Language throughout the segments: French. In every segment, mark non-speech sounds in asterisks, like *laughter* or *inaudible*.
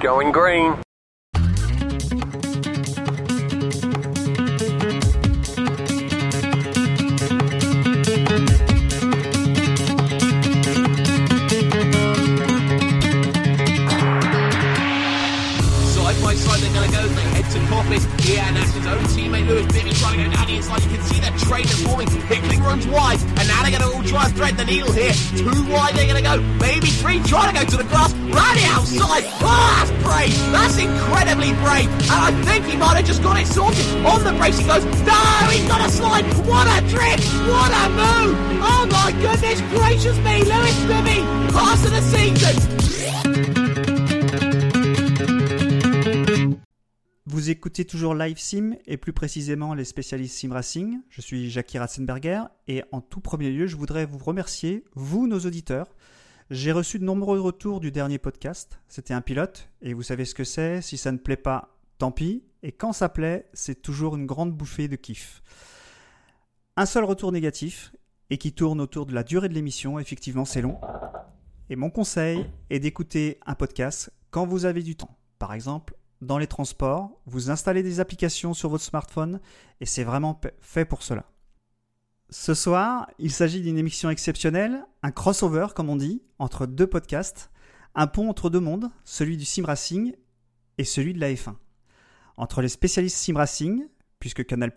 Going green. Side by side, they're gonna go, they head to Corpus, Ian his own team. Lewis Bibby trying to go down the inside. You can see that train is forming. Hickling runs wide, and now they're gonna all try and thread the needle here. Two wide they're gonna go, maybe three trying to go to the grass. Right outside. Oh, that's brave. That's incredibly brave. And I think he might have just got it sorted. On the brace he goes. No, he's got a slide. What a drift. What a move. Oh my goodness gracious me, Lewis Bibby. Pass of the season. Vous écoutez toujours Live Sim et plus précisément les spécialistes Sim Racing. Je suis Jackie Ratzenberger et en tout premier lieu, je voudrais vous remercier, vous, nos auditeurs. J'ai reçu de nombreux retours du dernier podcast. C'était un pilote et vous savez ce que c'est. Si ça ne plaît pas, tant pis. Et quand ça plaît, c'est toujours une grande bouffée de kiff. Un seul retour négatif et qui tourne autour de la durée de l'émission. Effectivement, c'est long. Et mon conseil est d'écouter un podcast quand vous avez du temps. Par exemple, dans les transports, vous installez des applications sur votre smartphone et c'est vraiment fait pour cela. Ce soir, il s'agit d'une émission exceptionnelle, un crossover comme on dit, entre deux podcasts, un pont entre deux mondes, celui du sim racing et celui de la F1. Entre les spécialistes sim racing, puisque Canal+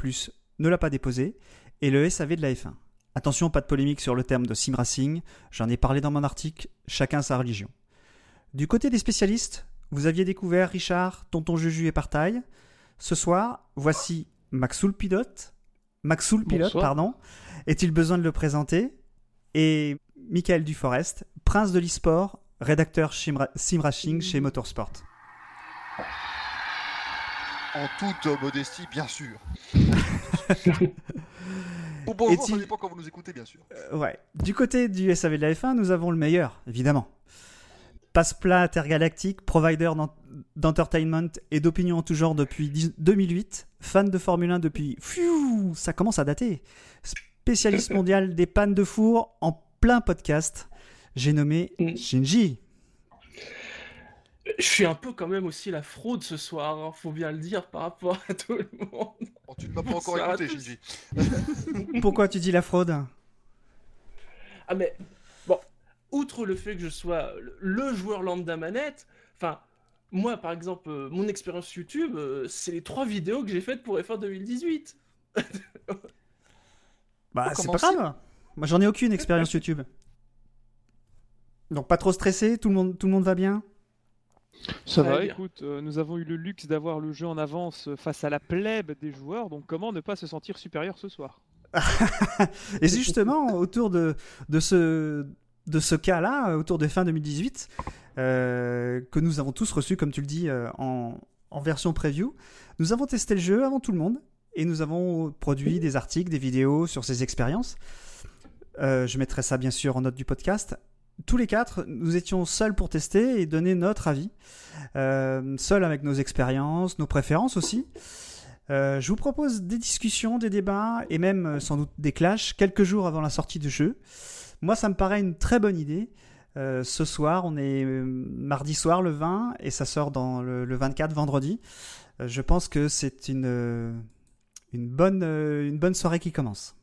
ne l'a pas déposé, et le SAV de la F1. Attention, pas de polémique sur le terme de sim racing, j'en ai parlé dans mon article, chacun sa religion. Du côté des spécialistes, vous aviez découvert Richard, Tonton Juju et Partaille. Ce soir, voici Maxoul Pilote. Maxoul Pilote, Bonsoir. pardon. Est-il besoin de le présenter? Et Michael Duforest, prince de l'e-sport, rédacteur Sim Sim Racing chez Motorsport. En toute modestie, bien sûr. *laughs* Bon, bonjour, ça dépend quand vous nous écoutez, bien sûr. Euh, ouais. Du côté du SAV de la F1, nous avons le meilleur, évidemment. Passe-plat intergalactique, provider d'en- d'entertainment et d'opinion en tout genre depuis 10 2008, fan de Formule 1 depuis... Pfiou, ça commence à dater. Spécialiste *laughs* mondial des pannes de four en plein podcast. J'ai nommé Mm. Shinji. Je suis un peu quand même aussi la fraude ce soir, hein, faut bien le dire par rapport à tout le monde. Oh, tu ne m'as pas encore écouté. Shinji. *laughs* *laughs* Pourquoi tu dis la fraude? Ah mais outre le fait que je sois le- joueur lambda manette, enfin moi par exemple euh, mon expérience YouTube, euh, c'est les trois vidéos que j'ai faites pour F1 2018. Bah, c'est pas grave. Moi, j'en ai aucune expérience YouTube. Donc, pas trop stressé Tout le monde, tout le monde va bien? Ça va, écoute, euh, nous avons eu le luxe d'avoir le jeu en avance face à la plèbe des joueurs, donc comment ne pas se sentir supérieur ce soir? *laughs* Et justement autour de, de ce, de ce cas-là, autour de fin 2018, euh, que nous avons tous reçu, comme tu le dis, euh, en, version preview. Nous avons testé le jeu avant tout le monde et nous avons produit des articles, des vidéos sur ces expériences. Euh, je mettrai ça bien sûr en note du podcast. Tous les quatre, nous étions seuls pour tester et donner notre avis. Euh, seuls avec nos expériences, nos préférences aussi. Euh, je vous propose des discussions, des débats et même euh, sans doute des clashs quelques jours avant la sortie du jeu. Moi, ça me paraît une très bonne idée. Euh, ce soir, on est euh, mardi soir le 20 et ça sort dans le, le 24 vendredi. Euh, je pense que c'est une, une, bonne, une bonne soirée qui commence.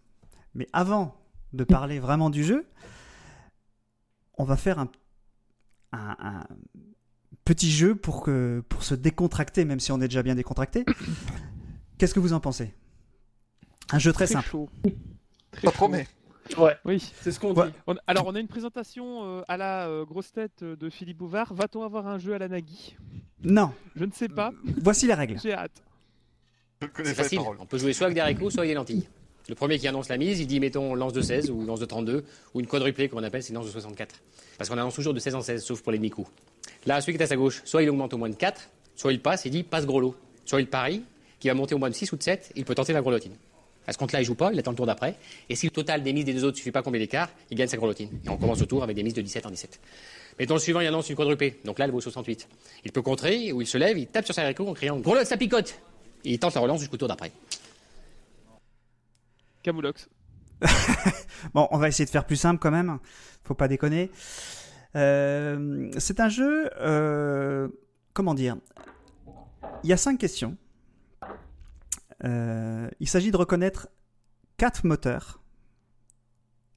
Mais avant de parler vraiment du jeu, on va faire un, un- un petit jeu pour, que, pour se décontracter, même si on est déjà bien décontracté. Qu'est-ce que vous en pensez? Un jeu très, simple. chaud. Très Ça chaud. promet. Ouais, Oui. c'est ce qu'on Ouais. dit. On- alors, on a une présentation euh, à la euh, grosse tête euh, de Philippe Bouvard. Va-t-on avoir un jeu à la Nagui? Non, Je ne sais pas. *laughs* voici les règles. J'ai hâte. C'est facile. On peut jouer soit avec des haricots, soit avec des lentilles. Le premier qui annonce la mise, il dit mettons lance de 16 ou lance de 32 ou une quadruplée comme on appelle, c'est lance de 64. Parce qu'on annonce toujours de 16 en 16, sauf pour les demi-coups. Là, celui qui est à sa gauche, soit il augmente au moins de 4, soit il passe, il dit passe gros lot. Soit il parie, qui va monter au moins de 6 ou de 7, il peut tenter la grelottine. À ce compte-là, il joue pas, il attend le tour d'après. Et si le total des mises des deux autres suffit pas combien d'écart, il gagne sa grelottine. Et on commence le tour avec des mises de 17 en 17. Mettons le suivant, il annonce une quadruplée. Donc là, elle vaut 68. Il peut contrer, ou il se lève, il tape sur sa haricot en criant Gros lot, ça picote Et il tente la relance jusqu'au tour d'après. Camoulox. *laughs* Bon, on va essayer de faire plus simple quand même. Faut pas déconner. Euh, c'est un jeu euh, comment dire? Il y a cinq questions. Euh, il s'agit de reconnaître quatre moteurs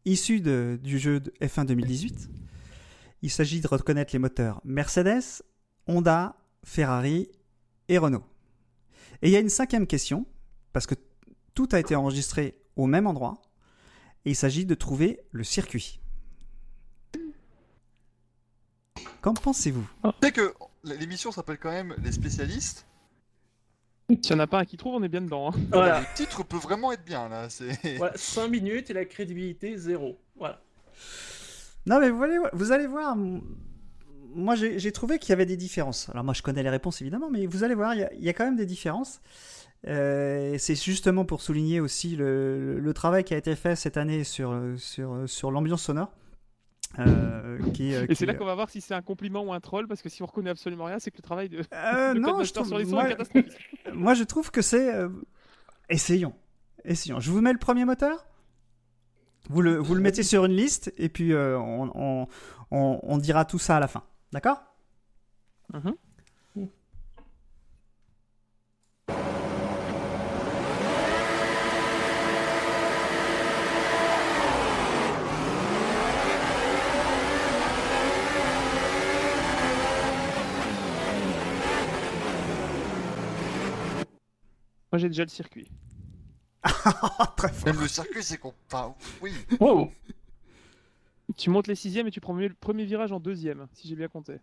issus du jeu de F1 2018. Il s'agit de reconnaître les moteurs Mercedes, Honda, Ferrari et Renault. Et il y a une cinquième question, parce que tout a été enregistré au même endroit, et il s'agit de trouver le circuit. Qu'en pensez-vous? Sais que l'émission s'appelle quand même Les spécialistes. S'il n'y en a pas un qui trouve, on est bien dedans. hein. Voilà. Le titre peut vraiment être bien là. C'est. *laughs* voilà, 5 minutes et la crédibilité zéro. Voilà. Non, mais vous allez, vous allez voir. Moi, j'ai j'ai trouvé qu'il y avait des différences. Alors, moi, je connais les réponses évidemment, mais vous allez voir, il y a, il y a quand même des différences. Euh, C'est justement pour souligner aussi le, le travail qui a été fait cette année sur, sur, sur l'ambiance sonore. Euh, qui, euh, Et c'est là qu'on va voir si c'est un compliment ou un troll, parce que si on reconnaît absolument rien, c'est que le travail de, Euh, *laughs* de non, je trouve, sur les sons moi, est catastrophique. *laughs* moi, je trouve que c'est. euh, Essayons. Essayons. Je vous mets le premier moteur? Vous le, vous le mettez sur une liste et puis euh, on, on, on- on dira tout ça à la fin. D'accord? Mhm. Moi j'ai déjà le circuit. *laughs* Très fort. Même le circuit, c'est qu'on. Enfin, oui. Wow. Tu montes les sixièmes et tu prends le premier virage en deuxième, si j'ai bien compté.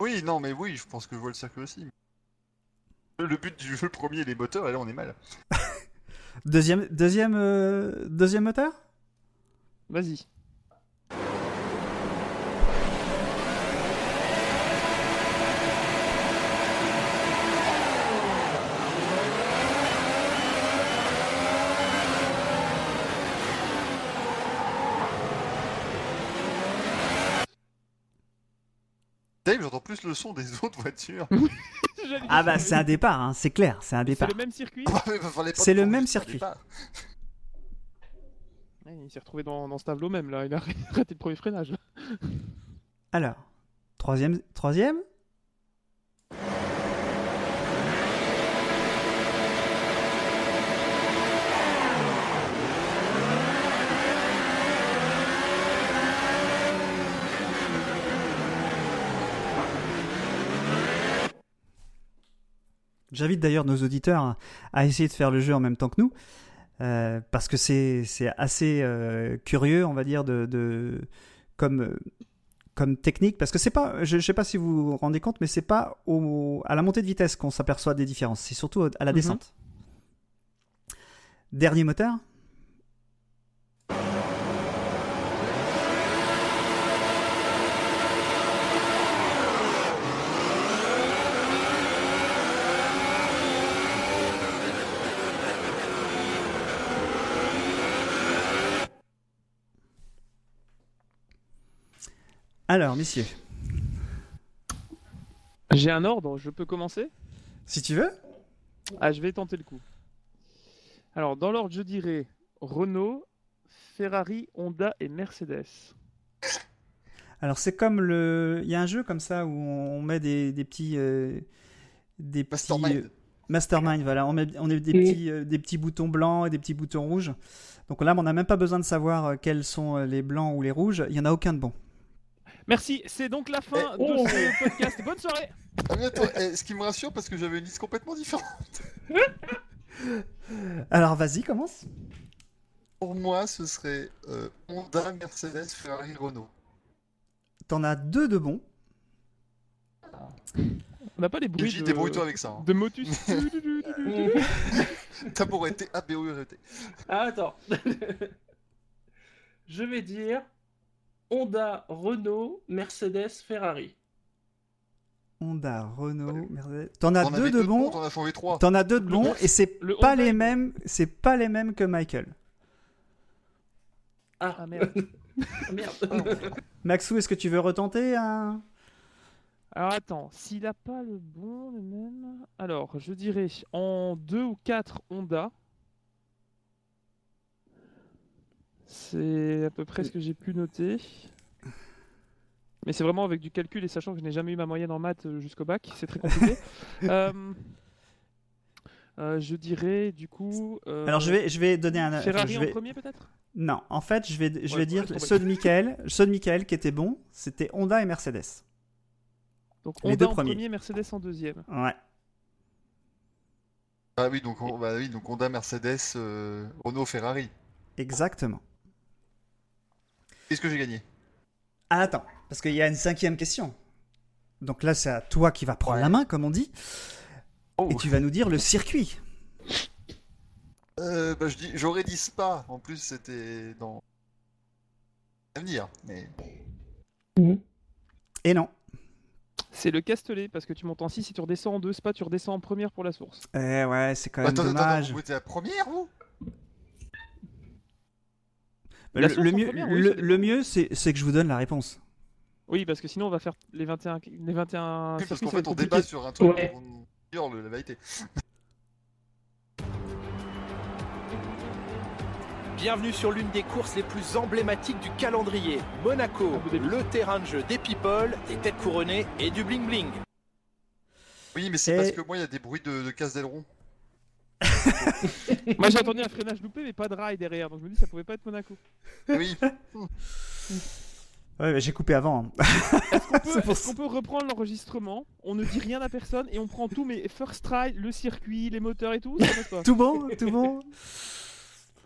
Oui, non, mais oui, je pense que je vois le circuit aussi. Le but du jeu premier, les moteurs, et là on est mal. *laughs* Deuxième, deuxième, euh, deuxième moteur? Vas-y. Dave, j'entends plus le son des *laughs* autres voitures. Ah bah c'est un départ, hein, c'est clair, c'est un C'est départ. le même circuit Ah, pas C'est le même circuit. Ouais, Il s'est retrouvé dans, dans ce tableau même là, il a *laughs* arrêté le premier freinage. Alors, troisième, troisième J'invite d'ailleurs nos auditeurs à- essayer de faire le jeu en même temps que nous, euh, parce que c'est assez euh, curieux, on va dire, de, de- comme, euh, comme technique, parce que c'est pas, je, je sais pas si vous vous rendez compte, mais c'est pas au, à la montée de vitesse qu'on s'aperçoit des différences, c'est surtout à la Mhm. descente. Dernier moteur. Alors, messieurs, J'ai un ordre, je peux commencer? Si tu veux. Ah, je vais tenter le coup. Alors, dans l'ordre, je dirais Renault, Ferrari, Honda et Mercedes. Alors c'est comme le, il y a un jeu comme ça où on met des, des petits, euh, des petits Mastermind. euh, mastermind, voilà, on met, on met des petits, euh, des petits boutons blancs et des petits boutons rouges. Donc là, on n'a même pas besoin de savoir quels sont les blancs ou les rouges. Il y en a aucun de bon. Merci, c'est donc la fin Eh, de oh. ce podcast. Bonne soirée Ah, mais attends, eh, ce qui me rassure parce que j'avais une liste complètement différente. *laughs* Alors vas-y, commence. Pour moi, ce serait euh, Honda, Mercedes, Ferrari, Renault. T'en as deux de bons. On n'a pas les bruits de, débrouille-toi avec ça. hein. de Motus. *laughs* *laughs* T'as pour été ABORT. Ah, attends. Je vais dire Honda, Renault, Mercedes, Ferrari. Honda, Renault, Mercedes. T'en as T'en deux de deux bons. T'en as changé trois. T'en as deux de bons et c'est le pas Honda les mêmes. C'est pas les mêmes que Michael. Ah, Ah merde. *laughs* Ah, merde. Maxou, est-ce que tu veux retenter un Alors attends, s'il a pas le bon, le même. Alors, je dirais en 2 ou 4 Honda. C'est à peu près ce que j'ai pu noter. Mais c'est vraiment avec du calcul et sachant que je n'ai jamais eu ma moyenne en maths euh, jusqu'au bac, c'est très compliqué. *laughs* Euh, euh, je dirais du coup. euh, Alors je vais, je vais donner un. Ferrari je vais- en premier peut-être? Non, en fait, je vais, je Ouais, vais dire ceux de Michael, ceux de Michael qui étaient bons, c'était Honda et Mercedes. Donc Les Honda deux en premiers. premier, Mercedes en deuxième. Ouais. Ah oui, donc, on- bah oui, donc Honda, Mercedes, euh, Renault, Ferrari. Exactement. Qu'est-ce que j'ai gagné? Ah, attends, parce qu'il y a une cinquième question. Donc là, c'est à toi qui va prendre Ouais. la main, comme on dit, Oh. et tu vas nous dire le circuit. Euh, bah, je dis, j'aurais dit Spa. En plus, c'était dans l'avenir. Mais Et non. C'est le Castellet parce que tu montes en 6 et tu redescends en 2, Spa, tu redescends en première pour la source. Eh ouais, c'est quand même attends, attends, dommage. attends, vous étiez la première, vous? Le, La le mieux, première, oui, le, ça dépend. le mieux, c'est c'est que je vous donne la réponse. Oui, parce que sinon on va faire les 21. Les 21 Oui, parce qu'en fait, on débat sur un truc Ouais. pour nous dire la vérité. Bienvenue sur l'une des courses les plus emblématiques du calendrier. Monaco, Dhabi. le terrain de jeu des people, des têtes couronnées et du bling bling. Oui, mais c'est Et- parce que moi, il y a des bruits de, de casse d'aileron. *laughs* Moi j'ai attendu un freinage loupé, mais pas de rail derrière, donc je me dis ça pouvait pas être Monaco. Oui, Ouais, mais j'ai coupé avant. hein. Est-ce qu'on *laughs* peut, reprendre l'enregistrement? On ne dit rien à personne et on prend tout, mais first try, le circuit, les moteurs et tout, ça passe pas. *laughs* tout bon, tout bon.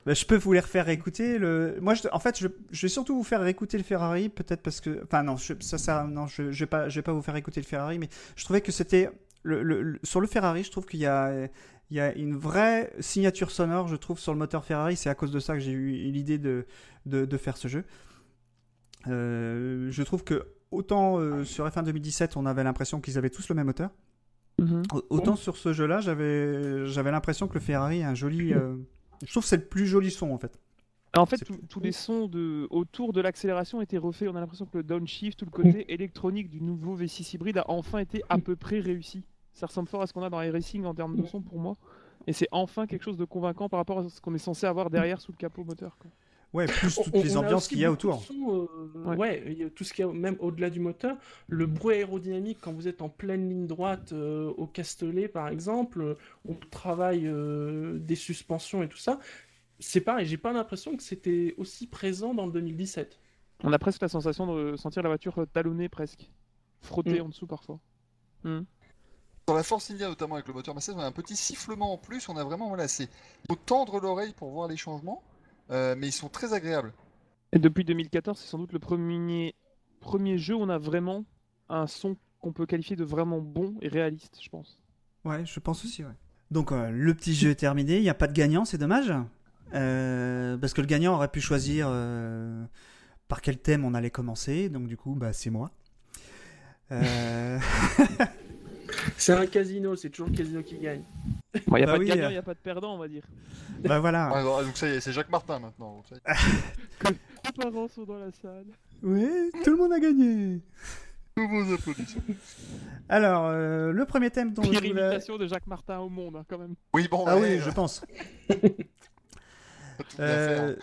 Bah, je peux vous les refaire écouter. Le... Moi, je... en fait, je... je vais surtout vous faire écouter le Ferrari, peut-être parce que, enfin non, je... ça, ça, non, je... je vais pas, je vais pas vous faire écouter le Ferrari, mais je trouvais que c'était le... Le... le- sur le Ferrari, je trouve qu'il y a, il y a une vraie signature sonore, je trouve, sur le moteur Ferrari. C'est à cause de ça que j'ai eu l'idée de... de, de faire ce jeu. Euh, je trouve que autant euh, sur F1 2017, on avait l'impression qu'ils avaient tous le même moteur. Mhm. Au- Autant sur ce jeu-là, j'avais j'avais l'impression que le Ferrari a un joli. euh, Je trouve que c'est le plus joli son en fait. En fait, tous- les sons de, autour de l'accélération étaient refaits. On a l'impression que le downshift, tout le côté électronique du nouveau V6 hybride a enfin été à peu près réussi. Ça ressemble fort à ce qu'on a dans les racing en termes de son pour moi. Et c'est enfin quelque chose de convaincant par rapport à ce qu'on est censé avoir derrière sous le capot moteur. quoi. Ouais, plus toutes On- les on ambiances qu'il y a autour. sons, euh, Ouais. tout ce qu'il y a même au-delà du moteur. Le bruit aérodynamique quand vous êtes en pleine ligne droite euh, au Castellet par exemple, on travaille euh, des suspensions et tout ça. C'est pareil, j'ai pas l'impression que c'était aussi présent dans le 2017. On a presque la sensation de sentir la voiture talonnée presque. Frottée Mm. en dessous parfois. Dans la Force India, notamment avec le moteur Mercedes, on a un petit sifflement en plus. On a vraiment, voilà, c'est. Il faut tendre l'oreille pour voir les changements, euh, mais ils sont très agréables. Et depuis 2014, c'est sans doute le premier, premier jeu où on a vraiment un son qu'on peut qualifier de vraiment bon et réaliste, je pense. Ouais, je pense aussi. Ouais. Donc euh, le petit jeu est terminé. Il n'y a pas de gagnant, c'est dommage. Euh, parce que le gagnant aurait pu choisir euh, par quel thème on allait commencer. Donc du coup, bah, c'est moi. Euh, *laughs* C'est un casino, c'est toujours le casino qui gagne. Il n'y a Bah pas oui, de gagnant, il n'y a pas de perdant, on va dire. bah voilà. Ah, donc ça y est, c'est Jacques Martin maintenant. *laughs* Les parents sont dans la salle. Ouais, tout le monde a gagné. Tous vos applaudissements. Alors, euh, le premier thème dont je Pire voulais... imitation de Jacques Martin au monde, hein, quand même. Oui, bon, Ah ouais, oui, je pense. *laughs* *laughs* bien Euh,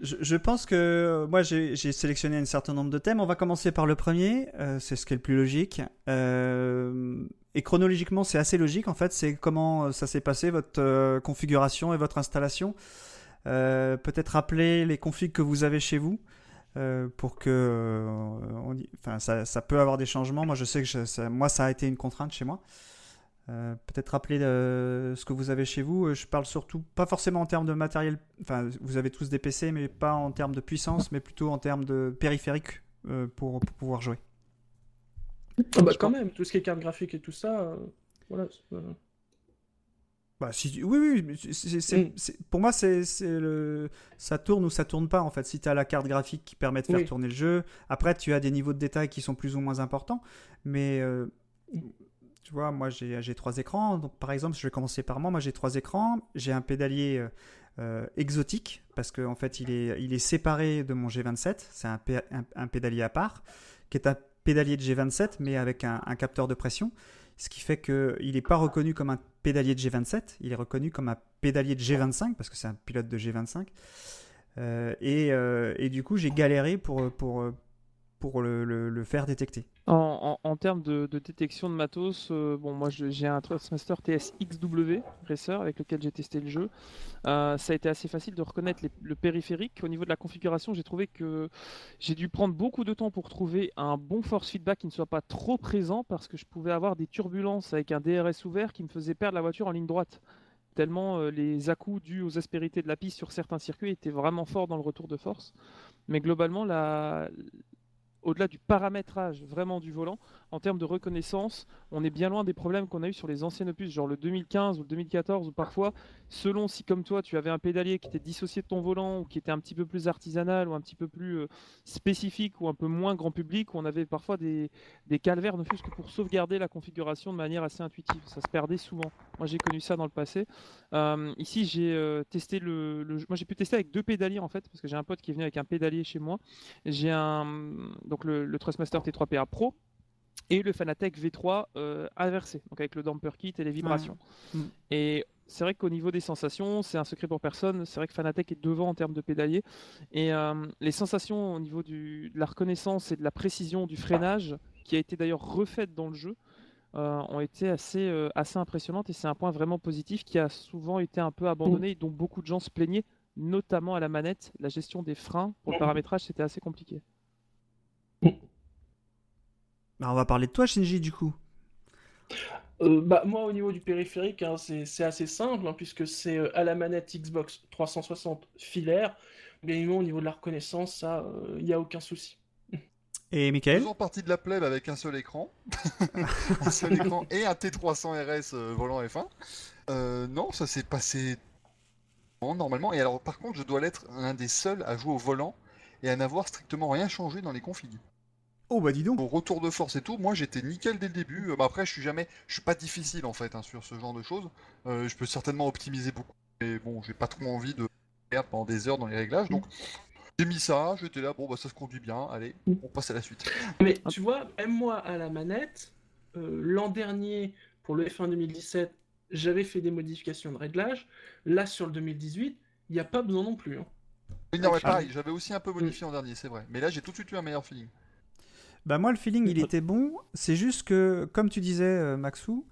je, pense que euh, moi j'ai sélectionné un certain nombre de thèmes. On va commencer par le premier, euh, c'est ce qui est le plus logique. Et chronologiquement, c'est assez logique en fait. C'est comment ça s'est passé votre configuration et votre installation. Peut-être rappeler les configs que vous avez chez vous. pour que enfin ça, ça peut avoir des changements moi je sais que moi ça a été une contrainte chez moi Euh, peut-être rappeler euh, ce que vous avez chez vous. Euh, Je parle surtout, pas forcément en termes de matériel, enfin vous avez tous des PC, mais pas en termes de puissance, mais plutôt en termes de périphérique euh, pour, pour pouvoir jouer. Ah bah, quand même, tout ce qui est carte graphique et tout ça, voilà. Bah, si, oui, oui, Mm. pour moi, c'est le, ça tourne ou ça tourne pas en fait. Si tu as la carte graphique qui permet de faire Oui. tourner le jeu, après tu as des niveaux de détail qui sont plus ou moins importants, mais euh, tu vois, moi j'ai trois écrans. Donc par exemple, je vais commencer par moi. Moi j'ai trois écrans. J'ai un pédalier euh, euh, exotique parce qu'en en fait il est, il est séparé de mon G27. C'est un, un- pédalier à part qui est un pédalier de G27 mais avec un, capteur de pression. Ce qui fait qu'il n'est pas reconnu comme un pédalier de G27, il est reconnu comme un pédalier de G25 parce que c'est un pilote de G25. Euh, et, et du coup, j'ai galéré pour, pour, pour le, faire détecter. En, termes de, détection de matos, euh, bon, moi j'ai un Thrustmaster TS XW Racer avec lequel j'ai testé le jeu. Euh, ça a été assez facile de reconnaître le périphérique. Au niveau de la configuration, j'ai trouvé que j'ai dû prendre beaucoup de temps pour trouver un bon force feedback qui ne soit pas trop présent parce que je pouvais avoir des turbulences avec un DRS ouvert qui me faisait perdre la voiture en ligne droite. Tellement euh, les à-coups dus aux aspérités de la piste sur certains circuits étaient vraiment forts dans le retour de force. Mais globalement, la, au-delà du paramétrage vraiment du volant, en termes de reconnaissance, on est bien loin des problèmes qu'on a eu sur les anciennes opus, genre le 2015 ou le 2014, où parfois, selon si comme toi tu avais un pédalier qui était dissocié de ton volant, ou qui était un petit peu plus artisanal, ou un petit peu plus euh, spécifique, ou un peu moins grand public, on avait parfois des, des calvaires, ne fût-ce que pour sauvegarder la configuration de manière assez intuitive. Ça se perdait souvent. Moi j'ai connu ça dans le passé. Euh, ici j'ai euh, testé le, moi j'ai pu tester avec deux pédaliers en fait, parce que j'ai un pote qui est venu avec un pédalier chez moi. J'ai un donc le, Thrustmaster T3PA Pro et le Fanatec V3 euh, inversé, donc avec le damper kit et les vibrations. Mm. Et c'est vrai qu'au niveau des sensations, c'est un secret pour personne. C'est vrai que Fanatec est devant en termes de pédalier. Et euh, les sensations au niveau du, de la reconnaissance et de la précision du freinage, qui a été d'ailleurs refaite dans le jeu, euh, ont été assez, euh, assez impressionnantes. Et c'est un point vraiment positif qui a souvent été un peu abandonné et dont beaucoup de gens se plaignaient, notamment à la manette. La gestion des freins pour le paramétrage, c'était assez compliqué. Bah, on va parler de toi, Shinji, du coup. Euh, bah, moi, au niveau du périphérique, hein, c'est assez simple, hein, puisque c'est euh, à la manette Xbox 360 filaire. Bien évidemment, au niveau de la reconnaissance, ça, il n'y a aucun souci. Et Michael? Faisons partie de la plèbe avec un seul écran. *laughs* un seul écran et un T300 RS euh, volant F1. Euh, non, ça s'est passé bon, normalement. Et alors, par contre, je dois l'être l'un des seuls à jouer au volant et à n'avoir strictement rien changé dans les configs. Oh, bah dis donc. Au retour de force et tout, moi j'étais nickel dès le début. Euh, bah, après, je suis jamais, je suis pas difficile en fait hein, sur ce genre de choses. Euh, je peux certainement optimiser beaucoup, mais bon, j'ai pas trop envie de perdre pendant des heures dans les réglages. Donc, j'ai mis ça, j'étais là, bon bah ça se conduit bien. Allez, on passe à la suite. Mais tu vois, même moi à la manette, euh, l'an dernier, pour le F1 2017, j'avais fait des modifications de réglage. Là, sur le 2018, il n'y a pas besoin non plus. hein. Oui, non, mais Ah. pareil, j'avais aussi un peu modifié en dernier, c'est vrai. Mais là, j'ai tout de suite eu un meilleur feeling. Bah moi le feeling il était bon, c'est juste que comme tu disais euh, Maxou,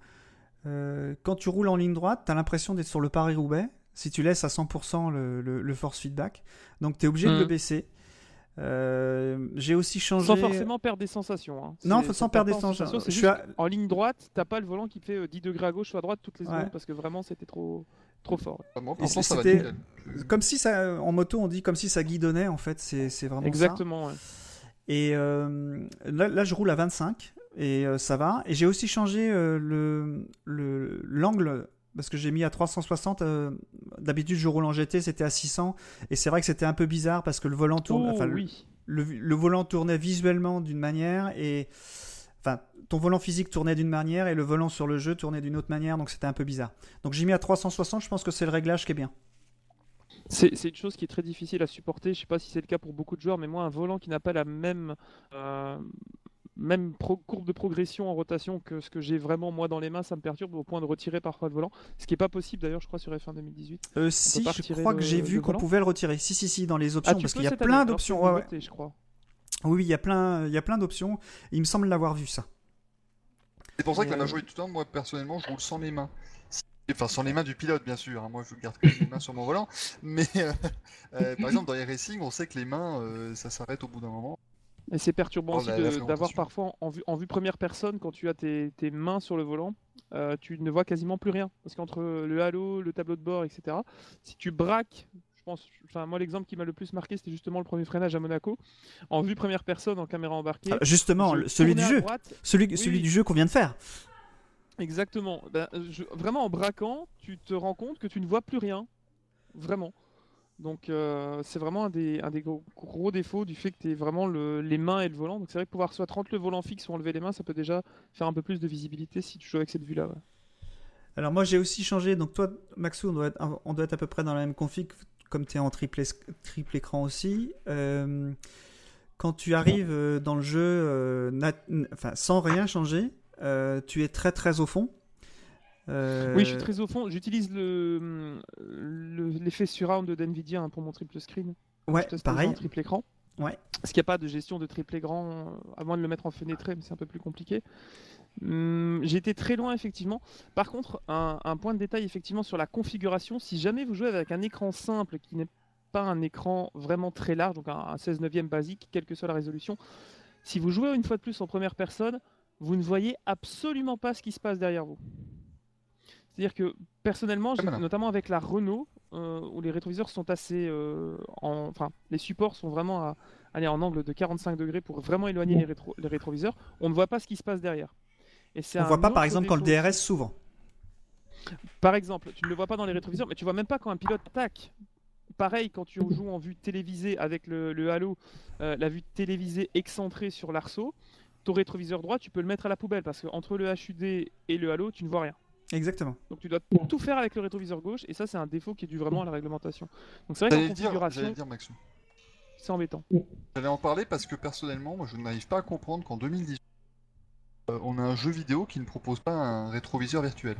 euh, quand tu roules en ligne droite, tu as l'impression d'être sur le Paris-Roubaix si tu laisses à 100% le, le- le force feedback. Donc tu es obligé de le baisser. Euh, J'ai aussi changé... Sans forcément perdre des sensations. hein. Non, sans perdre des en sensations. Je suis à- En ligne droite, t'as pas le volant qui fait euh, 10 degrés à gauche ou à droite toutes les Ouais. secondes parce que vraiment c'était trop, trop fort. Ça c'était- nickel. Comme si ça, en moto on dit comme si ça guidonnait en fait, c'est vraiment ça. Exactement. ouais. Et euh, là, là, je roule à 25 et euh, ça va. Et j'ai aussi changé euh, le le- l'angle parce que j'ai mis à 360. euh, D'habitude, je roule en GT, c'était à 600. Et c'est vrai que c'était un peu bizarre parce que le volant tourne. Oh, enfin, le- oui. le, le volant tournait visuellement d'une manière et. Enfin, ton volant physique tournait d'une manière et le volant sur le jeu tournait d'une autre manière, donc c'était un peu bizarre. Donc j'ai mis à 360, je pense que c'est le réglage qui est bien. C'est c'est une chose qui est très difficile à supporter. Je sais pas si c'est le cas pour beaucoup de joueurs, mais moi, un volant qui n'a pas la même, euh, même pro- courbe de progression en rotation que ce que j'ai vraiment moi dans les mains, ça me perturbe au point de retirer parfois le volant. Ce qui est pas possible d'ailleurs, je crois, sur F1 2018. Euh, si, je crois le- que j'ai vu qu'on volant pouvait le retirer. Si, si, si, dans les options, Ah, tu parce qu'il y a plein année, d'options. alors Ouais, c'est ouais. nouveauté, je crois. Oui, il y a plein, il y a plein d'options. Il me semble l'avoir vu ça. C'est pour ça que la majorité du temps, moi personnellement, je roule sans les mains. Enfin, sans les mains du pilote, bien sûr. hein. Moi, je garde quand même les mains sur mon volant. Mais euh, euh, par exemple, dans les racing, on sait que les mains, euh, ça s'arrête au bout d'un moment. Et c'est perturbant Oh, aussi d'avoir parfois en vue, en vue première personne, quand tu as tes, tes mains sur le volant, euh, tu ne vois quasiment plus rien. Parce qu'entre le halo, le tableau de bord, etc., si tu braques, je pense, enfin, moi l'exemple qui m'a le plus marqué, c'était justement le premier freinage à Monaco, en vue première personne, en caméra embarquée. Ah, Justement, celui du jeu. droite, Celui, Oui, celui oui. du jeu qu'on vient de faire. Exactement. Je- vraiment en braquant, tu te rends compte que tu ne vois plus rien. Vraiment. Donc euh, c'est vraiment un des, gros, défauts du fait que tu es vraiment le- les mains et le volant. Donc c'est vrai que pouvoir soit rendre le volant fixe ou enlever les mains, ça peut déjà faire un peu plus de visibilité si tu joues avec cette vue-là. Alors moi j'ai aussi changé, donc toi Maxou on doit être, à peu près dans la même config, comme tu es en triple, écran aussi. Euh, quand tu arrives euh, dans le jeu sans rien changer, tu es très très au fond. Euh, Oui, je suis très au fond. J'utilise le le- l'effet surround de Nvidia hein, pour mon triple screen. Ouais, pareil. en triple écran. Ouais. Parce qu'il n'y a pas de gestion de triple grand, euh, à moins de le mettre en fenêtré, mais c'est un peu plus compliqué. Hum, J'ai été très loin, effectivement. Par contre, un, un point de détail, effectivement, sur la configuration. Si jamais vous jouez avec un écran simple qui n'est pas un écran vraiment très large, donc un, un 16 neuvième basique, quelle que soit la résolution, si vous jouez une fois de plus en première personne, vous ne voyez absolument pas ce qui se passe derrière vous. C'est-à-dire que personnellement, malin. notamment avec la Renault, euh, où les rétroviseurs sont assez, euh, en- enfin, les supports sont vraiment à, aller en angle de 45 degrés pour vraiment éloigner les, rétro- les rétroviseurs, on ne voit pas ce qui se passe derrière. Et On un voit pas, par exemple, quand le. DRS s'ouvre. Par exemple, tu ne le vois pas dans les rétroviseurs, mais tu vois même pas quand un pilote attaque. Pareil, quand tu *laughs* joues en vue télévisée avec le, le halo, euh, la vue télévisée excentrée sur l'arceau, ton rétroviseur droit, tu peux le mettre à la poubelle parce qu'entre le HUD et le halo, tu ne vois rien. Exactement. Donc tu dois tout faire avec le rétroviseur gauche, et ça, c'est un défaut qui est dû vraiment à la réglementation. Donc c'est vrai dire, j'allais configuration, dire, Maxou. c'est embêtant. J'allais en parler parce que personnellement, moi, je n'arrive pas à comprendre qu'en 2018, euh, on a un jeu vidéo qui ne propose pas un rétroviseur virtuel.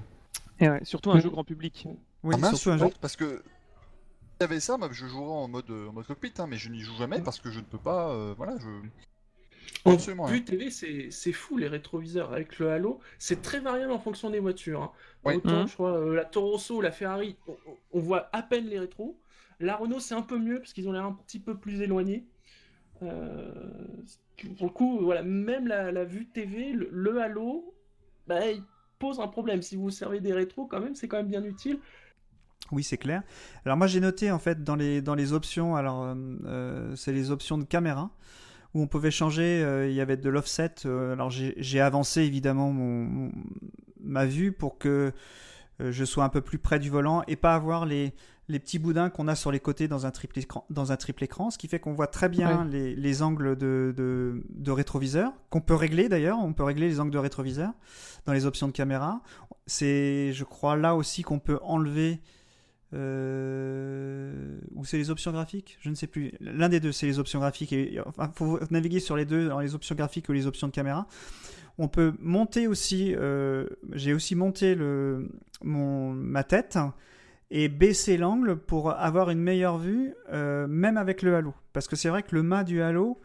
Et ouais, surtout un jeu grand public. Oui, Ça surtout un jeu. parce que s'il y avait ça, moi, je jouerais en mode, euh, en mode cockpit, hein, mais je n'y joue jamais parce que je ne peux pas. euh, voilà, je. En Absolument, vue télé, c'est c'est fou les rétroviseurs avec le halo. C'est très variable en fonction des voitures. hein. Ouais. Autant, Mhm. je crois, euh, la Toro Rosso, la Ferrari, on, voit à peine les rétros. La Renault, c'est un peu mieux parce qu'ils ont l'air un petit peu plus éloignés. Euh, pour le coup, voilà, même la, la vue TV, le, le halo, bah, il pose un problème. Si vous servez des rétros, quand même, c'est quand même bien utile. Oui, c'est clair. Alors moi j'ai noté en fait dans les, dans les options, alors euh, euh, c'est les options de caméra où on pouvait changer, euh, il y avait de l'offset. euh, alors j'ai avancé évidemment mon, mon- ma vue pour que euh, je sois un peu plus près du volant et pas avoir les, les petits boudins qu'on a sur les côtés dans un triple écran, dans un triple écran ce qui fait qu'on voit très bien les, les angles de, de, de rétroviseur, qu'on peut régler d'ailleurs, on peut régler les angles de rétroviseur dans les options de caméra. C'est, je crois, là aussi qu'on peut enlever euh, ou c'est les options graphiques? Je ne sais plus. L'un des deux, c'est les options graphiques. Et, enfin, faut naviguer sur les deux, dans les options graphiques ou les options de caméra. On peut monter aussi. euh, J'ai aussi monté le, ma tête et baisser l'angle pour avoir une meilleure vue, euh, même avec le halo. Parce que c'est vrai que le mât du halo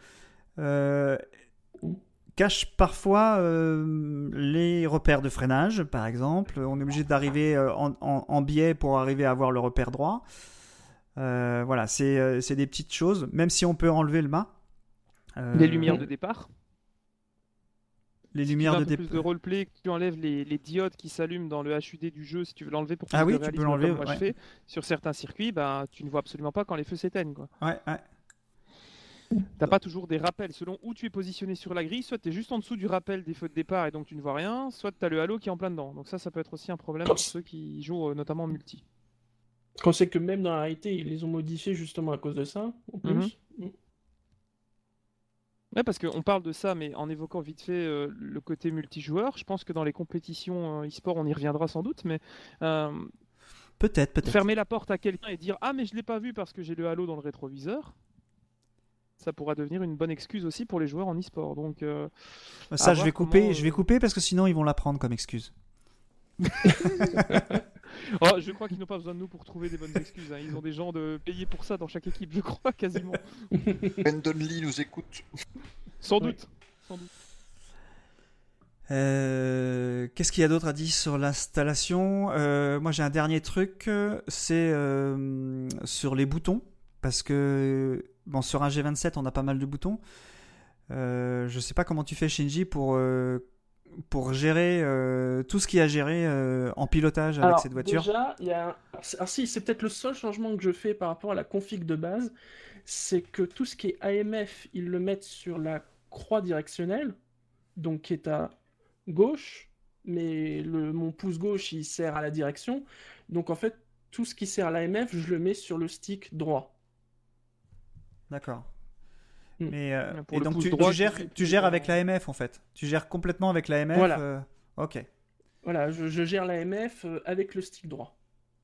cache parfois euh, les repères de freinage, par exemple. On est obligé d'arriver euh, en, en- en biais pour arriver à avoir le repère droit. Euh, voilà, c'est c'est des petites choses, même si on peut enlever le mât. Euh, Les lumières de départ. les Si lumières de peu plus départ. de roleplay, tu enlèves les, les diodes qui s'allument dans le HUD du jeu, si tu veux l'enlever pour plus Ah oui, de tu peux l'enlever, comme moi ouais. je fais, sur certains circuits, bah, tu ne vois absolument pas quand les feux s'éteignent. quoi. Ouais, ouais. T'as pas toujours des rappels selon où tu es positionné sur la grille, soit tu es juste en dessous du rappel des feux de départ et donc tu ne vois rien, soit tu as le halo qui est en plein dedans. Donc ça, ça peut être aussi un problème pour ceux qui jouent euh, notamment en multi. Quand c'est que même dans la réalité, ils les ont modifiés justement à cause de ça, en plus. Mhm. Mm. Ouais, parce qu'on parle de ça, mais en évoquant vite fait euh, le côté multijoueur, je pense que dans les compétitions euh, e-sport, on y reviendra sans doute, mais euh, Peut-être, peut-être. fermer la porte à quelqu'un et dire Ah, mais je l'ai pas vu parce que j'ai le halo dans le rétroviseur, ça pourra devenir une bonne excuse aussi pour les joueurs en e-sport. Donc, euh, Ça, à je vais couper, comment, je vais euh, couper parce que sinon ils vont la prendre comme excuse. *laughs* oh, je crois qu'ils n'ont pas besoin de nous pour trouver des bonnes excuses. hein. Ils ont des gens de payés pour ça dans chaque équipe, je crois, quasiment. *laughs* Brandon Lee nous écoute. Sans doute. Sans doute. Euh, Qu'est-ce qu'il y a d'autre à dire sur l'installation? Euh, Moi, j'ai un dernier truc, c'est euh, sur les boutons, parce que bon, sur un G27, on a pas mal de boutons. Euh, je sais pas comment tu fais, Shinji, pour euh, pour gérer euh, tout ce qu'il y a à gérer euh, en pilotage avec Alors, cette voiture. Déjà, il y a. Alors, c'est- alors si, c'est peut-être le seul changement que je fais par rapport à la config de base, c'est que tout ce qui est AMF, ils le mettent sur la croix directionnelle, donc qui est à gauche, mais le, mon pouce gauche il sert à la direction. Donc en fait, tout ce qui sert à l'AMF, je le mets sur le stick droit. D'accord. Mm. Mais euh, et donc tu, droit, tu tu gères, tu gères avec l'AMF en fait. Tu gères complètement avec l'AMF. Voilà. euh, ok. Voilà, je, je gère l'AMF euh, avec le stick droit.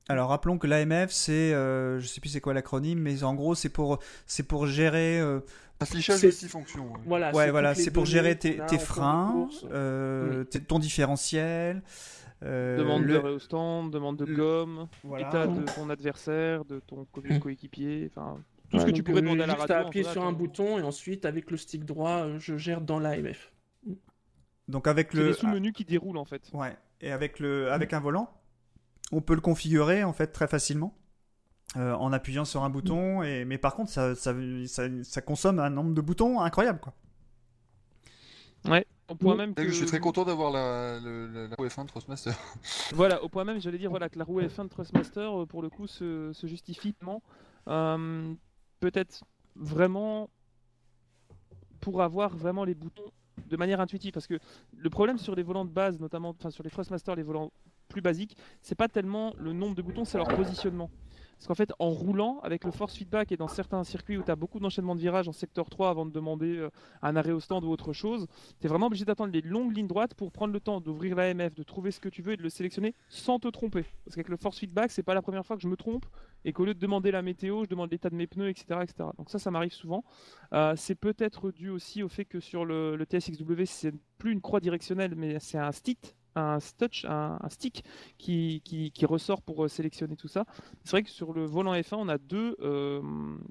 Alors rappelons que l'AMF c'est, euh, je sais plus c'est quoi l'acronyme, mais en gros c'est pour c'est pour gérer, euh, Affichage C'est- multifonction. ouais. Voilà, ouais c'est voilà, c'est pour gérer tes, freins, euh, ton différentiel, euh, demande le- de stand, demande de gomme, voilà. état de ton adversaire, de ton co- Mm. coéquipier, enfin Tout ce que Ouais, tu donc, pourrais demander à la juste radio. à en appuyer sur un bouton et ensuite avec le stick droit, euh, je gère dans l'AMF. Donc avec C'est le sous-menus qui déroulent en fait. ouais et avec le avec un volant, on peut le configurer en fait très facilement. euh, en appuyant sur un bouton et mais par contre ça, ça, ça, ça consomme un nombre de boutons incroyable quoi. Au point Oui. même Je que suis très content d'avoir la, la F1 de Thrustmaster. *laughs* Voilà, au point même, j'allais dire voilà, que la roue F1 de Thrustmaster, euh, pour le coup, se, se justifie. Euh, Peut-être vraiment pour avoir vraiment les boutons de manière intuitive. Parce que le problème sur les volants de base, notamment sur les Thrustmaster, les volants plus basiques, c'est pas tellement le nombre de boutons, c'est leur positionnement. Parce qu'en fait, en roulant, avec le force feedback et dans certains circuits où tu as beaucoup d'enchaînements de virages en secteur 3 avant de demander euh, un arrêt au stand ou autre chose, tu es vraiment obligé d'attendre les longues lignes droites pour prendre le temps d'ouvrir l'AMF, de trouver ce que tu veux et de le sélectionner sans te tromper. Parce qu'avec le force feedback, c'est pas la première fois que je me trompe et qu'au lieu de demander la météo, je demande l'état de mes pneus, etc. etc. Donc ça, ça m'arrive souvent. Euh, c'est peut-être dû aussi au fait que sur le, le TSXW, c'est plus une croix directionnelle, mais c'est un stick, un touch, un, un stick qui, qui, qui ressort pour euh, sélectionner tout ça. C'est vrai que sur le volant F1, on a deux, euh,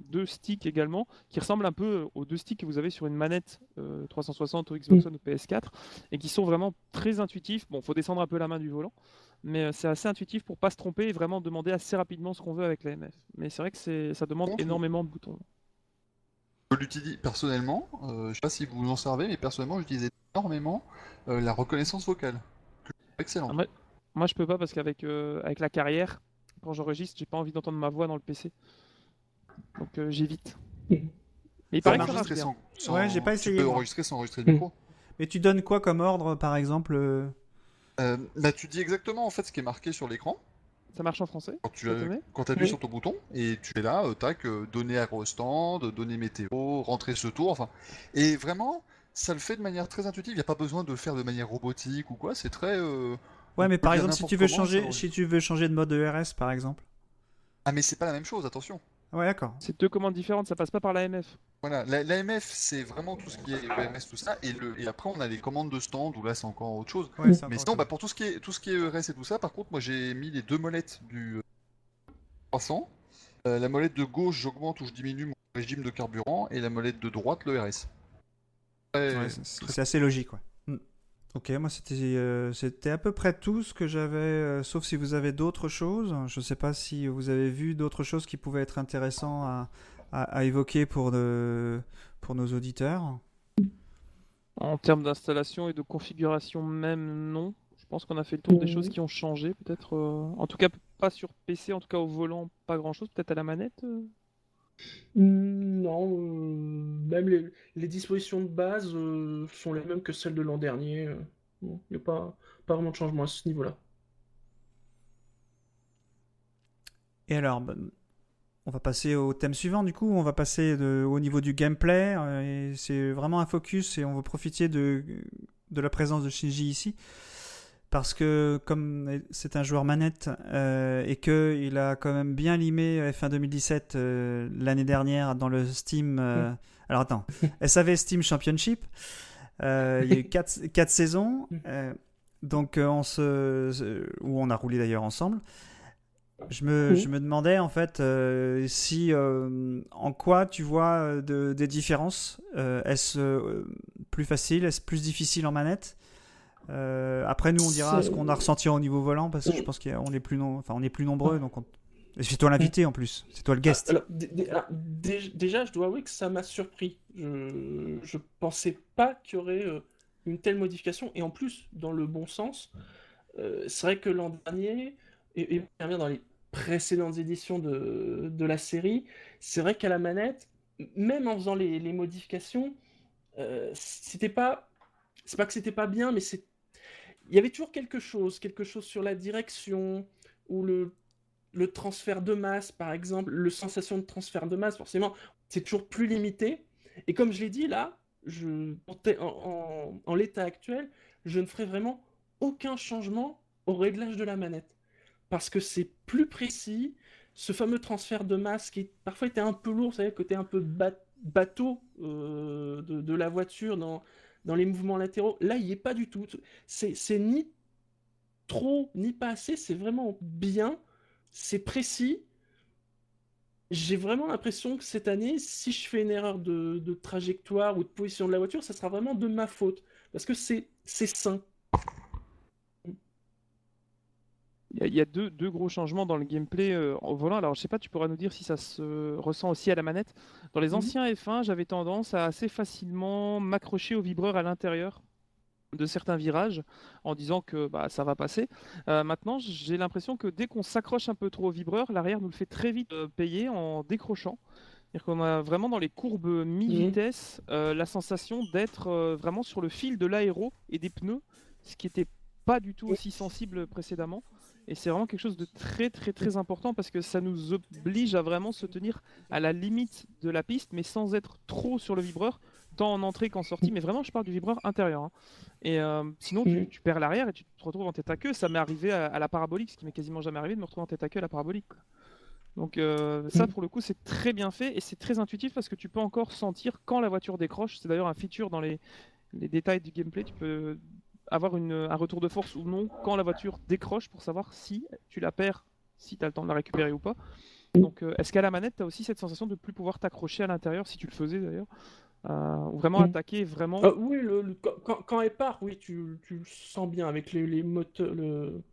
deux sticks également qui ressemblent un peu aux deux sticks que vous avez sur une manette euh, 360 ou Xbox One ou PS4 et qui sont vraiment très intuitifs. Bon, faut descendre un peu la main du volant, mais euh, c'est assez intuitif pour pas se tromper et vraiment demander assez rapidement ce qu'on veut avec l'AMF. Mais c'est vrai que ça demande énormément de boutons. Je l'utilise personnellement, euh, je sais pas si vous en servez, mais personnellement j'utilisais énormément euh, la reconnaissance vocale. Excellent. Ah, moi, moi, je peux pas parce qu'avec euh, avec la carrière, quand j'enregistre, j'ai pas envie d'entendre ma voix dans le PC. Donc euh, j'évite. Mais il Tu peux paraît que ça marche enregistrer bien. sans, sans- Ouais, j'ai pas tu essayé, peux moi. enregistrer sans enregistrer le micro. Mais tu donnes quoi comme ordre par exemple euh, Euh, bah, tu dis exactement en fait ce qui est marqué sur l'écran Ça marche en français quand tu met appuies Oui. sur ton bouton et tu es là, euh, tac, euh, donner à stand, donner météo, rentrer ce tour, enfin. Et vraiment, ça le fait de manière très intuitive. Il n'y a pas besoin de le faire de manière robotique ou quoi. C'est très. euh, Ouais, mais par exemple si tu veux comment, changer ça- si tu veux changer de mode ERS par exemple. Ah mais c'est pas la même chose, attention. Ouais, d'accord. C'est deux commandes différentes, ça passe pas par l'AMF. Voilà, la- l'AMF c'est vraiment tout ce qui est EMS, tout ça, et, le, et après on a les commandes de stand où là c'est encore autre chose. Ouais, Mais sinon, bah, pour tout ce qui est tout ce qui est ERS et tout ça, par contre, moi j'ai mis les deux molettes du euh, 300. Euh, la molette de gauche, j'augmente ou je diminue mon régime de carburant, et la molette de droite, le RS. Très- chose. Ouais, c'est assez logique, ouais. Hmm. Ok, moi c'était euh, c'était à peu près tout ce que j'avais, euh, sauf si vous avez d'autres choses. Je sais pas si vous avez vu d'autres choses qui pouvaient être intéressantes à, à, à évoquer pour, de, pour nos auditeurs. En termes d'installation et de configuration même, non. Je pense qu'on a fait le tour des choses qui ont changé, peut-être. euh, En tout cas, pas sur PC, en tout cas au volant, pas grand-chose. Peut-être à la manette. Euh. Hmm, Non, euh, même les, dispositions de base euh, sont les mêmes que celles de l'an dernier. euh. Il n'y a pas, vraiment de changement à ce niveau-là. Et alors, bah, on va passer au thème suivant du coup. On va passer au niveau du gameplay. euh, c'est vraiment un focus et on va profiter de la présence de Shinji ici. Parce que comme c'est un joueur manette euh, et qu'il a quand même bien limé F1 2017 euh, l'année dernière dans le Steam... euh, Alors attends, *laughs* SAV Steam Championship. euh, il y a eu *laughs* 4, saisons. euh, donc on se, où on a roulé d'ailleurs ensemble. Je me, Oui. je me demandais en fait si en quoi tu vois de- des différences. Est-ce plus facile, est-ce plus difficile en manette Euh, Après nous on dira ce qu'on a ressenti au niveau volant parce que je pense qu'on est plus non- enfin on est plus nombreux donc on... c'est toi l'invité en plus, c'est toi le guest. Alors, ah, dé- déjà, je dois avouer que ça m'a surpris. Je, je pensais pas qu'il y aurait euh, une telle modification, et en plus, dans le bon sens. Euh, c'est vrai que l'an dernier, et, et bien dans les précédentes éditions de, de la série, c'est vrai qu'à la manette, même en faisant les, les modifications, euh, c'était pas. C'est pas que c'était pas bien, mais c'est. Il y avait toujours quelque chose, quelque chose sur la direction, ou le, transfert de masse, par exemple, le sensation de transfert de masse, forcément, c'est toujours plus limité. Et comme je l'ai dit là, je, en, l'état actuel, je ne ferai vraiment aucun changement au réglage de la manette. Parce que c'est plus précis. Ce fameux transfert de masse qui parfois était un peu lourd, le côté un peu ba- bateau euh, de, de la voiture dans, dans les mouvements latéraux, là, il n'y est pas du tout. C'est ni trop, ni pas assez, c'est vraiment bien, c'est précis. j'ai vraiment l'impression que cette année, si je fais une erreur de, trajectoire ou de position de la voiture, ça sera vraiment de ma faute. Parce que c'est sain. Il y a, deux, deux gros changements dans le gameplay euh, au volant. Alors, je sais pas, tu pourras nous dire si ça se ressent aussi à la manette. Dans les Mhm. anciens F1, j'avais tendance à assez facilement m'accrocher au vibreur à l'intérieur de certains virages en disant que bah, ça va passer. Euh, maintenant, j'ai l'impression que dès qu'on s'accroche un peu trop au vibreur, l'arrière nous le fait très vite euh, payer en décrochant. C'est-à-dire qu'on a vraiment dans les courbes mi-vitesse euh, la sensation d'être vraiment sur le fil de l'aéro et des pneus, ce qui n'était pas du tout aussi sensible précédemment. Et c'est vraiment quelque chose de très très très important parce que ça nous oblige à vraiment se tenir à la limite de la piste, mais sans être trop sur le vibreur, tant en entrée qu'en sortie. Mais vraiment, je parle du vibreur intérieur. hein. Et euh, sinon, tu, Mhm. tu perds l'arrière et tu te retrouves en tête à queue. Ça m'est arrivé à, à la parabolique, ce qui m'est quasiment jamais arrivé de me retrouver en tête à queue à la parabolique. quoi. Donc euh, ça, Mhm. pour le coup, c'est très bien fait et c'est très intuitif parce que tu peux encore sentir quand la voiture décroche. C'est d'ailleurs un feature dans les, les détails du gameplay. Tu peux avoir une- un retour de force ou non quand la voiture décroche pour savoir si tu la perds, si tu as le temps de la récupérer ou pas. Donc, euh, est-ce qu'à la manette, tu as aussi cette sensation de plus pouvoir t'accrocher à l'intérieur, si tu le faisais d'ailleurs, euh, ou vraiment Mm. attaquer vraiment Euh, oui, le, le- quand, elle part, oui, tu, tu le sens bien avec les, les moteurs, le,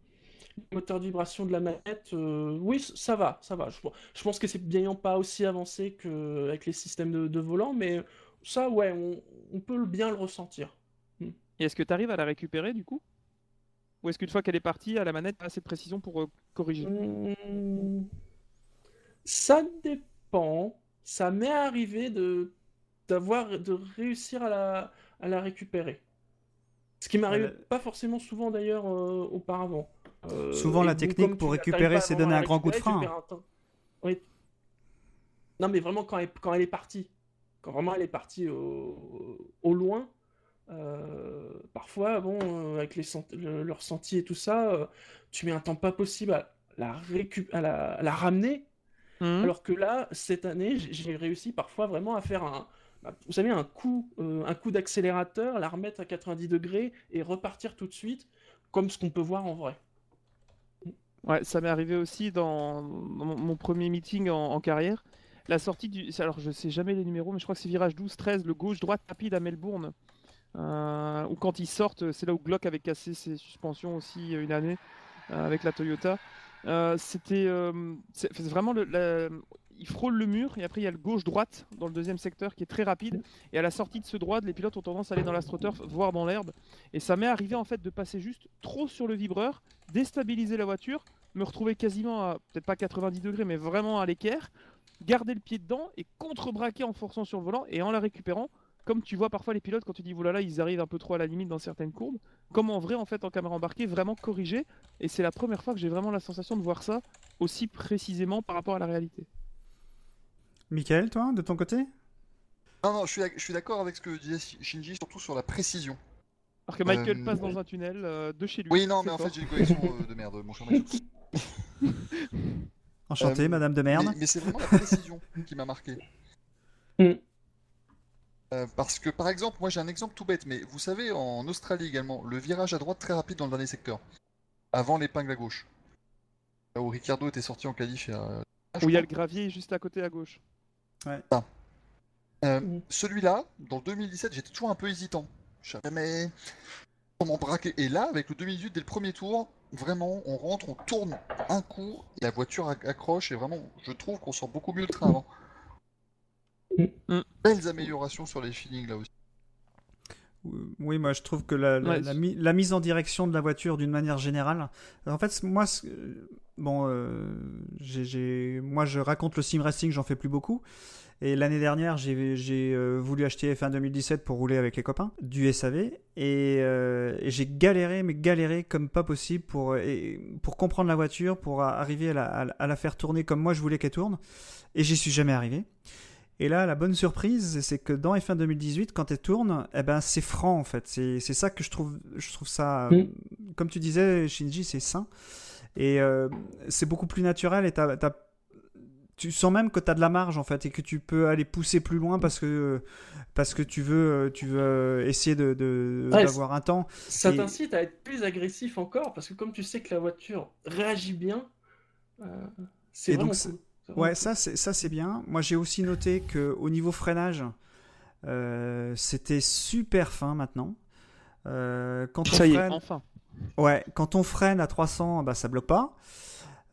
le moteur de vibration de la manette. euh, oui, ça va, ça va. Je, je pense que c'est bien pas aussi avancé qu'avec les systèmes de, de volant, mais ça, ouais, on, on peut bien le ressentir. Et est-ce que tu arrives à la récupérer du coup? Ou est-ce qu'une fois qu'elle est partie, à la manette, tu as assez de précision pour euh, corriger? Hmm, Ça dépend. Ça m'est arrivé de d'avoir de réussir à la, à la récupérer. Ce qui m'arrive Euh, pas forcément souvent d'ailleurs euh, auparavant. Euh, Souvent, la technique pour récupérer, pas c'est donner un grand coup de frein. Oui. Non, mais vraiment quand elle, quand elle est partie. Quand vraiment elle est partie au, au loin. Euh, parfois, bon, euh, avec les sent- le, le ressenti et tout ça, euh, tu mets un temps pas possible à la, récup- à la, à la ramener. Mhm. Alors que là, cette année, j'ai réussi parfois vraiment à faire un, bah, vous savez, un coup, euh, un coup d'accélérateur, la remettre à 90 degrés et repartir tout de suite, comme ce qu'on peut voir en vrai. Ouais, ça m'est arrivé aussi dans, dans mon, premier meeting en, en carrière. La sortie du. Alors, je sais jamais les numéros, mais je crois que c'est virage 12-13, le gauche-droite rapide à Melbourne. Euh, ou quand ils sortent, c'est là où Glock avait cassé ses suspensions aussi euh, une année euh, avec la Toyota. Euh, C'était vraiment le. la- Il frôle le mur et après il y a le gauche-droite dans le deuxième secteur qui est très rapide. Et à la sortie de ce droit, les pilotes ont tendance à aller dans l'astroturf, voire dans l'herbe. Et ça m'est arrivé en fait de passer juste trop sur le vibreur, déstabiliser la voiture, me retrouver quasiment à peut-être pas 90 degrés, mais vraiment à l'équerre, garder le pied dedans et contre-braquer en forçant sur le volant et en la récupérant. Comme tu vois parfois les pilotes quand tu dis voilà ils arrivent un peu trop à la limite dans certaines courbes, comme en vrai en fait en caméra embarquée vraiment corrigé et c'est la première fois que j'ai vraiment la sensation de voir ça aussi précisément par rapport à la réalité. Michael, toi, de ton côté? Non, non, je suis, d'accord avec ce que disait Shi- Shinji, surtout sur la précision. Alors que Michael Euh, passe dans un tunnel euh, de chez lui. Oui, non, mais en fait, j'ai une connexion euh, de merde, mon cher Michael. Enchanté, Euh, Madame de Merde. Mais, mais c'est vraiment la précision qui m'a marqué. Mm. Euh, parce que, par exemple, moi j'ai un exemple tout bête, mais vous savez, en Australie également, le virage à droite très rapide dans le dernier secteur, avant l'épingle à gauche, là où Ricardo était sorti en qualif. Ah, je Où il y a le gravier juste à côté à gauche. Euh, Mm. Celui-là, dans le 2017, j'étais toujours un peu hésitant. Je savais mais comment braquer. Et là, avec le 2018, dès le premier tour, vraiment, on rentre, on tourne un coup, la voiture acc- accroche, et vraiment, je trouve qu'on sort beaucoup mieux le train avant. Mm. Belles améliorations sur les feelings là aussi. Oui, moi je trouve que la, la- Ouais, la c'est- mi- la mise en direction de la voiture d'une manière générale, en fait, moi, euh, bon, euh, moi je raconte le sim racing, j'en fais plus beaucoup. Et l'année dernière, j'ai euh, voulu acheter F1 2017 pour rouler avec les copains du SAV. Et, euh, et j'ai galéré, mais galéré comme pas possible pour, et- pour comprendre la voiture, pour arriver à la, à la- à la faire tourner comme moi je voulais qu'elle tourne. Et j'y suis jamais arrivé. Et là, la bonne surprise, c'est que dans F1 2018, quand elle tourne, eh ben, c'est franc en fait. C'est c'est ça que je trouve, je trouve ça, euh, comme tu disais, Shinji, c'est sain. Et euh, c'est beaucoup plus naturel et t'as- t'as- tu sens même que tu as de la marge en fait et que tu peux aller pousser plus loin parce que, parce que tu veux, tu veux essayer de- de- Ouais, d'avoir un temps. Ça Et- t'incite à être plus agressif encore, parce que comme tu sais que la voiture réagit bien, euh, c'est vraiment donc, cool. Ouais, ça c'est ça c'est bien. Moi j'ai aussi noté que au niveau freinage, euh, c'était super fin maintenant. Euh, quand on Ça y est, freine, enfin. ouais, quand on freine à 300, bah ça bloque pas.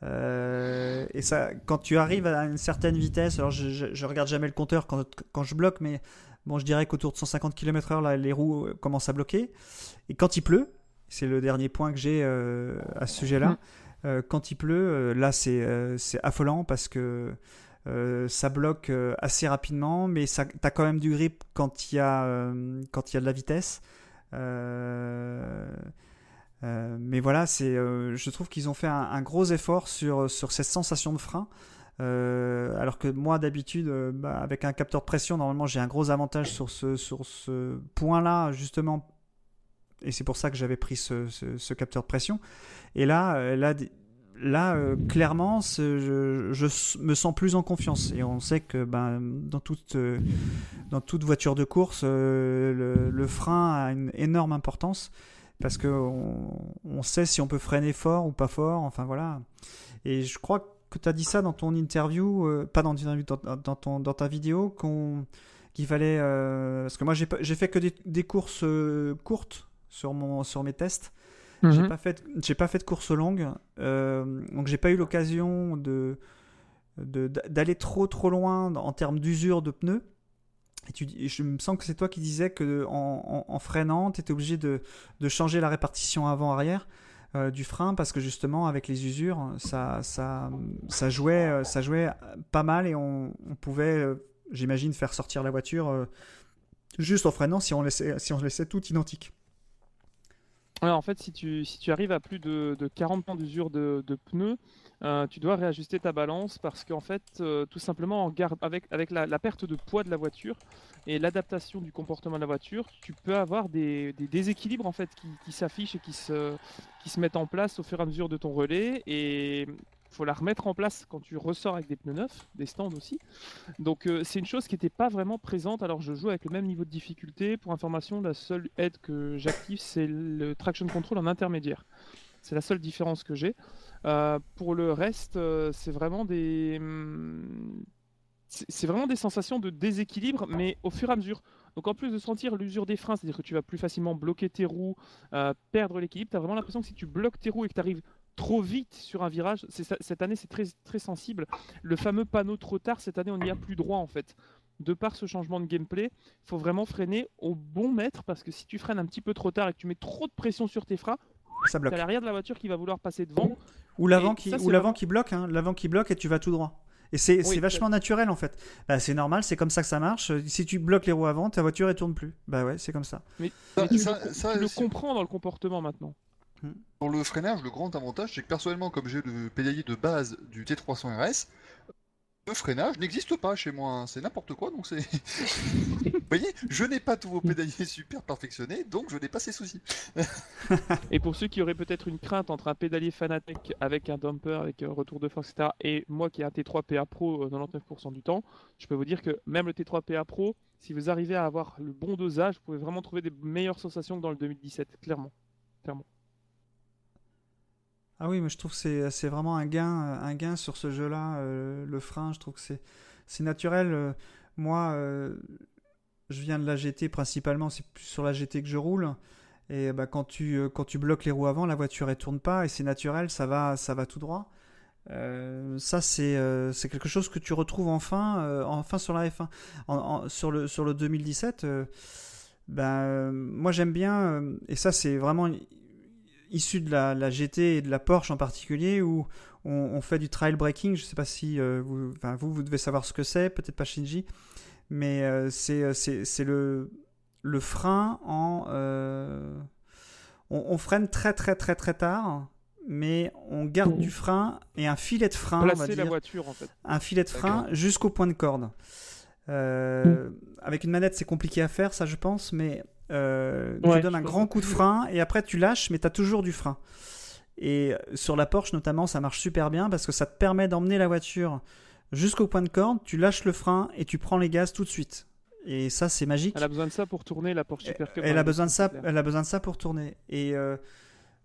Euh, et ça, quand tu arrives à une certaine vitesse, alors je, je, je regarde jamais le compteur quand, quand je bloque, mais bon, je dirais qu'autour de 150 km/h, là, les roues commencent à bloquer. Et quand il pleut, c'est le dernier point que j'ai euh, à ce sujet-là. Mm. Euh, quand il pleut, euh, là, c'est euh, c'est affolant parce que ça bloque assez rapidement, mais ça, t'as quand même du grip quand il y a de la vitesse. Mais voilà, c'est, je trouve qu'ils ont fait un, gros effort sur, sur cette sensation de frein. Alors que moi, d'habitude, bah, avec un capteur de pression, normalement, j'ai un gros avantage sur ce, sur ce point-là, justement. Et c'est pour ça que j'avais pris ce, capteur de pression. Et là, euh, là, là euh, clairement, je, me sens plus en confiance. Et on sait que ben, dans, toute, euh, dans toute voiture de course, le, frein a une énorme importance parce que on, on sait si on peut freiner fort ou pas fort. Enfin voilà. Et je crois que tu as dit ça dans ton interview, pas dans, ta vidéo, qu'on, qu'il fallait. parce que moi, j'ai, fait que des, courses courtes sur, mon, sur mes tests. J'ai Mhm. pas fait, j'ai pas fait de course longue, euh, donc j'ai pas eu l'occasion de, de- d'aller trop trop loin en termes d'usure de pneus. Et tu, dis- je me sens que c'est toi qui disais que en, en, en freinant, tu étais obligé de, de changer la répartition avant-arrière euh, du frein parce que justement avec les usures, ça, ça, ça jouait, euh, ça jouait pas mal et on, on pouvait, euh, j'imagine, faire sortir la voiture juste en freinant si on laissait, si on laissait tout identique. Alors, en fait, si tu, si tu arrives à plus de, de 40 points d'usure de, pneus, euh, tu dois réajuster ta balance parce qu'en fait, euh, tout simplement, en garde, avec, avec la, perte de poids de la voiture et l'adaptation du comportement de la voiture, tu peux avoir des, des déséquilibres en fait qui, qui s'affichent et qui se, qui se mettent en place au fur et à mesure de ton relais et faut la remettre en place quand tu ressors avec des pneus neufs, des stands aussi. Donc euh, c'est une chose qui n'était pas vraiment présente. Alors je joue avec le même niveau de difficulté. Pour information, la seule aide que j'active, c'est le traction control en intermédiaire. C'est la seule différence que j'ai. Euh, pour le reste, euh, c'est vraiment des c'est vraiment des sensations de déséquilibre, mais au fur et à mesure. Donc en plus de sentir l'usure des freins, c'est-à-dire que tu vas plus facilement bloquer tes roues, perdre l'équilibre, tu as vraiment l'impression que si tu bloques tes roues et que tu arrives trop vite sur un virage, ça- cette année c'est très, très sensible. Le fameux panneau trop tard, cette année on n'y a plus droit en fait. De par ce changement de gameplay, il faut vraiment freiner au bon mètre parce que si tu freines un petit peu trop tard et que tu mets trop de pression sur tes freins, Ça bloque. tu l'arrière de la voiture qui va vouloir passer devant. Ou l'avant qui, ça, ou c'est l'avant vraiment- qui bloque, hein, l'avant qui bloque et tu vas tout droit. Et c'est Oui, c'est vachement naturel en fait. Bah, c'est normal, c'est comme ça que ça marche. Si tu bloques les roues avant, ta voiture elle tourne plus. Bah ouais, c'est comme ça. Mais, Ça- mais tu, ça- le, ça, tu le c'est- comprends dans le comportement maintenant. Dans le freinage, le grand avantage, c'est que personnellement, comme j'ai le pédalier de base du T300 RS, le freinage n'existe pas chez moi. hein. C'est n'importe quoi, donc c'est. *laughs* Vous voyez, je n'ai pas tous vos pédaliers *laughs* super perfectionnés, donc je n'ai pas ces soucis. *laughs* Et pour ceux qui auraient peut-être une crainte entre un pédalier Fanatec avec un dumper, avec un retour de force, etc., et moi qui ai un T3 PA Pro euh, 99% du temps, je peux vous dire que même le T3 PA Pro, si vous arrivez à avoir le bon dosage, vous pouvez vraiment trouver des meilleures sensations que dans le 2017, clairement. clairement. Ah oui, mais je trouve que c'est vraiment un gain, euh, un gain sur ce jeu-là. euh, le frein, je trouve que c'est naturel. euh, moi, je viens de la GT principalement, c'est plus sur la GT que je roule. Et bah, quand, tu, quand tu bloques les roues avant, la voiture elle tourne pas et c'est naturel, ça va, ça va tout droit. Ça, c'est c'est quelque chose que tu retrouves enfin, enfin sur la F1. En- en- sur, le, sur le 2017, euh, ben, euh, moi j'aime bien, et ça c'est vraiment issu de la, la GT et de la Porsche en particulier, où on, on fait du trail braking. Je sais pas si euh, vous, enfin, vous, vous devez savoir ce que c'est, peut-être pas Shinji, mais euh, c'est euh, c'est c'est le, le frein en. euh, on, on freine très très très très tard, mais on garde du frein et un filet de frein, on va Placer la voiture en fait. un filet de frein jusqu'au point de corde. Euh, Mm. Avec une manette, c'est compliqué à faire, ça je pense, mais euh, Ouais, tu donnes un grand coup de frein et après tu lâches, mais tu as toujours du frein. Et sur la Porsche notamment, ça marche super bien parce que ça te permet d'emmener la voiture jusqu'au point de corde, tu lâches le frein et tu prends les gaz tout de suite. Et ça, c'est magique. Elle a besoin de ça pour tourner la Porsche Super Cup. Elle a le besoin de ça, clair. elle a besoin de ça pour tourner. Et euh,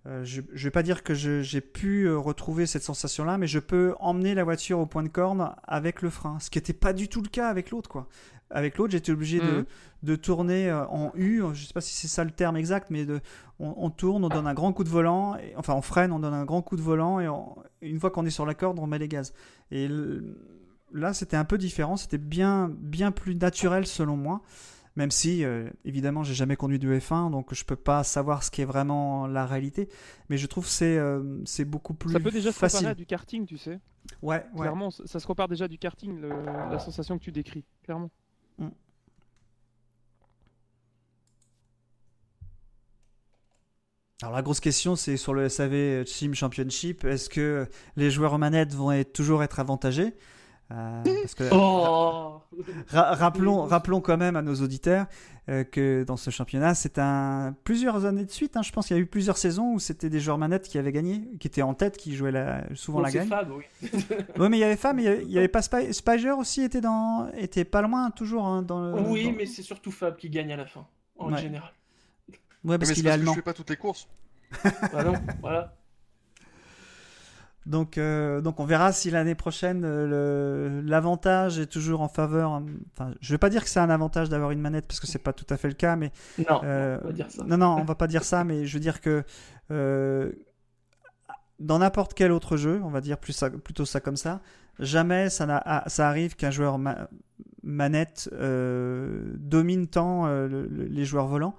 Euh, je ne vais pas dire que j'ai pu euh, retrouver cette sensation-là, mais je peux emmener la voiture au point de corne avec le frein, ce qui n'était pas du tout le cas avec l'autre. quoi. Avec l'autre, j'étais obligé de, Mhm. de tourner euh, en U, je ne sais pas si c'est ça le terme exact, mais de, on, on tourne, on donne un grand coup de volant, et- enfin on freine, on donne un grand coup de volant, et on- une fois qu'on est sur la corde, on met les gaz. Et le- là, c'était un peu différent, c'était bien, bien plus naturel selon moi. Même si, euh, évidemment, j'ai jamais conduit de F1, donc je peux pas savoir ce qui est vraiment la réalité. Mais je trouve que c'est euh, c'est beaucoup plus Ça peut déjà se comparer facile. à du karting, tu sais. Ouais. Clairement, ça ça se compare déjà à du karting, le- la sensation que tu décris. Clairement. Alors la grosse question, c'est sur le SAV Team Championship, est-ce que les joueurs aux manettes vont toujours être avantagés? Euh, parce que, Oh *laughs* ra- rappelons, rappelons quand même à nos auditeurs euh, que dans ce championnat, c'est un plusieurs années de suite. hein, je pense qu'il y a eu plusieurs saisons où c'était des joueurs manettes qui avaient gagné, qui étaient en tête, qui jouaient la- souvent Bon, la gagne. Fab, oui. *laughs* Oui, mais il y avait Fab, mais il y avait- il y avait pas Spy- Spiger aussi était dans, était pas loin toujours hein, dans. le- oui, dans- mais c'est surtout Fab qui gagne à la fin, en Ouais. général. Ouais, parce qu'il est parce que je allemand. fais pas toutes les courses. Ah non, voilà. Donc, euh, donc on verra si l'année prochaine euh, l'avantage est toujours en faveur. hein. Enfin, je vais pas dire que c'est un avantage d'avoir une manette parce que c'est pas tout à fait le cas, mais Non, euh, on va dire ça. non, non, on va pas dire ça, mais je veux dire que euh, dans n'importe quel autre jeu, on va dire plus ça- plutôt ça comme ça, jamais ça, ah, ça arrive qu'un joueur ma- manette domine tant le- le- les joueurs volants.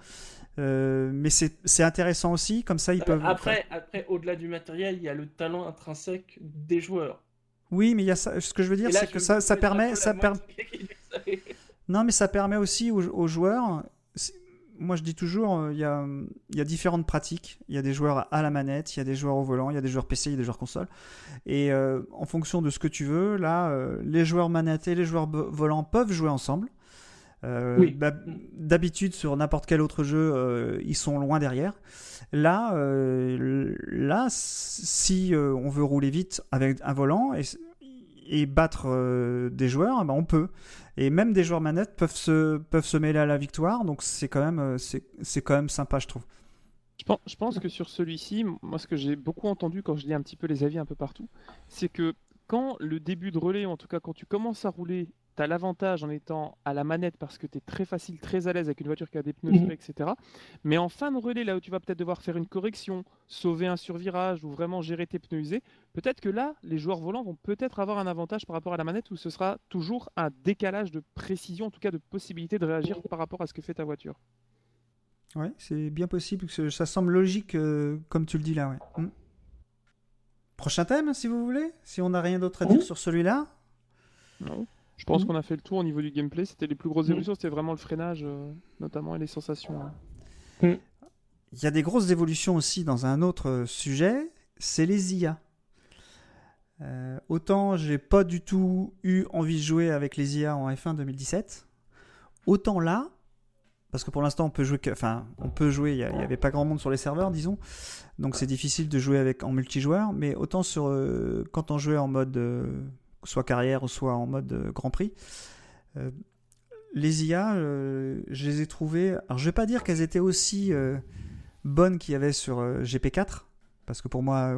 Euh, mais c'est intéressant aussi, comme ça ils peuvent. Après, après au-delà du matériel, il y a le talent intrinsèque des joueurs. Oui, mais il y a ça, ce que je veux dire, c'est que ça, ça permet, ça per- *laughs* non, mais ça permet aussi aux, aux joueurs. Moi, je dis toujours, euh, il y, a, il y a différentes pratiques. Il y a des joueurs à la manette, il y a des joueurs au volant, il y a des joueurs PC, il y a des joueurs console. Et euh, en fonction de ce que tu veux, là, euh, les joueurs manettes et les joueurs volants peuvent jouer ensemble. Euh, Oui. bah, D'habitude, sur n'importe quel autre jeu, euh, ils sont loin derrière. Là, euh, là si on veut rouler vite avec un volant et, et battre des joueurs, ben, on peut. Et même des joueurs manettes peuvent se, peuvent se mêler à la victoire, donc c'est quand, même, quand même sympa, je trouve. Je pense, je pense que sur celui-ci, moi ce que j'ai beaucoup entendu quand je lis un petit peu les avis un peu partout, c'est que quand le début de relais, ou en tout cas quand tu commences à rouler, tu as l'avantage en étant à la manette parce que tu es très facile, très à l'aise avec une voiture qui a des pneus serrés, etc. Mais en fin de relais, là où tu vas peut-être devoir faire une correction, sauver un survirage ou vraiment gérer tes pneus usés, peut-être que là, les joueurs volants vont peut-être avoir un avantage par rapport à la manette où ce sera toujours un décalage de précision, en tout cas de possibilité de réagir par rapport à ce que fait ta voiture. Ouais, c'est bien possible, que ça semble logique euh, comme tu le dis là. Ouais. Mm. Prochain thème, si vous voulez, si on n'a rien d'autre à dire Mhm. sur celui-là? Non. Je pense Mhm. qu'on a fait le tour au niveau du gameplay. C'était les plus grosses Mhm. évolutions, c'était vraiment le freinage, euh, notamment, et les sensations. hein. Il y a des grosses évolutions aussi dans un autre euh, sujet, c'est les IA. Euh, autant j'ai pas du tout eu envie de jouer avec les IA en F1 2017, autant là, parce que pour l'instant on peut jouer, que- enfin on peut jouer, il y a- il y avait pas grand monde sur les serveurs, disons, donc c'est difficile de jouer avec en multijoueur, mais autant sur euh, quand on jouait en mode euh, soit carrière ou soit en mode euh, Grand Prix, euh, les IA, euh, je les ai trouvées. Alors je vais pas dire qu'elles étaient aussi bonnes qu'il y avait sur euh, GP4, parce que pour moi,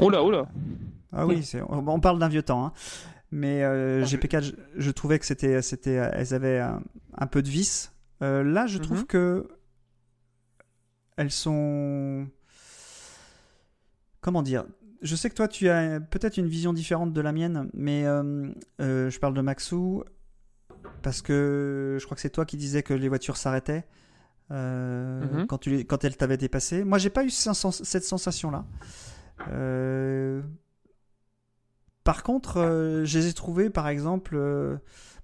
Oh là, oh là ah oui, c'est- on, parle d'un vieux temps, hein. mais euh, Ah, je- GP4, je, je trouvais que c'était, c'était, elles avaient un, un peu de vis. Euh, là, je trouve Mhm. que elles sont, comment dire. Je sais que toi, tu as peut-être une vision différente de la mienne, mais euh, euh, je parle de Maxou parce que je crois que c'est toi qui disais que les voitures s'arrêtaient euh, Mhm. quand, tu les- quand elles t'avaient dépassé. Moi, j'ai pas eu cette sensation-là. Par contre, je les ai trouvés, par exemple.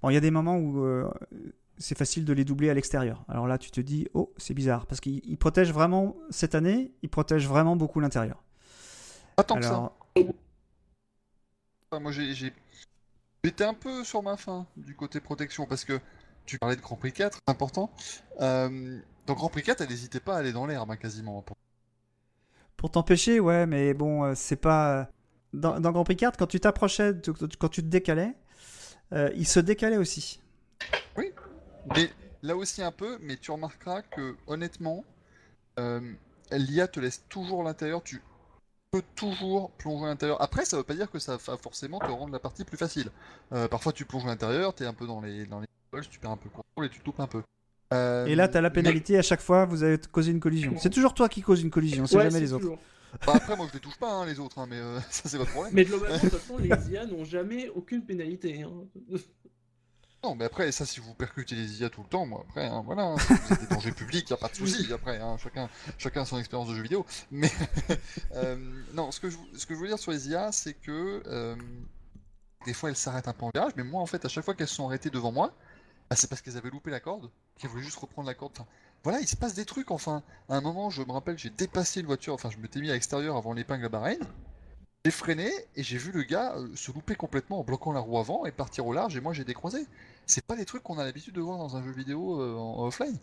Bon, il y a des moments où c'est facile de les doubler à l'extérieur. Alors là, tu te dis, oh, c'est bizarre, parce qu'ils ils protègent vraiment, cette année, ils protègent vraiment beaucoup l'intérieur. Pas tant que ça. Enfin, moi, j'ai, j'étais un peu sur ma faim du côté protection parce que tu parlais de Grand Prix 4, c'est important. Euh, dans Grand Prix 4, elle n'hésitait pas à aller dans l'herbe hein, quasiment. Pour t'empêcher, ouais, mais bon, euh, c'est pas. Dans, dans Grand Prix 4, quand tu t'approchais, tu- quand tu te décalais, euh, il se décalait aussi. Mais là aussi un peu, mais tu remarqueras que honnêtement, euh, l'IA te laisse toujours l'intérieur, tu peux toujours plonger à l'intérieur. Après, ça veut pas dire que ça va forcément te rendre la partie plus facile. Euh, parfois, tu plonges à l'intérieur, t'es un peu dans les dans les tu perds un peu le contrôle et tu te loupes un peu. Euh, Et là, t'as la mais- pénalité à chaque fois, vous avez causé une collision. C'est toujours toi qui cause une collision, c'est Ouais, jamais les autres. Bah, après, moi, je les touche pas, hein, les autres, hein, mais euh, *laughs* ça, c'est votre problème. Mais globalement, de toute façon, les IA n'ont jamais aucune pénalité. hein. Non, mais après, ça, si vous percutez les IA tout le temps, moi, après, hein, voilà, hein, si vous êtes des dangers *laughs* publics, y a pas de souci. Après, hein, chacun, chacun a son expérience de jeu vidéo. Mais *laughs* euh, non, ce que, je, ce que je veux dire sur les IA, c'est que euh, des fois, elles s'arrêtent un peu en virage, mais moi, en fait, à chaque fois qu'elles se sont arrêtées devant moi, bah, c'est parce qu'elles avaient loupé la corde, qu'elles voulaient juste reprendre la corde. Enfin, voilà, il se passe des trucs. Enfin, à un moment, je me rappelle, j'ai dépassé une voiture. Enfin, je m'étais mis à l'extérieur avant l'épingle à Bahreïn. J'ai freiné et j'ai vu le gars euh, se louper complètement en bloquant la roue avant et partir au large et moi j'ai décroisé. C'est pas des trucs qu'on a l'habitude de voir dans un jeu vidéo euh, en, offline.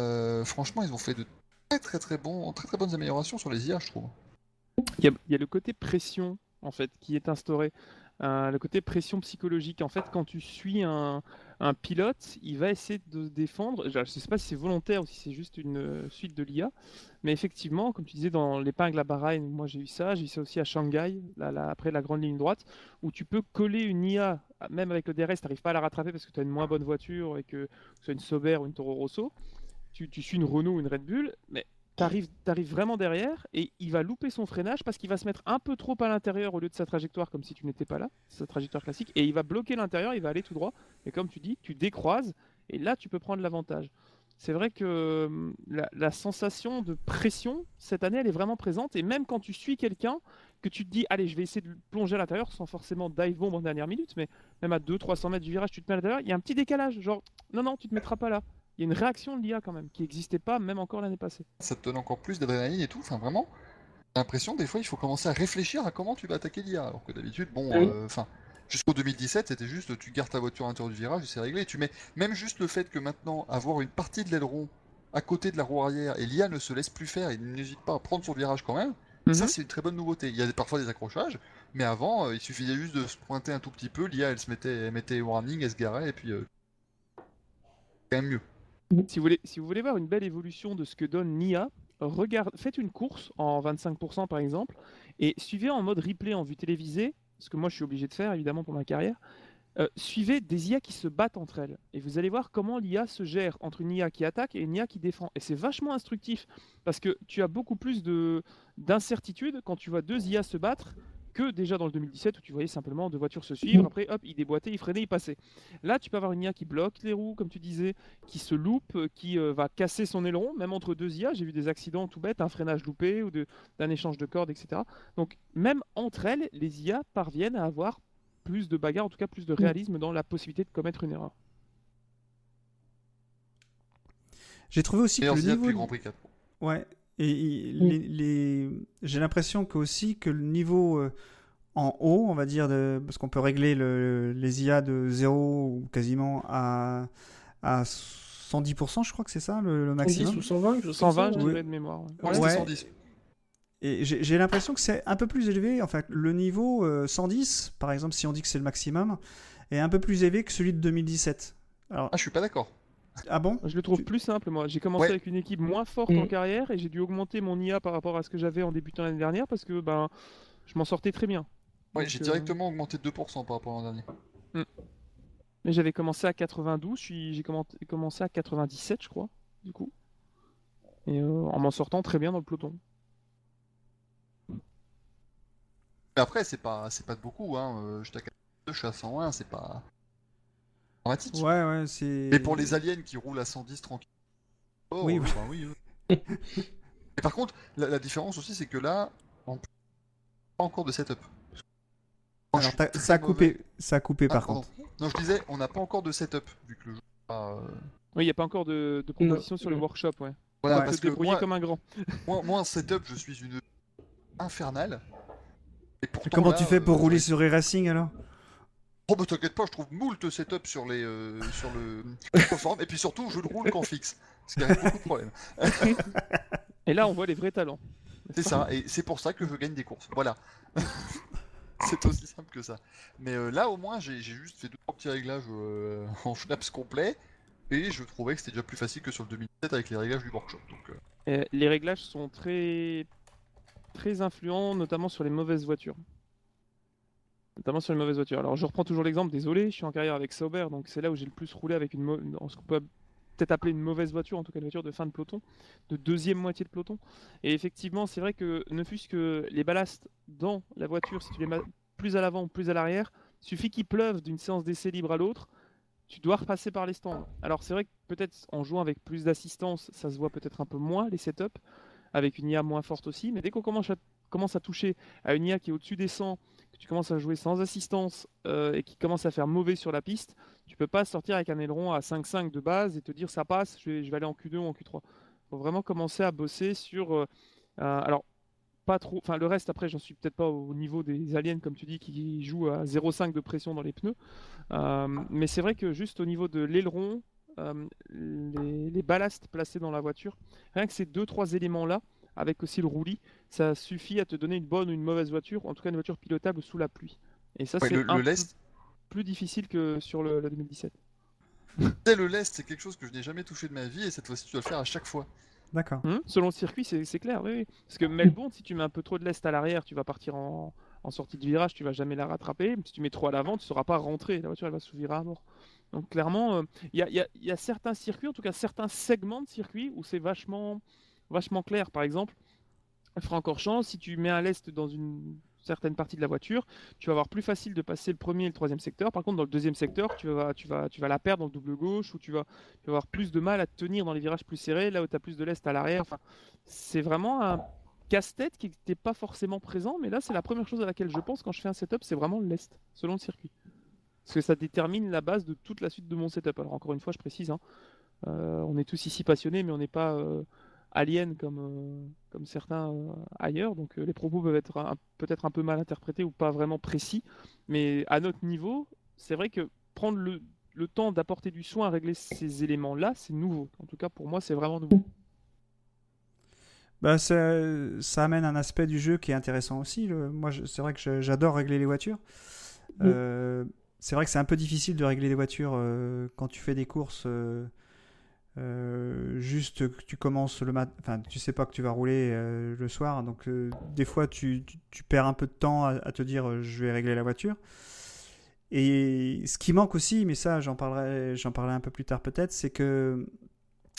Euh, franchement, ils ont fait de très très très bons, très très bonnes améliorations sur les IA, je trouve. Il y, y a le côté pression en fait qui est instauré, Euh, le côté pression psychologique. En fait, quand tu suis un, pilote, il va essayer de se défendre. Je ne sais pas si c'est volontaire ou si c'est juste une euh, suite de l'IA, mais effectivement, comme tu disais dans l'épingle à Bahreïn, moi j'ai eu ça, j'ai eu ça aussi à Shanghai, là, là, après la grande ligne droite, où tu peux coller une IA, même avec le DRS, tu n'arrives pas à la rattraper parce que tu as une moins bonne voiture et que, que ce soit une Sauber ou une Toro Rosso. Tu suis une Renault ou une Red Bull, mais T'arrives arrives vraiment derrière et il va louper son freinage parce qu'il va se mettre un peu trop à l'intérieur au lieu de sa trajectoire comme si tu n'étais pas là, sa trajectoire classique, et il va bloquer l'intérieur, il va aller tout droit. Et comme tu dis, tu décroises et là tu peux prendre l'avantage. C'est vrai que hum, la, sensation de pression cette année elle est vraiment présente et même quand tu suis quelqu'un que tu te dis allez je vais essayer de plonger à l'intérieur sans forcément dive bomb en dernière minute mais même à 200-300 mètres du virage tu te mets à l'intérieur il y a un petit décalage genre non non tu te mettras pas là il y a une réaction de l'IA quand même qui n'existait pas même encore l'année passée Ça te donne encore plus d'adrénaline et tout. Enfin, vraiment, j'ai l'impression des fois il faut commencer à réfléchir à comment tu vas attaquer l'IA. Alors que d'habitude, bon, Oui. euh, enfin, jusqu'au 2017, c'était juste tu gardes ta voiture à l'intérieur du virage et c'est réglé. Tu mets même juste le fait que maintenant avoir une partie de l'aileron à côté de la roue arrière et l'IA ne se laisse plus faire, il n'hésite pas à prendre son virage quand même. Ça, Mhm. c'est une très bonne nouveauté. Il y a parfois des accrochages, mais avant, euh, il suffisait juste de se pointer un tout petit peu. L'IA, elle se mettait, elle mettait warning, elle se garait, et puis. Euh... quand même mieux. Si vous, voulez, si vous voulez voir une belle évolution de ce que donne l'IA, faites une course en 25% par exemple, et suivez en mode replay en vue télévisée, ce que moi je suis obligé de faire évidemment pour ma carrière. euh, suivez des IA qui se battent entre elles, et vous allez voir comment l'IA se gère entre une IA qui attaque et une IA qui défend. Et c'est vachement instructif, parce que tu as beaucoup plus de d'incertitude quand tu vois deux IA se battre que déjà dans le 2017 où tu voyais simplement deux voitures se suivre, après hop, ils déboîtaient, ils freinaient, ils passaient. Là, tu peux avoir une IA qui bloque les roues, comme tu disais, qui se loupe, euh, qui euh, va casser son aileron, même entre deux IA. J'ai vu des accidents tout bêtes, un freinage loupé ou de- d'un échange de cordes, etc. Donc, même entre elles, les IA parviennent à avoir plus de bagarres, en tout cas plus de réalisme dans la possibilité de commettre une erreur. J'ai trouvé aussi que le IA niveau. depuis Grand Prix 4. Ouais. Et il- les, les- j'ai l'impression que aussi que le niveau euh, en haut, on va dire, de... parce qu'on peut régler le- les IA de 0 ou quasiment à, à 110%, je crois que c'est ça le, le 110 maximum. ou 120, je sais 120, je dirais de mémoire. ouais. Ouais, Ouais. c'était 110. Et j'ai j'ai l'impression que c'est un peu plus élevé. Enfin, le niveau euh, 110, par exemple, si on dit que c'est le maximum, est un peu plus élevé que celui de 2017. Alors, Ah, je suis pas d'accord. Ah bon? Je le trouve plus simple, moi. J'ai commencé Ouais. avec une équipe moins forte Mm. en carrière et j'ai dû augmenter mon IA par rapport à ce que j'avais en débutant l'année dernière parce que ben, je m'en sortais très bien. Ouais, Donc, j'ai euh, directement augmenté de 2% par rapport à l'an dernier. Mais j'avais commencé à 92, je suis- j'ai commen- commencé à 97, je crois, du coup. Et euh, en m'en sortant très bien dans le peloton. Mais après, c'est pas, c'est pas de beaucoup. Hein. euh, J'étais à 42, je suis à 101, c'est pas dramatique. Ouais, ouais, c'est. Mais pour les aliens qui roulent à 110 tranquille. Oh, Oui, oui. oui. Et par contre, la, la différence aussi, c'est que là, on pas encore de setup. Moi, Alors, très ça a mauvais. coupé, ça a coupé Ah, par pardon. contre. Non, je disais, on n'a pas encore de setup, vu que le jeu. euh, Oui, il n'y a pas encore de, de proposition sur le workshop, ouais. Voilà, Ouais. parce que débrouiller moi, comme un grand. moi, moi, en setup, je suis une infernale. Et pourtant, Comment là, tu fais pour euh, rouler ouais. sur e-racing alors? Oh bah t'inquiète pas, je trouve moult setup sur les euh, sur le conforme et puis surtout je ne roule qu'en fixe, parce qu'il y a beaucoup de problèmes. Et là, on voit les vrais talents. C'est ça, et c'est pour ça que je gagne des courses. Voilà. *laughs* c'est aussi simple que ça. Mais euh, là au moins j'ai juste fait deux trois petits réglages euh, *laughs* en schnaps complet. Et je trouvais que c'était déjà plus facile que sur le 2017 avec les réglages du workshop. Donc, les réglages sont très très influents, notamment sur les mauvaises voitures. Notamment sur les mauvaises voitures. Alors je reprends toujours l'exemple, désolé, je suis en carrière avec Sauber, donc c'est là où j'ai le plus roulé avec une ce qu'on peut peut-être appeler une mauvaise voiture, en tout cas une voiture de fin de peloton, de deuxième moitié de peloton. Et effectivement, c'est vrai que ne fût-ce que les ballasts dans la voiture, si tu les mets plus à l'avant ou plus à l'arrière, suffit qu'il pleuve d'une séance d'essai libre à l'autre, tu dois repasser par les stands. Alors c'est vrai que peut-être en jouant avec plus d'assistance, ça se voit peut-être un peu moins les setups, avec une IA moins forte aussi, mais dès qu'on commence à, commence à toucher à une IA qui est au-dessus des 100, tu commences à jouer sans assistance euh, et qui commence à faire mauvais sur la piste, tu peux pas sortir avec un aileron à 5-5 de base et te dire ça passe, je vais, aller en Q2 ou en Q3. faut vraiment commencer à bosser sur... euh, alors, pas trop... Enfin, le reste, après, j'en suis peut-être pas au niveau des aliens, comme tu dis, qui jouent à 0,5 de pression dans les pneus. Euh, mais c'est vrai que juste au niveau de l'aileron, les, ballasts placés dans la voiture, rien que ces deux trois éléments là, avec aussi le roulis, ça suffit à te donner une bonne ou une mauvaise voiture, en tout cas une voiture pilotable sous la pluie. Et ça ouais, c'est le, un le peu lest, plus difficile que sur le, le 2017. c'est *laughs* le lest, c'est quelque chose que je n'ai jamais touché de ma vie et cette fois-ci tu dois le faire à chaque fois. D'accord. Hum, Selon le circuit, c'est c'est clair, oui, oui. Parce que Melbourne, si tu mets un peu trop de lest à l'arrière, tu vas partir en, en sortie de virage, tu vas jamais la rattraper. Si tu mets trop à l'avant, tu ne sauras pas rentrer. La voiture, elle va se virer à mort. Donc clairement, euh, il y, a, y a certains circuits, en tout cas certains segments de circuits où c'est vachement, vachement clair. Par exemple, Francorchamps, si tu mets un lest dans une certaine partie de la voiture, tu vas avoir plus facile de passer le premier et le troisième secteur. Par contre, dans le deuxième secteur, tu vas, tu vas, tu vas la perdre dans le double gauche ou tu vas, tu vas avoir plus de mal à te tenir dans les virages plus serrés, là où tu as plus de lest à l'arrière. Enfin, c'est vraiment un casse-tête qui n'était pas forcément présent, mais là, c'est la première chose à laquelle je pense quand je fais un setup, c'est vraiment le lest, selon le circuit. Parce que ça détermine la base de toute la suite de mon setup. Alors, encore une fois, je précise, hein, euh, on est tous ici passionnés, mais on n'est pas euh, aliens comme, euh, comme certains euh, ailleurs. Donc, euh, les propos peuvent être peut-être un peu mal interprétés ou pas vraiment précis. Mais à notre niveau, c'est vrai que prendre le, le temps d'apporter du soin à régler ces éléments-là, c'est nouveau. En tout cas, pour moi, c'est vraiment nouveau. Bah, ça, ça amène un aspect du jeu qui est intéressant aussi. le- Moi, c'est vrai que j'adore régler les voitures. Euh, c'est vrai que c'est un peu difficile de régler les voitures euh, quand tu fais des courses. euh, euh, juste que tu commences le matin, enfin tu sais pas que tu vas rouler euh, le soir, donc euh, des fois tu, tu- tu perds un peu de temps à, à te dire je vais régler la voiture. Et ce qui manque aussi, mais ça j'en parlerai, j'en parlerai un peu plus tard peut-être, c'est que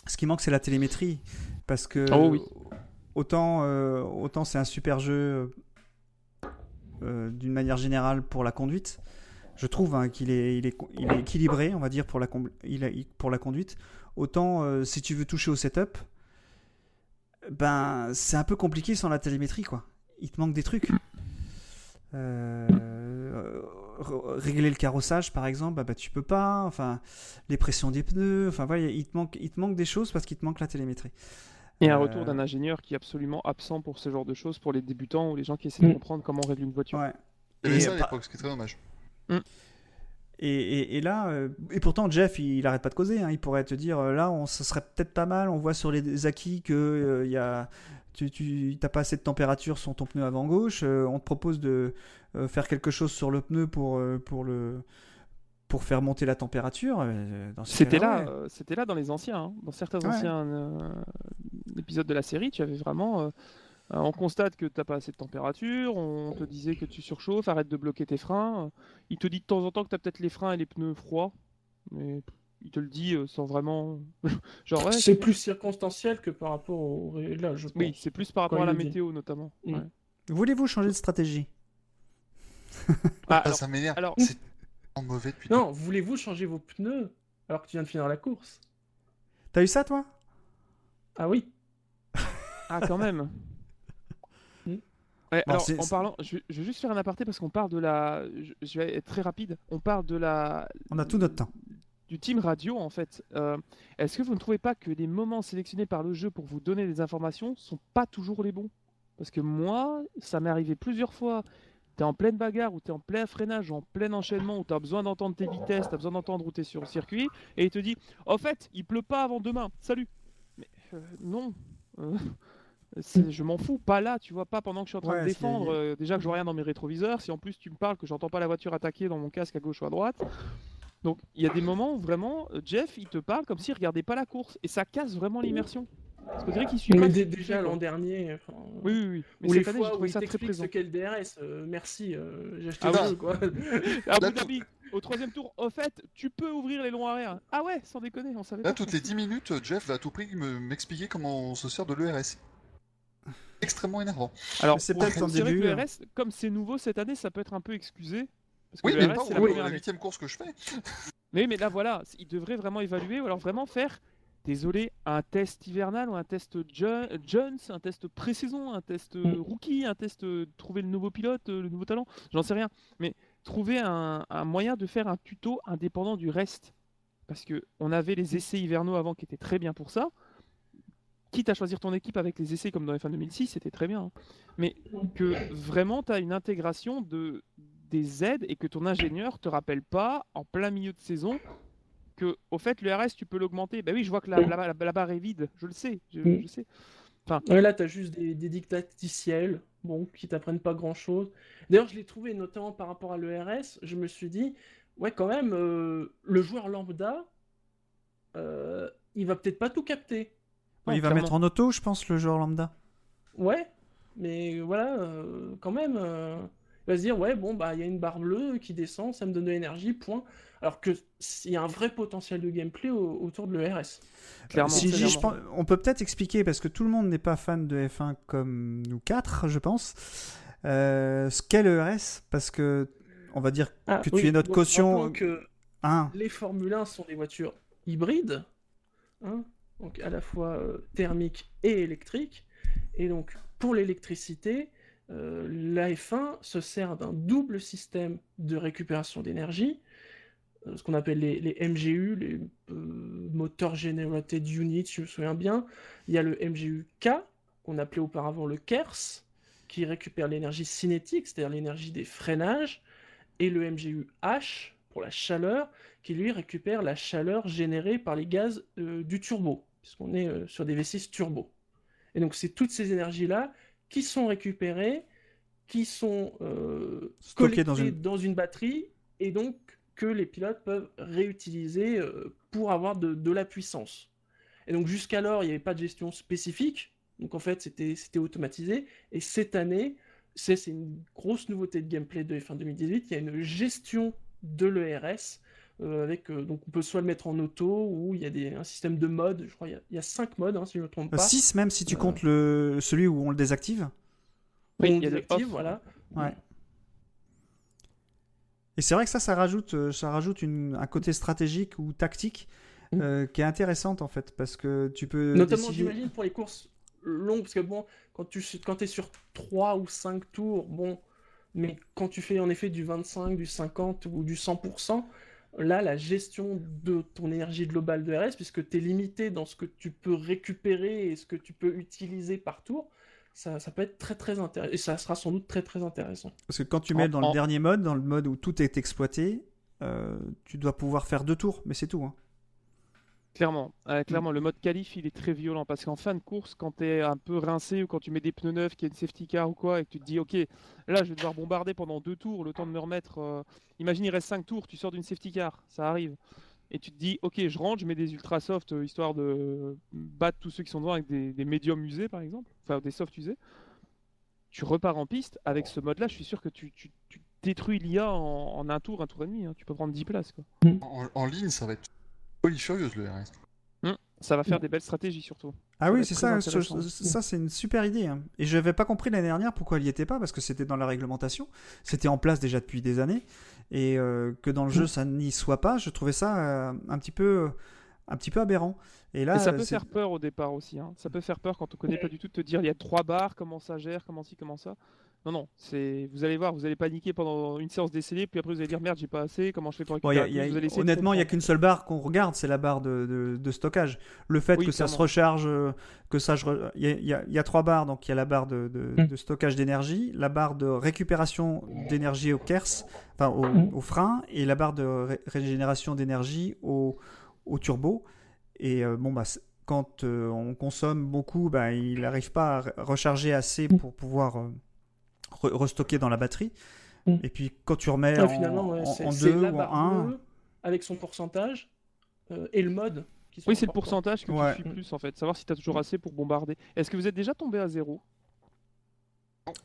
ce qui manque c'est la télémétrie, parce que Oh oui. autant autant c'est un super jeu d'une manière générale pour la conduite. Je trouve hein, qu'il est, il est, il est équilibré, on va dire, pour la, com- il a- il- pour la conduite. Autant euh, si tu veux toucher au setup, ben c'est un peu compliqué sans la télémétrie, quoi. Il te manque des trucs. Euh, régler le carrossage, par exemple, bah, bah, tu peux pas. Enfin, les pressions des pneus. Enfin, voilà, il te manque, il te manque des choses parce qu'il te manque la télémétrie. Et un Euh, retour d'un ingénieur qui est absolument absent pour ce genre de choses, pour les débutants ou les gens qui essaient de Mm. comprendre comment on règle une voiture. Ouais. Il y avait Et, ça à l'époque, ce qui est très dommage. Et, et- et là, euh, et pourtant Jeff, il, il arrête pas de causer. hein. Il pourrait te dire, euh, là, on, ça serait peut-être pas mal. On voit sur les acquis que euh, y a, tu, t'as pas assez de température sur ton pneu avant gauche. euh, on te propose de euh, faire quelque chose sur le pneu pour pour le pour faire monter la température. C'était là, ouais. c'était là dans les anciens, hein. dans certains Ouais. anciens épisodes de la série, tu avais vraiment, euh, on constate que t'as pas assez de température, on te disait que tu surchauffes, arrête de bloquer tes freins. euh, Il te dit de temps en temps que t'as peut-être les freins et les pneus froids, mais il te le dit euh, sans vraiment, *laughs* genre ouais, C'est plus circonstanciel que par rapport au réglage. oui, c'est plus par rapport Quand à la dit. météo notamment. Mm. ouais. Voulez-vous changer de stratégie? Ah, Ah, alors, ça m'énerve. alors- C'est mauvais depuis. Non, voulez-vous changer vos pneus alors que tu viens de finir la course? T'as eu ça, toi? Ah oui. Ah, quand même. Ouais, Bon, alors, en parlant, je, je vais juste faire un aparté parce qu'on parle de la. Je, je vais être très rapide. On parle de la. On a tout notre temps. Du team radio, en fait. Euh, Est-ce que vous ne trouvez pas que les moments sélectionnés par le jeu pour vous donner des informations sont pas toujours les bons? Parce que moi, ça m'est arrivé plusieurs fois. T'es en pleine bagarre ou t'es en plein freinage ou en plein enchaînement où t'as besoin d'entendre tes vitesses, t'as besoin d'entendre où t'es sur le circuit, et il te dit Au fait, il pleut pas avant demain, salut Mais euh, non Euh, Je m'en fous, pas là, tu vois, pas pendant que je suis en train Ouais, de défendre. euh, déjà que je vois rien dans mes rétroviseurs, si en plus tu me parles que j'entends pas la voiture attaquer dans mon casque à gauche ou à droite. Donc il y a des moments où vraiment euh, Jeff il te parle comme s'il regardait pas la course et ça casse vraiment l'immersion. Parce qu'on dirait qu'il suit Mais déjà l'an dernier, enfin, Oui, oui, oui. Mais ou les cette année, j'ai fois où trouvé il ça très présent. ce qu'est le DRS, euh, merci, euh, j'ai acheté Ah quoi. À Là, Abu Dhabi, au troisième tour, au fait, tu peux ouvrir les longs arrières. Ah ouais, sans déconner, on savait Là, pas. toutes les 10 minutes, Jeff va à tout prix me- m'expliquer comment on se sert de l'ERS. Extrêmement énervant. Alors, c'est peut-être que début, le RS, comme c'est nouveau cette année, ça peut être un peu excusé. Parce que Oui, mais RS, pas c'est première la huitième course que je fais. *laughs* Mais oui, mais là, voilà, il devrait vraiment évaluer, ou alors vraiment faire, désolé, un test hivernal ou un test Jo- Jones, un test pré-saison, un test euh, rookie, un test euh, trouver le nouveau pilote, euh, le nouveau talent, j'en sais rien. Mais trouver un, un moyen de faire un tuto indépendant du reste. Parce que on avait les essais hivernaux avant qui étaient très bien pour ça. Quitte à choisir ton équipe avec les essais comme dans F1 2006, c'était très bien. hein. Mais que vraiment tu as une intégration de, des aides et que ton ingénieur te rappelle pas en plein milieu de saison que au fait le RS tu peux l'augmenter. Bah oui, je vois que la, la- la- la barre est vide, je le sais, je, Mm. je sais. Ouais, là, t'as juste des, des dictaticiels, bon, qui t'apprennent pas grand-chose. D'ailleurs, je l'ai trouvé, notamment par rapport à l'ERS, je me suis dit, ouais, quand même, euh, le joueur lambda, euh, il va peut-être pas tout capter. Ouais, il va clairement. mettre en auto, je pense, le joueur lambda. Ouais, mais voilà, euh, quand même, euh, il va se dire, ouais, bon, bah, il y a une barre bleue qui descend, ça me donne de l'énergie, point. Alors que il y a un vrai potentiel de gameplay au- autour de l'ERS. Clairement. Si, clairement. je pense- on peut peut-être expliquer, parce que tout le monde n'est pas fan de F1 comme nous quatre, je pense, euh, ce qu'est le RS, parce que on va dire Ah, que tu es notre caution que 1. les Formule 1 sont des voitures hybrides, hein, donc à la fois euh, thermiques et électriques. Et donc pour l'électricité, euh, la F1 se sert d'un double système de récupération d'énergie, euh, ce qu'on appelle les, MGU, les Motor Generated Units, je me souviens bien. Il y a le MGU-K, qu'on appelait auparavant le KERS, qui récupère l'énergie cinétique, c'est-à-dire l'énergie des freinages, et le MGU-H, pour la chaleur, qui lui récupère la chaleur générée par les gaz du turbo, puisqu'on est euh, sur des V6 turbo. Et donc c'est toutes ces énergies-là qui sont récupérées, qui sont euh, Stockées collectées dans dans une- batterie, et donc que les pilotes peuvent réutiliser euh, pour avoir de, de la puissance. Et donc jusqu'alors, il n'y avait pas de gestion spécifique, donc en fait c'était automatisé, et cette année, c'est c'est une grosse nouveauté de gameplay de F1 2018, il y a une gestion de l'ERS, avec, euh, donc on peut soit le mettre en auto, ou il y a des, un système de modes, je crois il y a, il y a cinq modes, hein, si je ne me trompe pas. 6 même si tu Euh. comptes le, celui où on le désactive. Oui, On il y a le désactive, off. voilà. Ouais. Et c'est vrai que ça, ça rajoute, euh, ça rajoute une- un côté stratégique ou tactique Mm. euh, qui est intéressante en fait, parce que tu peux Notamment, décider- j'imagine, pour les courses longues, parce que bon, quand tu quand es sur 3 ou 5 tours, bon, mais quand tu fais en effet du 25, du 50 ou du 100%, là, la gestion de ton énergie globale de RS, puisque tu es limité dans ce que tu peux récupérer et ce que tu peux utiliser par tour, ça, ça peut être très très intéressant, et ça sera sans doute très très intéressant. Parce que quand tu mets dans en- le dernier mode, dans le mode où tout est exploité, euh, tu dois pouvoir faire deux tours, mais c'est tout. hein. Clairement, euh, clairement, le mode qualif il est très violent parce qu'en fin de course, quand tu es un peu rincé ou quand tu mets des pneus neufs, qu'il y a une safety car ou quoi, et que tu te dis ok, là je vais devoir bombarder pendant deux tours, le temps de me remettre. euh, Imagine il reste cinq tours, tu sors d'une safety car, ça arrive, et tu te dis ok, je rentre, je mets des ultra soft euh, histoire de battre tous ceux qui sont devant avec des, des médiums usés par exemple, enfin des soft usés. Tu repars en piste avec ce mode-là, je suis sûr que tu, tu- tu détruis l'IA en, en un tour, un tour et demi. hein. Tu peux prendre 10 places quoi. En, en ligne, ça va être folie furieuse le RS. Ça va faire des belles stratégies surtout. Ah Ça oui, c'est ça, ce- ça c'est une super idée. hein. Et je n'avais pas compris l'année dernière pourquoi elle n'y était pas, parce que c'était dans la réglementation, c'était en place déjà depuis des années, et euh, que dans le jeu ça n'y soit pas, je trouvais ça euh, un, petit peu, un petit peu aberrant. Et là, Et ça peut faire peur au départ aussi. hein. Ça peut faire peur quand on connaît pas du tout de te dire il y a trois barres, comment ça gère, comment ci, comment ça. Non, non, c'est vous allez voir, vous allez paniquer pendant une séance d'essai, puis après vous allez dire merde, j'ai pas assez, comment je fais pour Bon, y a- récupérer y a- plus Vous allez essayer de honnêtement, il n'y a qu'une seule barre qu'on regarde, c'est la barre de, de- de stockage. Le fait Oui, que ça se recharge, euh, que ça, il y, a- il y a- il y a trois barres, donc il y a la barre de, de- Mm. de stockage d'énergie, la barre de récupération d'énergie au KERS, enfin au, Mm. au frein, et la barre de ré- régénération d'énergie au, au turbo. Et euh, bon, bah, quand euh, on consomme beaucoup, bah, il n'arrive pas à re- recharger assez pour pouvoir euh, re- restocker dans la batterie. Mm. Et puis quand tu remets Ah, en, ouais, en- c'est deux ou en un, bleue avec son pourcentage euh, et le mode. qui sont Oui, c'est le pourcentage que Ouais. tu suis plus en fait. Savoir si tu as toujours assez pour bombarder. Est-ce que vous êtes déjà tombé à zéro?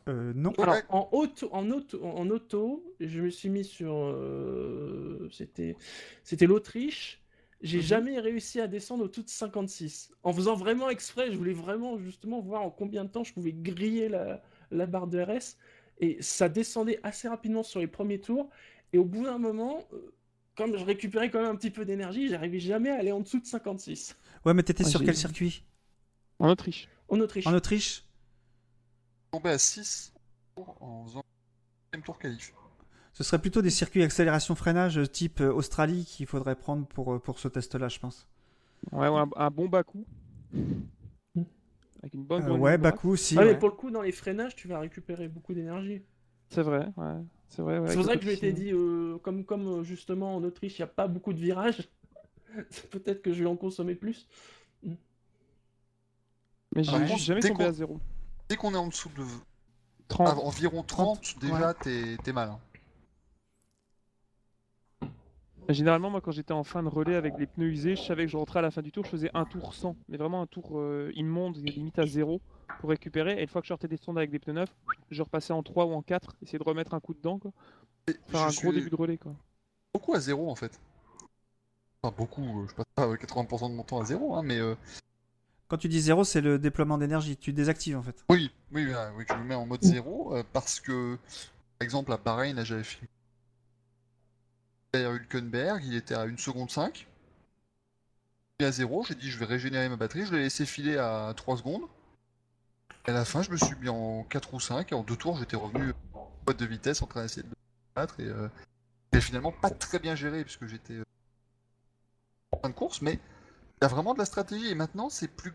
Euh, non. Alors, Ouais. en auto, en auto, en auto, je me suis mis sur. euh, c'était, c'était l'Autriche. J'ai Mhm. jamais réussi à descendre au-dessus de 56. En faisant vraiment exprès, je voulais vraiment justement voir en combien de temps je pouvais griller la, la barre de RS. Et ça descendait assez rapidement sur les premiers tours. Et au bout d'un moment, euh, comme je récupérais quand même un petit peu d'énergie, j'arrivais jamais à aller en dessous de 56. Ouais, mais t'étais sur quel circuit? En Autriche. En Autriche. En Autriche? Tombé à 6 en faisant le tour qualif. Ce serait plutôt des circuits accélération-freinage type euh, Australie qu'il faudrait prendre pour, euh, pour ce test-là, je pense. Ouais, ouais, un, un bon bas coup. Avec une bonne. Euh, ouais. Baku aussi. Ah, mais ouais. pour le coup, dans les freinages, tu vas récupérer beaucoup d'énergie. C'est vrai, ouais. C'est vrai, ouais, C'est pour ça que je m'étais dit, euh, comme, comme euh, justement en Autriche, il n'y a pas beaucoup de virages, *laughs* peut-être que je vais en consommer plus. Mais j'ai contre, jamais tombé à zéro. Dès qu'on est en dessous de 30. ah, environ 30, déjà t'es t'es mal. hein. Généralement, moi, quand j'étais en fin de relais avec les pneus usés, je savais que je rentrais à la fin du tour, je faisais un tour 100, mais vraiment un tour euh, immonde, limite à zéro, pour récupérer. Et une fois que je sortais des sondes avec des pneus neufs, je repassais en 3 ou en 4, essayer de remettre un coup dedans, quoi. Et Faire un suis gros début de relais, quoi. beaucoup à zéro en fait. Enfin beaucoup, euh, je passe pas euh, 80% de mon temps à zéro, hein, mais euh, Quand tu dis zéro, c'est le déploiement d'énergie. Tu désactives en fait. oui, oui, oui, oui, je me mets en mode zéro euh, parce que, par exemple, à Bahreïn, là, j'avais filmé derrière Hülkenberg, il était à 1 seconde 5. Il est à zéro, j'ai dit je vais régénérer ma batterie, je l'ai laissé filer à 3 secondes. Et à la fin, je me suis mis en 4 ou 5, et en deux tours, j'étais revenu en boîte de vitesse en train d'essayer de battre, et euh, finalement pas très bien géré, puisque j'étais euh, en fin de course, mais il y a vraiment de la stratégie, et maintenant, c'est plus,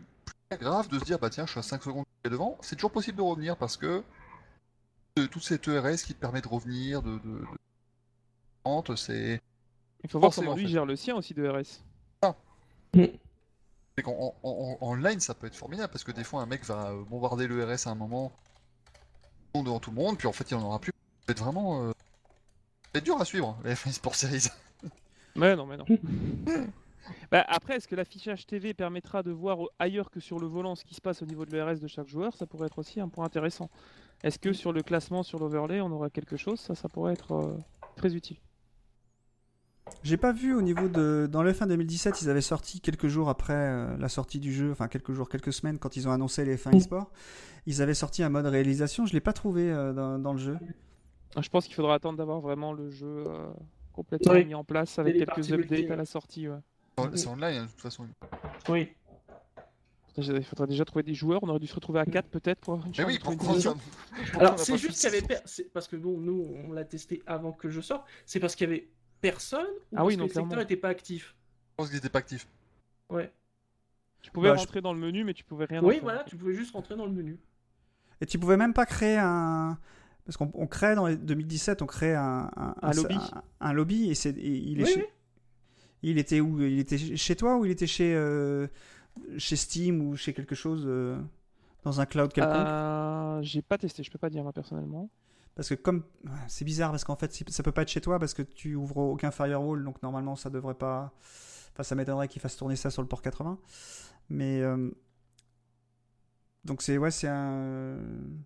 grave de se dire, bah tiens, je suis à 5 secondes devant, c'est toujours possible de revenir, parce que de, toute cette ERS qui te permet de revenir, de- c'est... Il faut voir comment en lui fait. gère le sien aussi de RS. C'est qu'en en, en- en ligne, ça peut être formidable parce que des fois, un mec va euh, bombarder le RS à un moment devant tout le monde, puis en fait, il en aura plus. Ça peut être vraiment. euh, C'est dur à suivre, la F1 Sport Series. Ouais, non, mais non. *laughs* bah, après, est-ce que l'affichage TV permettra de voir ailleurs que sur le volant ce qui se passe au niveau de l'ERS de chaque joueur? Ça pourrait être aussi un point intéressant. Est-ce que sur le classement, sur l'overlay, on aura quelque chose? Ça, ça pourrait être euh, très utile. J'ai pas vu au niveau de. Dans le F1 2017, ils avaient sorti quelques jours après euh, la sortie du jeu, enfin quelques jours, quelques semaines, quand ils ont annoncé les F1 eSport, ils avaient sorti un mode réalisation. Je l'ai pas trouvé euh, dans, dans le jeu. Ah, Je pense qu'il faudra attendre d'avoir vraiment le jeu euh, complètement Oui. mis en place avec quelques updates à la sortie. ouais. C'est en ligne, hein, de toute façon. Oui. Il faudrait déjà trouver des joueurs. On aurait dû se retrouver à 4 peut-être pour une Mais oui, trouver une Alors, a c'est juste qu'il y avait. Parce que bon, nous, on l'a testé avant que je sorte. C'est parce qu'il y avait personne ou Ah oui, parce non, que le secteur n'était pas actif. Je pense qu'il était pas actif. Ouais. Tu pouvais Bah, je- rentrer dans le menu, mais tu pouvais rien en Oui, faire. voilà, tu pouvais juste rentrer dans le menu. Et tu pouvais même pas créer un. Parce qu'on on crée dans les 2017, on crée un, Un lobby. un, un lobby et, c'est, et il, est Oui, chez- oui. il était où Il était chez toi ou il était chez, euh, chez Steam ou chez quelque chose euh, dans un cloud quelconque? Euh, J'ai pas testé, je peux pas dire moi personnellement. Parce que comme c'est bizarre parce qu'en fait ça peut pas être chez toi parce que tu ouvres aucun firewall donc normalement ça devrait pas. Enfin ça m'étonnerait qu'il fasse tourner ça sur le port 80. Mais euh, donc c'est ouais c'est un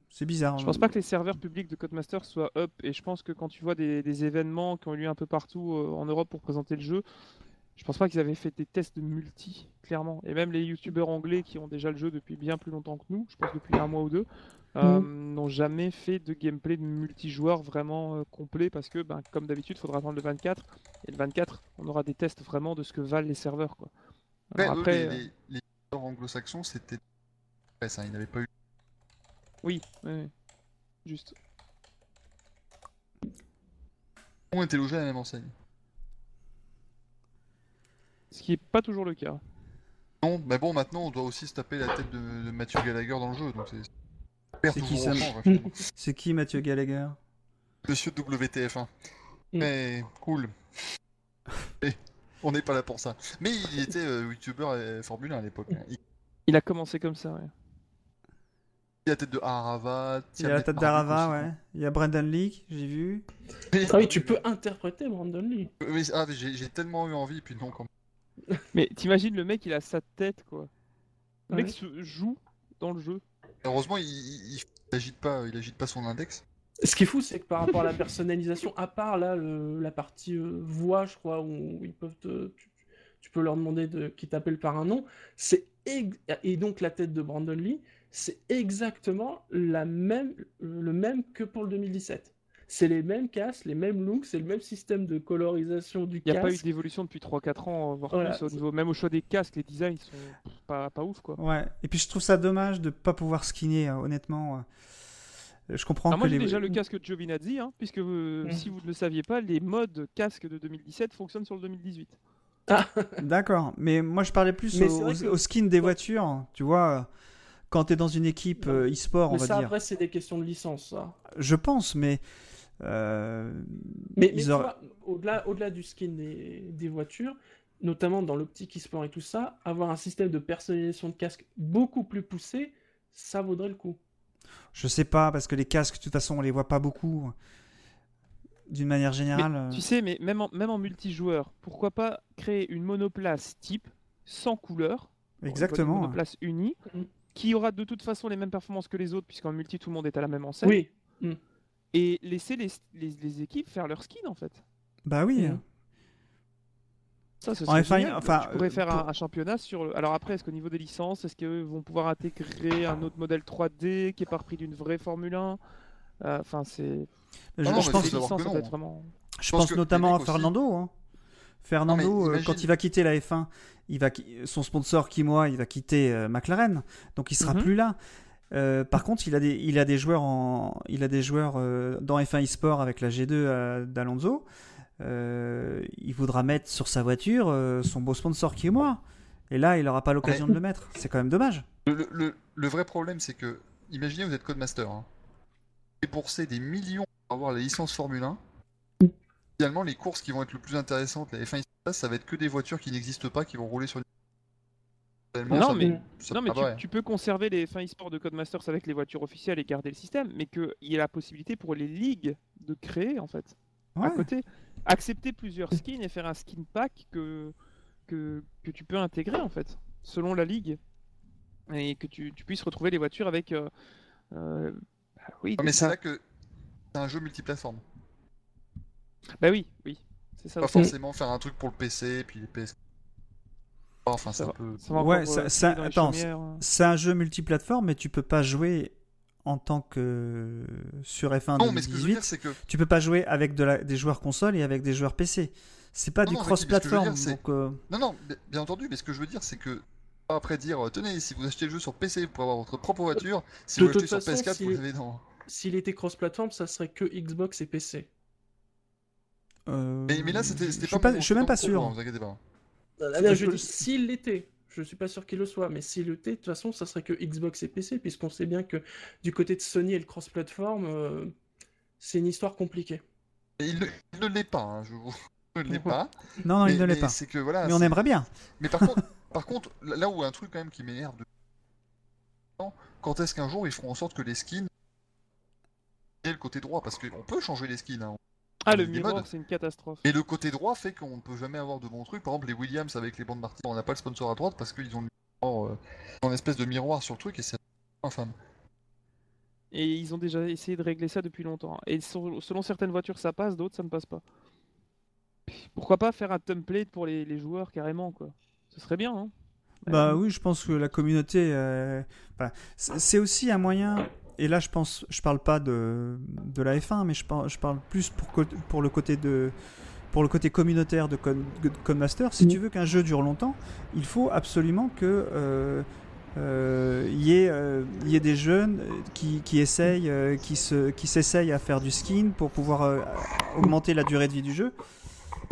c'est bizarre. Je pense pas que les serveurs publics de Codemaster soient up et je pense que quand tu vois des, des événements qui ont eu lieu un peu partout euh, en Europe pour présenter le jeu, je pense pas qu'ils avaient fait des tests de multi, clairement. Et même les youtubeurs anglais qui ont déjà le jeu depuis bien plus longtemps que nous, je pense depuis un mois ou deux, euh, n'ont jamais fait de gameplay de multijoueur vraiment euh, complet parce que, ben, comme d'habitude, il faudra attendre le 24. Et le 24, on aura des tests vraiment de ce que valent les serveurs. Quoi. Après, Alors eux, après, les, euh, les, les joueurs anglo-saxons, c'était. Ouais, ça, ils n'avaient pas eu. oui, oui, oui. juste. On était logés à la même enseigne. Ce qui est pas toujours le cas. Non, mais bon, maintenant, on doit aussi se taper la tête de, de Mathieu Gallagher dans le jeu, donc c'est. C'est qui, ça. *laughs* C'est qui Mathieu Gallagher? Monsieur WTF1. Mm. Mais cool. *laughs* Et on n'est pas là pour ça. Mais il était euh, youtubeur Formule 1 à l'époque. hein. Il- Il a commencé comme ça, ouais. Il y a la tête de Harava. Il y a la tête d'Arava, ouais. Il y a Brendan Lee, j'ai vu. Ah oui, tu peux interpréter Brandon Lee. Oui, ah, mais j'ai j'ai tellement eu envie, puis non, quand même. *laughs* Mais t'imagines le mec, il a sa tête quoi. Le Ouais. mec se joue dans le jeu. Heureusement, il, il, il agite pas, il agite pas son index. Ce qui est fou, c'est que par rapport à la personnalisation, à part là, le- la partie euh, voix, je crois, où ils peuvent te, tu, tu peux leur demander de, qu'ils t'appellent par un nom, c'est ex- et donc la tête de Brandon Lee, c'est exactement la même, le même que pour le 2017. C'est les mêmes casques, les mêmes looks, c'est le même système de colorisation du Il n'y a pas eu casque. d'évolution depuis 3-4 ans, voire Voilà, plus au niveau. Même au choix des casques, les designs sont pas, pas ouf quoi. Ouais. Et puis je trouve ça dommage de pas pouvoir skinner, euh, honnêtement. euh. Je comprends Alors moi que j'ai les... déjà le casque de Giovinazzi, hein, puisque euh, Mhm. si vous ne le saviez pas, les modes casque de 2017 fonctionnent sur le 2018. *laughs* D'accord, mais moi je parlais plus au, que- skin des voitures. Tu vois, euh, quand t'es dans une équipe euh, e-sport, on Mais va ça, dire. après, c'est des questions de licence, ça. Je pense, mais. Euh, Mais, au-delà, au-delà du skin des, des voitures, notamment dans l'optique e-sport et tout ça, avoir un système de personnalisation de casque beaucoup plus poussé, ça vaudrait le coup. Je sais pas, parce que les casques, de toute façon, on les voit pas beaucoup. D'une manière Mais, générale. euh, tu sais, mais même en, même en multijoueur, pourquoi pas créer une monoplace type sans couleur, Une monoplace unie, Mhm. qui aura de toute façon les mêmes performances que les autres, puisqu'en multi tout le monde est à la même enseigne. Oui. Et laisser les, les, les équipes faire leur skin en fait. Bah oui. Mhm. Ça, ce En serait F1, génial. enfin, tu pourrais faire pour- un, un championnat sur. Le... Alors après, est-ce qu'au niveau des licences, est-ce qu'ils vont pouvoir intégrer un autre modèle 3D qui est pas repris d'une vraie Formule 1 Euh, Enfin, c'est. Je, non, je mais pense, licences, que non. vraiment. je notamment à Fernando. hein. Fernando, Non, euh, imagine- quand il va quitter la F1, il va, son sponsor Kimoa, il va quitter euh, McLaren, donc il sera Mhm. plus là. Euh, par contre, il a des, il a des joueurs en, il a des joueurs euh, dans F1 eSport avec la G2 euh, d'Alonso. Euh, il voudra mettre sur sa voiture son beau sponsor Kimoa. Et là, il n'aura pas l'occasion de le mettre. C'est quand même dommage. Le, le- le- le vrai problème, c'est que, imaginez, vous êtes Codemaster. Hein. Dépensez des millions pour avoir la licence Formule 1. Finalement, les courses qui vont être le plus intéressantes, la F1 eSport, ça va être que des voitures qui n'existent pas, qui vont rouler sur. Réellement, Non, mais- ça- non, mais tu, peux conserver les fins e-sport de Codemasters avec les voitures officielles et garder le système, mais qu'il y ait la possibilité pour les ligues de créer en fait Ouais. à côté. Accepter plusieurs skins et faire un skin pack que, que, que tu peux intégrer en fait, selon la ligue. Et que tu, tu puisses retrouver les voitures avec. euh, euh, bah oui, Ah, mais c'est là que c'est un jeu multiplateforme. Bah oui, oui. C'est ça Pas aussi. forcément faire un truc pour le PC, puis les PS. Enfin, Ça c'est un va. peu. Ça va Ouais, ça- euh, ça- attends, euh. C'est un jeu multiplateforme, mais tu peux pas jouer en tant que sur F1 Non, mais ce que je veux 2018. dire, c'est que. tu peux pas jouer avec de la- des joueurs console et avec des joueurs PC. C'est pas Non, du cross-platform. euh, Non, non, bi- bien entendu, mais ce que je veux dire, c'est que. Après dire, euh, tenez, si vous achetez le jeu sur PC, pouvez avoir votre propre voiture. Si De vous l'achetez sur façon, PS4, si- vous l'avez dans. S'il était cross-platform, ça serait que Xbox et PC. euh, Mais, mais là, c'était je c'était suis pas. je suis même pas sûr. vous inquiétez pas. Ah, là, je je- dis s'il l'était. Je suis pas sûr qu'il le soit, mais s'il l'était, de toute façon, ça serait que Xbox et PC, puisqu'on sait bien que du côté de Sony et le cross-platform, euh, c'est une histoire compliquée. Il ne il ne l'est pas, hein, je vous. *laughs* Il ne l'est pas. Non, non, mais, il ne l'est pas. C'est que voilà. Mais on aimerait bien. Mais par contre, *laughs* par contre, là là où un truc quand même qui m'énerve de. Quand est-ce qu'un jour ils feront en sorte que les skins aient le côté droit? Parce qu'on peut changer les skins. hein. Ah, le modes. c'est une catastrophe. Et le côté droit fait qu'on ne peut jamais avoir de bons trucs. Par exemple, les Williams avec les bandes Martin, on n'a pas le sponsor à droite parce qu'ils ont miroir, euh, une espèce de miroir sur le truc et c'est infâme. Et ils ont déjà essayé de régler ça depuis longtemps. Et sur- selon certaines voitures, ça passe, d'autres, ça ne passe pas. Pourquoi pas faire un template pour les, les joueurs carrément, quoi Ce serait bien, hein Bah Euh, oui, je pense que la communauté. euh, voilà. C'est aussi un moyen. Et là, je pense, je parle pas de, de la F1, mais je parle, je parle plus pour, pour le côté de pour le côté communautaire de Con- de Codemaster. Si Mm. tu veux qu'un jeu dure longtemps, il faut absolument que euh, euh, il y, ait, euh, il y ait des jeunes qui, qui essayent, euh, qui se qui s'essayent à faire du skin pour pouvoir euh, augmenter la durée de vie du jeu.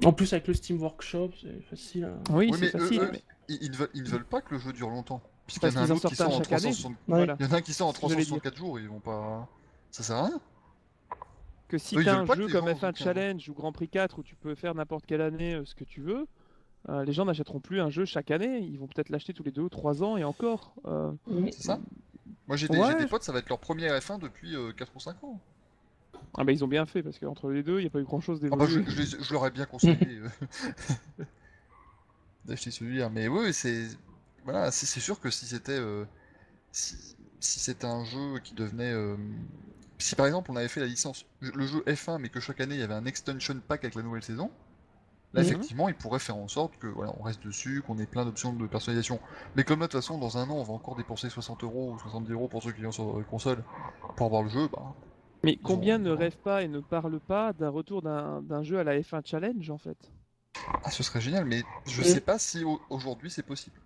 En plus, avec le Steam Workshop, c'est facile. à- Oui, Oui, c'est facile. eux, mais- Ils, veulent, ils ne veulent pas que le jeu dure longtemps. Puisqu'il Parce y en a qu'ils un en autre qui sortent sort un en chaque année. 360. Voilà. Il y en a un qui sort en Ce que j'allais dire. 364 jours, ils vont pas. Ça sert à rien. Que si t'as un jeu comme gens F1 jouent qu'un- Challenge ou Grand Prix 4 où tu peux faire n'importe quelle année euh, ce que tu veux, euh, les gens n'achèteront plus un jeu chaque année. Ils vont peut-être l'acheter tous les deux ou trois ans et encore. Euh, C'est ça Moi j'ai des, Ouais. des potes, ça va être leur premier F1 depuis euh, 4 ou 5 ans. Ah bah ils ont bien fait parce qu'entre les deux, il n'y a pas eu grand chose Ah bah, je, d'évolué. je je leur ai bien conseillé *laughs* euh, *laughs* d'acheter celui-là. Mais oui, c'est voilà, c'est sûr que si c'était euh, si, si c'était un jeu qui devenait euh, si par exemple on avait fait la licence le jeu F1 mais que chaque année il y avait un extension pack avec la nouvelle saison, là Mhm. effectivement il pourrait faire en sorte que voilà on reste dessus, qu'on ait plein d'options de personnalisation. Mais comme là de toute façon dans un an on va encore dépenser 60 euros ou 70 euros pour ceux qui viennent sur euh, console pour avoir le jeu, bah Mais combien ont- ne rêvent pas et ne parlent pas d'un retour d'un jeu à la F1 Challenge en fait? Ah, ce serait génial. Mais je Et- sais pas si au- aujourd'hui c'est possible.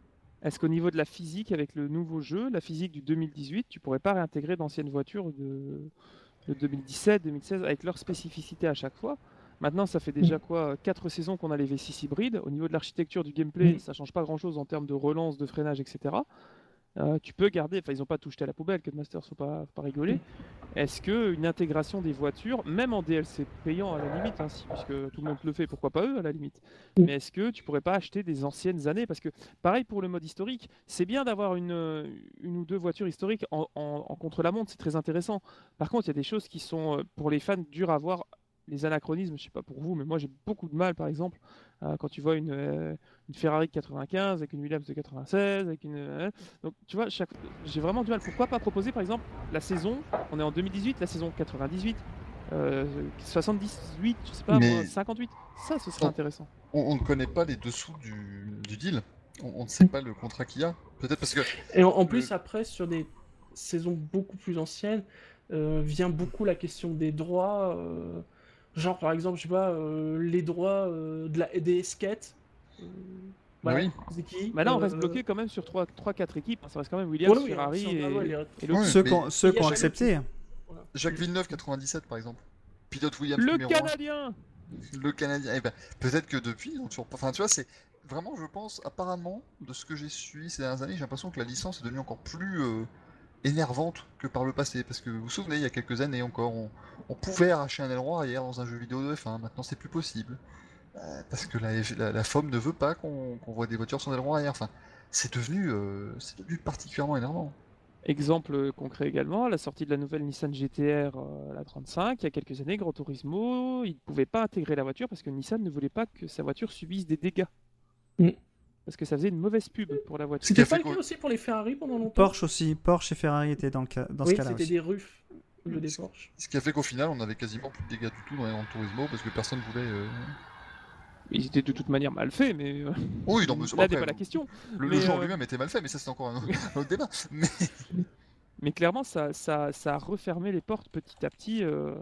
Est-ce qu'au niveau de la physique, avec le nouveau jeu, la physique du 2018, tu pourrais pas réintégrer d'anciennes voitures de, de 2017, 2016, avec leurs spécificités à chaque fois? Maintenant, ça fait déjà quoi 4 saisons qu'on a les V6 hybrides. Au niveau de l'architecture du gameplay, Mm. ça change pas grand-chose en termes de relance, de freinage, etc. Euh, tu peux garder, enfin ils n'ont pas tout jeté à la poubelle, que Masters faut pas, faut pas rigoler. Est-ce que une intégration des voitures, même en DLC payant à la limite, hein, si- puisque tout le monde le fait, pourquoi pas eux à la limite Mm. Mais est-ce que tu pourrais pas acheter des anciennes années? Parce que pareil pour le mode historique, c'est bien d'avoir une, euh, une ou deux voitures historiques en, en- en contre-la-montre, c'est très intéressant. Par contre, il y a des choses qui sont, euh, pour les fans, dures à voir. Les anachronismes, je sais pas pour vous, mais moi j'ai beaucoup de mal, par exemple, euh, quand tu vois une, euh, une Ferrari de 95 avec une Williams de 96, avec une. euh, donc tu vois, chaque... j'ai vraiment du mal. Pourquoi pas proposer, par exemple, la saison, on est en 2018, la saison 98, euh, 78, je sais pas, Mais- moi, 58, ça ce serait intéressant. on, on ne connaît pas les dessous du, du deal. On, on ne sait pas le contrat qu'il y a. Peut-être parce que Et en, en plus, après, sur des saisons beaucoup plus anciennes, euh, vient beaucoup la question des droits. Genre, par exemple, je sais pas, euh, les droits euh, de la, des skates. Euh, voilà, Oui. c'est qui Mais là, on reste bloqué quand même sur 3-4 équipes. Ça reste quand même Williams, oui, Ferrari et, ouais. Ouais, Ceux qui ont, ceux accepté. voilà. Jacques Villeneuve 97 par exemple, pilote Williams Le numéro 1, Canadien le Canadien. Eh ben, peut-être que depuis, ils ont toujours pas. Enfin, tu vois, c'est vraiment, je pense, apparemment, de ce que j'ai suivi ces dernières années, j'ai l'impression que la licence est devenue encore plus euh, énervante que par le passé. Parce que vous vous souvenez, il y a quelques années encore, on, on pouvait arracher un aileron arrière dans un jeu vidéo de F1. Maintenant, c'est plus possible. Euh, parce que la, la, la FOM ne veut pas qu'on voit des voitures sans aileron arrière. Enfin, c'est devenu, euh, c'est devenu particulièrement énervant. Exemple concret également, la sortie de la nouvelle Nissan GTR, euh, la 35, il y a quelques années, Gran Turismo, il ne pouvait pas intégrer la voiture parce que Nissan ne voulait pas que sa voiture subisse des dégâts. Mm. Parce que ça faisait une mauvaise pub pour la voiture. C'était pas le cas aussi pour les Ferrari pendant longtemps Porsche aussi. Porsche et Ferrari étaient dans, le cas, dans ce Oui, cas-là c'était des rufs, le des Porsche. Ce qui a fait qu'au final, on avait quasiment plus de dégâts du tout dans les Gran Turismo parce que personne voulait. euh, Ils étaient de toute manière mal faits, mais euh, Oui, non, mais *laughs* là après, n'est pas la question. Le, Mais, euh, lui-même était mal fait, mais ça c'est encore un autre, un autre débat. Mais *laughs* Mais clairement, ça, ça, ça a refermé les portes petit à petit. euh,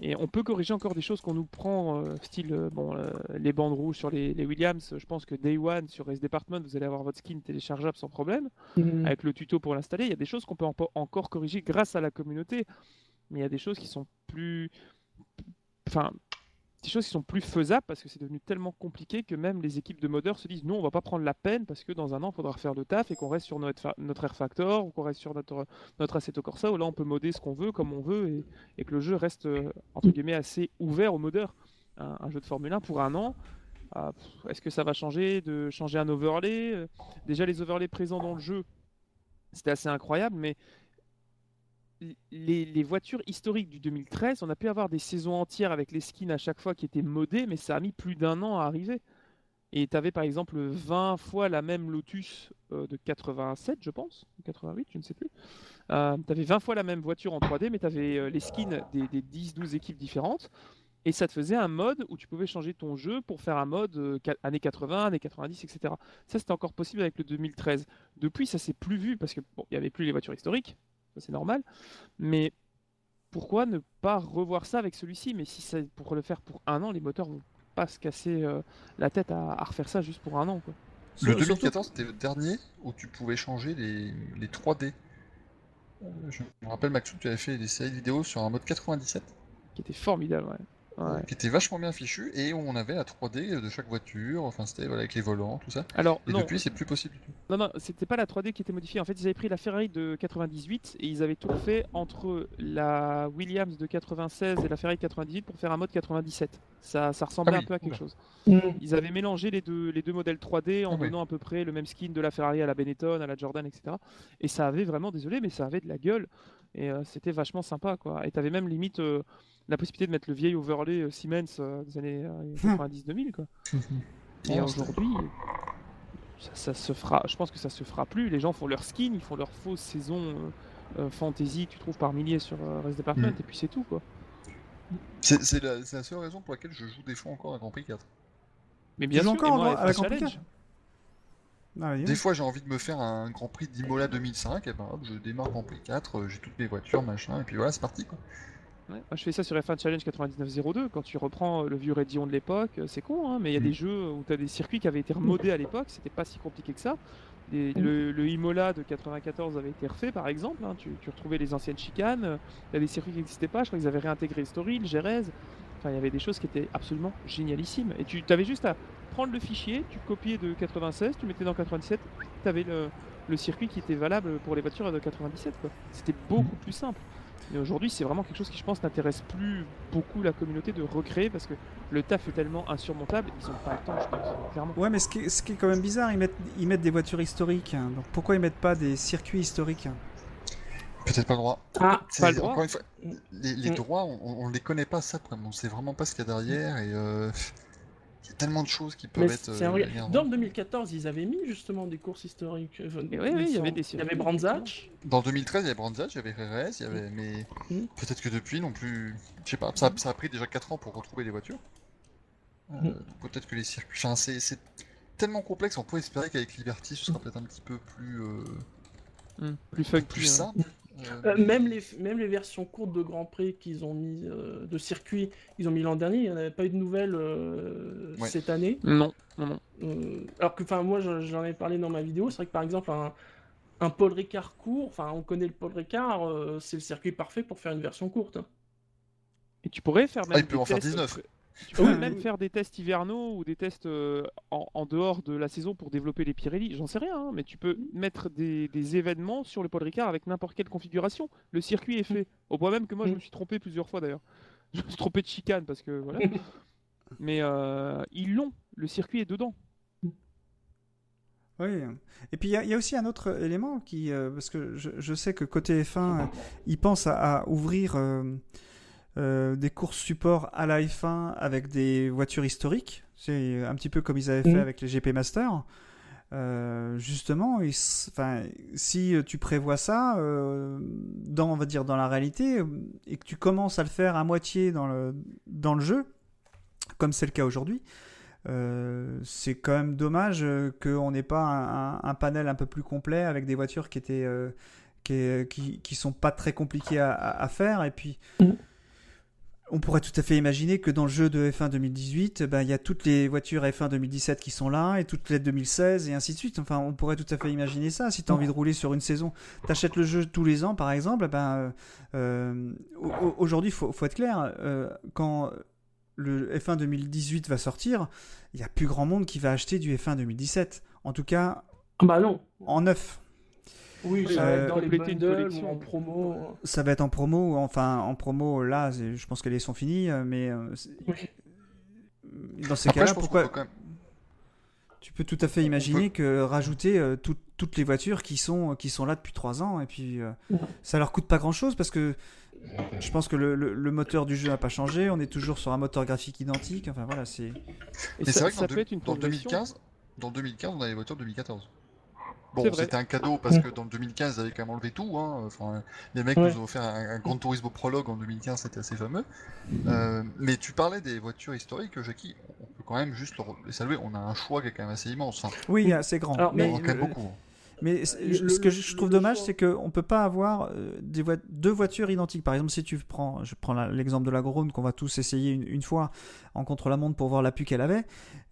et on peut corriger encore des choses qu'on nous prend, euh, style euh, bon, euh, les bandes rouges sur les, les Williams. Je pense que Day One sur Race Department, vous allez avoir votre skin téléchargeable sans problème. Mm. avec le tuto pour l'installer. Il y a des choses qu'on peut encore corriger grâce à la communauté, mais il y a des choses qui sont plus, enfin, des choses qui sont plus faisables parce que c'est devenu tellement compliqué que même les équipes de modeurs se disent non, on va pas prendre la peine parce que dans un an, il faudra refaire le taf et qu'on reste sur notre, notre Air Factor ou qu'on reste sur notre, notre Assetto Corsa où là on peut modder ce qu'on veut comme on veut et, que le jeu reste euh, entre guillemets assez ouvert aux modeurs. Un, jeu de Formule 1 pour un an. ah, Est-ce que ça va changer de changer un overlay? Euh, Déjà les overlays présents dans le jeu, c'était assez incroyable, mais les, voitures historiques du 2013, on a pu avoir des saisons entières avec les skins à chaque fois qui étaient modés, mais ça a mis plus d'un an à arriver. Et tu avais par exemple 20 fois la même Lotus euh, de 87, je pense, ou 88, je ne sais plus. tu avais 20 fois la même voiture en 3D, mais tu avais les skins des, des 10-12 équipes différentes. Et ça te faisait un mode où tu pouvais changer ton jeu pour faire un mode euh, années 80, années 90, etc. Ça, c'était encore possible avec le 2013. Depuis, ça s'est plus vu parce que bon, il n'y avait plus les voitures historiques, c'est normal. Mais pourquoi ne pas revoir ça avec celui-ci? Mais si c'est pour le faire pour un an, les moteurs vont pas se casser euh, la tête à, à refaire ça juste pour un an. Quoi. le Sur- surtout- 2014 c'était le dernier où tu pouvais changer les, les 3D. Euh, je me rappelle, Maxou, tu avais fait des séries de vidéos sur un mode 97. Qui était formidable. Ouais. Ouais. qui était vachement bien fichu et où on avait la 3D de chaque voiture, enfin c'était voilà, avec les volants, tout ça. Alors, Et non, depuis, c'est plus possible du tout. non, non, c'était pas la 3D qui était modifiée. En fait, ils avaient pris la Ferrari de 98 et ils avaient tout fait entre la Williams de 96 et la Ferrari de 98 pour faire un mode 97. Ça, ça ressemblait Ah oui, un peu à quelque oula. chose. Mm. Ils avaient mélangé les deux, les deux modèles 3D en Ah oui. donnant à peu près le même skin de la Ferrari à la Benetton, à la Jordan, etc. Et ça avait vraiment, désolé, mais ça avait de la gueule. Et euh, c'était vachement sympa, quoi. Et t'avais même limite euh, la possibilité de mettre le vieil overlay euh, Siemens euh, des années euh, 90-2000, quoi. *laughs* Et aujourd'hui, ça, ça se fera. Je pense que ça se fera plus. Les gens font leur skin, ils font leur fausse saison euh, euh, fantasy que tu trouves par milliers sur euh, Res Department, Mm. et puis c'est tout, quoi. C'est c'est la, la seule raison pour laquelle je joue des fois encore à Grand Prix 4. Mais bien sûr, encore et moi, à la F1 Grand Prix Challenge. 4? Ah, oui, Des fois, j'ai envie de me faire un Grand Prix d'Imola 2005, et ben hop, je démarre Grand Prix 4, euh, j'ai toutes mes voitures, machin, et puis voilà, c'est parti quoi. Ouais, moi, je fais ça sur F1 Challenge 9902. Quand tu reprends euh, le vieux Radeon de l'époque, euh, c'est con, hein, mais il y a Mm. des jeux où tu as des circuits qui avaient été remodés à l'époque, c'était pas si compliqué que ça. Des- le, le Imola de 94 avait été refait par exemple, hein, tu, tu retrouvais les anciennes chicanes, il y a des circuits qui n'existaient pas, je crois qu'ils avaient réintégré Story, le Jerez. Enfin, il y avait des choses qui étaient absolument génialissimes. Et tu avais juste à prendre le fichier, tu copiais de 96, tu mettais dans 97, tu avais le, le circuit qui était valable pour les voitures de 97. quoi. C'était beaucoup plus simple. Mais aujourd'hui, c'est vraiment quelque chose qui, je pense, n'intéresse plus beaucoup la communauté de recréer parce que le taf est tellement insurmontable, ils n'ont pas le temps, je pense, clairement. Ouais, mais ce qui, est, ce qui est quand même bizarre, ils mettent, ils mettent des voitures historiques. hein. Donc pourquoi ils mettent pas des circuits historiques Peut-être pas le droit. Ah, Pas le droit. Encore une fois, les, les Mm. droits, on, on les connaît pas ça. On sait vraiment pas ce qu'il y a derrière, et euh, il y a tellement de choses qui peuvent mais être. euh. Dans le 2014, ils avaient mis justement des courses historiques. Enfin, Et oui, oui, il y avait des Il y avait Brandzach. Dans 2013, il y avait Brandzach, il y avait Reyes, il y avait. Mais Mm. peut-être que depuis non plus. Je sais pas, ça, ça a pris déjà 4 ans pour retrouver les voitures. Euh, Mm. Peut-être que les circuits. Enfin, c'est tellement complexe, on peut espérer qu'avec Liberty, ce sera peut-être un petit peu plus. euh, Plus funky. plus hein. simple. Euh, même, les, même les versions courtes de Grand Prix qu'ils ont mis euh, de circuit, ils ont mis l'an dernier, il n'y en avait pas eu de nouvelles euh, Ouais. cette année. Non, non, non. Euh, alors que, enfin, moi, j'en ai parlé dans ma vidéo. C'est vrai que par exemple, un, un Paul Ricard court, enfin, on connaît le Paul Ricard, euh, c'est le circuit parfait pour faire une version courte. Et tu pourrais faire même Ah, il peut en faire tests- 19. Tu Oui, même faire des tests hivernaux ou des tests euh, en, en dehors de la saison pour développer les Pirelli. J'en sais rien, hein, mais tu peux mettre des, des événements sur le Paul Ricard avec n'importe quelle configuration. Le circuit est fait. Au point même que moi, je me suis trompé plusieurs fois d'ailleurs. *laughs* Je me suis trompé de chicane parce que voilà. *laughs* mais euh, ils l'ont. Le circuit est dedans. Oui. Et puis il y, a- il y a aussi un autre élément qui, euh, parce que je, je sais que côté F1, euh, ils pensent à, à ouvrir euh, des courses support à la F1 avec des voitures historiques. C'est un petit peu comme ils avaient fait Mhm. avec les GP Master. Euh, justement, ils si tu prévois ça, euh, dans, on va dire dans la réalité, euh, et que tu commences à le faire à moitié dans le, dans le jeu, comme c'est le cas aujourd'hui, euh, c'est quand même dommage qu'on n'ait pas un, un- un panel un peu plus complet avec des voitures qui étaient qui, qui, qui sont pas très compliquées à, faire et puis Mhm. On pourrait tout à fait imaginer que dans le jeu de F1 2018, ben, il y a toutes les voitures F1 2017 qui sont là et toutes les 2016 et ainsi de suite. Enfin, on pourrait tout à fait imaginer ça. Si tu as envie de rouler sur une saison, tu achètes le jeu tous les ans, par exemple, ben, euh, euh, au- au- aujourd'hui, il faut, faut être clair, euh, quand le F1 2018 va sortir, il n'y a plus grand monde qui va acheter du F1 2017. En tout cas, Ah bah non. en neuf. Oui, ça va euh, être dans les bundles ou en promo. Ça va être en promo, enfin en promo là, je pense que les sont finis, euh, mais euh, Oui. dans ces cas-là, pourquoi tu peux tout à fait imaginer que rajouter euh, tout- toutes les voitures qui sont qui sont là depuis trois ans et puis euh, Ouais. ça leur coûte pas grand-chose parce que je pense que le, le- le moteur du jeu n'a pas changé, on est toujours sur un moteur graphique identique. Enfin voilà, c'est Mais c'est vrai que ça dans, peut être une dans progression. 2015, dans 2015, on avait les voitures de 2014. Bon, c'était un cadeau parce que dans le 2015, ils avaient quand même enlevé tout. Hein. Enfin, les mecs Ouais. nous ont offert un, un Grand Turismo Prologue en 2015, c'était assez fameux. Euh, mais tu parlais des voitures historiques, Jackie. On peut quand même juste les saluer. On a un choix qui est quand même assez immense. Enfin, oui, c'est grand. Alors, on mais en a quand même le- beaucoup. hein. Mais Le- ce que le- je trouve le dommage, c'est qu'on ne peut pas avoir euh, des deux voitures identiques. Par exemple, si tu prends, je prends la- l'exemple de la Gronde qu'on va tous essayer une, une fois en contre-la-montre pour voir l'appui qu'elle avait.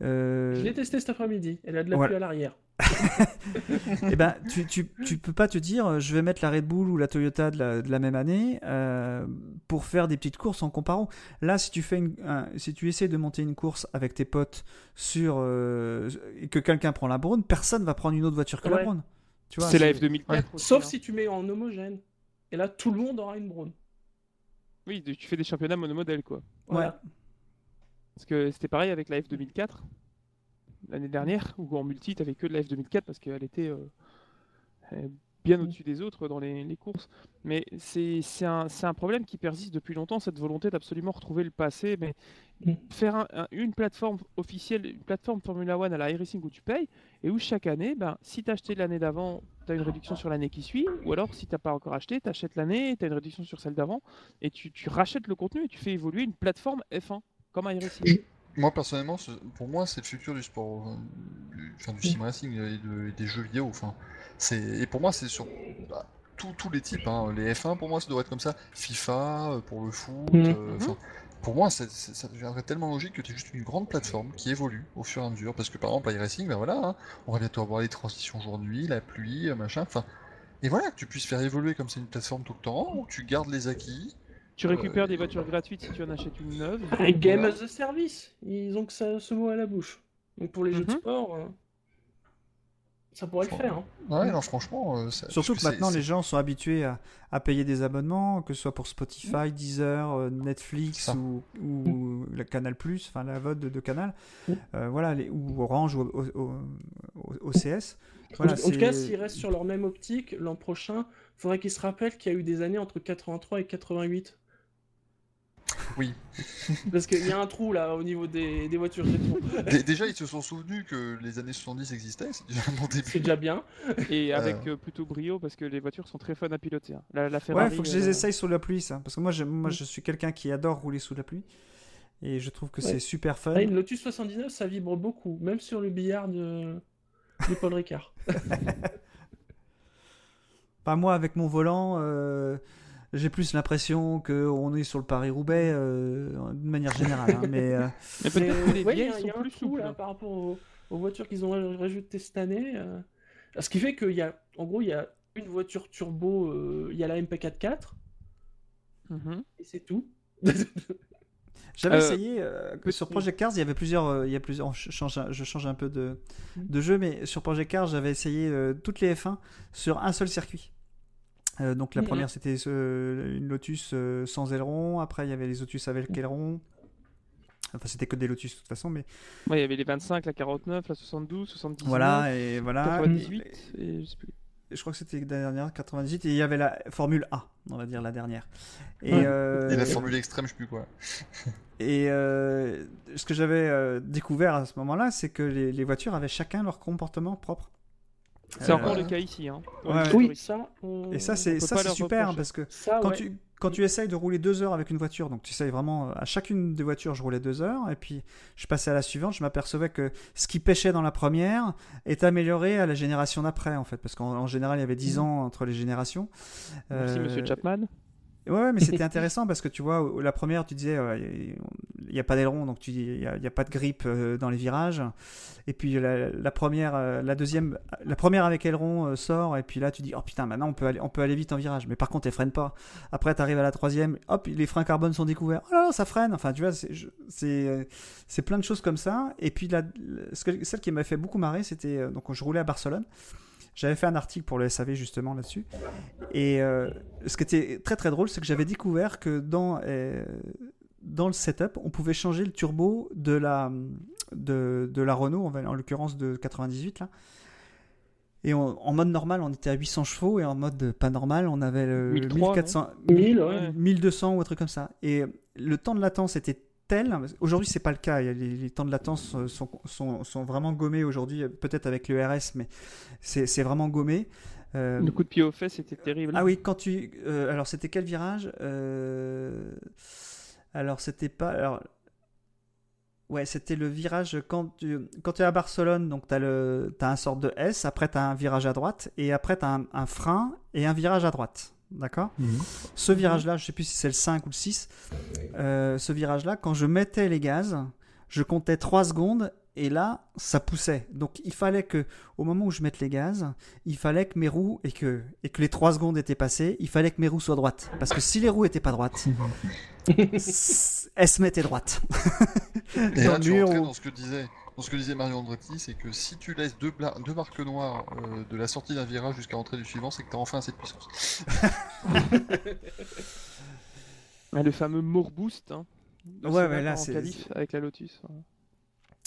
euh, Je l'ai testé cet après-midi. Elle a de l'appui Voilà. à l'arrière. *laughs* Eh ben, tu, tu, tu peux pas te dire, euh, je vais mettre la Red Bull ou la Toyota de la, de la même année euh, pour faire des petites courses en comparant. Là, si tu fais une, un- si tu essaies de monter une course avec tes potes sur euh, et que quelqu'un prend la Braun, personne va prendre une autre voiture que la Ouais. Tu vois, C'est la c'est- F2004. aussi, Sauf hein. si tu mets en homogène. Et là, tout le monde aura une Braun. Oui, tu fais des championnats monomodèles, quoi. Voilà. Parce que c'était pareil avec la F2004 l'année dernière, où en multi, t'avais que de la F2004 parce qu'elle était euh, bien au-dessus des autres dans les, les courses. Mais c'est un, un problème qui persiste depuis longtemps, cette volonté d'absolument retrouver le passé. Mais Mm. faire un- un- une plateforme officielle, une plateforme Formula One à la iRacing où tu payes, et où chaque année, ben, si tu as acheté l'année d'avant, tu as une réduction sur l'année qui suit, ou alors si tu pas encore acheté, tu achètes l'année, tu as une réduction sur celle d'avant, et tu, tu rachètes le contenu et tu fais évoluer une plateforme F1 comme iRacing. Moi personnellement, pour moi, c'est le futur du sport, euh, du, enfin, du sim racing et, de- et des jeux vidéo. Enfin, c'est et pour moi, c'est sur bah, tous les types. hein. Les F1, pour moi, ça devrait être comme ça. FIFA euh, pour le foot. Mhm. euh, enfin, pour moi, c'est- c'est- ça deviendrait tellement logique que tu es juste une grande plateforme qui évolue au fur et à mesure. Parce que par exemple, iRacing, ben voilà, hein, on va bientôt avoir les transitions jour-nuit, la pluie, machin. Enfin, et voilà, que tu puisses faire évoluer comme c'est une plateforme tout le temps, où tu gardes les acquis. Tu récupères des voitures gratuites si tu en achètes une neuve. Et Game Voilà. as a Service. Ils ont que ça, ce mot à la bouche. Donc pour les jeux de Mhm. sport, euh, ça pourrait le faire. hein. Ouais, non, franchement, euh, ça- Surtout que maintenant, les gens sont habitués à, à payer des abonnements, que ce soit pour Spotify, Deezer, euh, Netflix ou, ou le Canal+, enfin la VOD de, de Canal, Mm. euh, voilà, les, ou Orange ou OCS. Voilà, en, tout- cas, s'ils restent sur leur même optique, l'an prochain, il faudrait qu'ils se rappellent qu'il y a eu des années entre 83 et 88. Oui. *laughs* Parce qu'il y a un trou là au niveau des, des voitures rétro. Dé- Déjà, ils se sont souvenus que les années 70 existaient, c'est déjà un bon C'est début. déjà bien. Et Euh. avec euh, plutôt brio parce que les voitures sont très fun à piloter. hein. La, la Ouais, faut que je les euh, essaye sous la pluie, ça. Parce que moi, je, moi, Mm. je suis quelqu'un qui adore rouler sous la pluie. Et je trouve que Ouais. c'est super fun. Ah, une Lotus 79, ça vibre beaucoup, même sur le billard de, de Paul Ricard. *laughs* Pas moi, avec mon volant, euh, j'ai plus l'impression qu'on est sur le Paris-Roubaix euh, de manière générale. hein, mais euh, *laughs* Mais peut-être que les ouais, il y a, il y a sont un plus souples. là hein. par rapport aux, aux voitures qu'ils ont ra- rajoutées cette année. euh. Ce qui fait qu'il y a, en gros, il y a une voiture turbo, euh, il y a la MP44 Mhm. et c'est tout. *laughs* J'avais Euh, essayé euh, que sur Project Cars, il y avait plusieurs, euh, il y a plusieurs. Je change, un- je change un peu de, de jeu, mais sur Project Cars, j'avais essayé euh, toutes les F1 sur un seul circuit. Euh, donc la Mhm. première c'était euh, une Lotus euh, sans aileron. Après il y avait les Lotus avec aileron. Enfin c'était que des Lotus de toute façon, mais Ouais, il y avait les 25, la 49, la 72, 79, voilà et voilà. 98, et je sais plus. Je crois que c'était la dernière 98 et il y avait la Formule A, on va dire la dernière. Et, Ouais. euh, Et la formule extrême, je sais plus quoi. *laughs* Et euh, ce que j'avais euh, découvert à ce moment-là, c'est que les, les voitures avaient chacun leur comportement propre. C'est Euh, encore le cas ici. Hein, Ouais. Oui, ça. on- Et ça, c'est super parce que ça, quand ouais. tu quand tu essayes de rouler deux heures avec une voiture, donc tu essayes vraiment euh, à chacune des voitures, je roulais deux heures, et puis je passais à la suivante, je m'apercevais que ce qui pêchait dans la première est amélioré à la génération d'après, en fait, parce qu'en en général, il y avait 10 ans entre les générations. Merci, Euh, monsieur Chapman. Ouais, ouais, mais c'était *laughs* intéressant parce que tu vois, la première, tu disais, euh, il n'y a pas d'aileron, donc tu dis, il n'y a, il y a pas de grippe euh, dans les virages. Et puis la, la première, euh, la deuxième, la première avec aileron sort, et puis là, tu dis, oh putain, maintenant on peut aller, on peut aller vite en virage. Mais par contre, elle freine pas. Après, tu arrives à la troisième, hop, les freins carbone sont découverts. Oh là là, ça freine. Enfin, tu vois, c'est, plein de choses comme ça. Et puis la, celle qui m'a fait beaucoup marrer, c'était, donc je roulais à Barcelone. J'avais fait un article pour le SAV justement là-dessus. Et euh, ce qui était très très drôle, c'est que j'avais découvert que dans, euh, dans le setup, on pouvait changer le turbo de la, de, de la Renault, en, en l'occurrence de 98 là. Et on- en mode normal, on était à 800 chevaux et en mode pas normal, on avait le 1003, 1400, 1000, ouais. Ouais. 1200 ou un truc comme ça. Et le temps de latence était tel. Aujourd'hui, c'est pas le cas. Les, les temps de latence euh, sont, sont, sont vraiment gommés aujourd'hui, peut-être avec le RS, mais c'est vraiment gommé. Euh, Le coup de pied aux fesses, c'était terrible. ah oui, quand tu. euh, alors, c'était quel virage Euh, Alors, c'était pas. Alors, ouais, c'était le virage quand tu quand es à Barcelone, donc tu as, as un sort de S, après tu as un virage à droite, et après tu as un, un frein et un virage à droite. D'accord Ce virage-là, je sais plus si c'est le 5 ou le 6, euh, ce virage-là, quand je mettais les gaz, je comptais 3 secondes et là, ça poussait. Donc il fallait que, au moment où je mette les gaz, il fallait que mes roues, et que, et que les 3 secondes étaient passées, il fallait que mes roues soient droites. Parce que si les roues étaient pas droites, *laughs* elles se mettaient droites. Et Dans là, tu mur rentrais ou- dans ce que disait, dans ce que disait Mario Andretti, c'est que si tu laisses deux, bla- deux marques noires euh, de la sortie d'un virage jusqu'à l'entrée du suivant, c'est que t'as enfin assez de puissance. *laughs* Ah, Le fameux More Boost. Hein, Ouais, ce ouais, là, c'est- avec la Lotus. hein.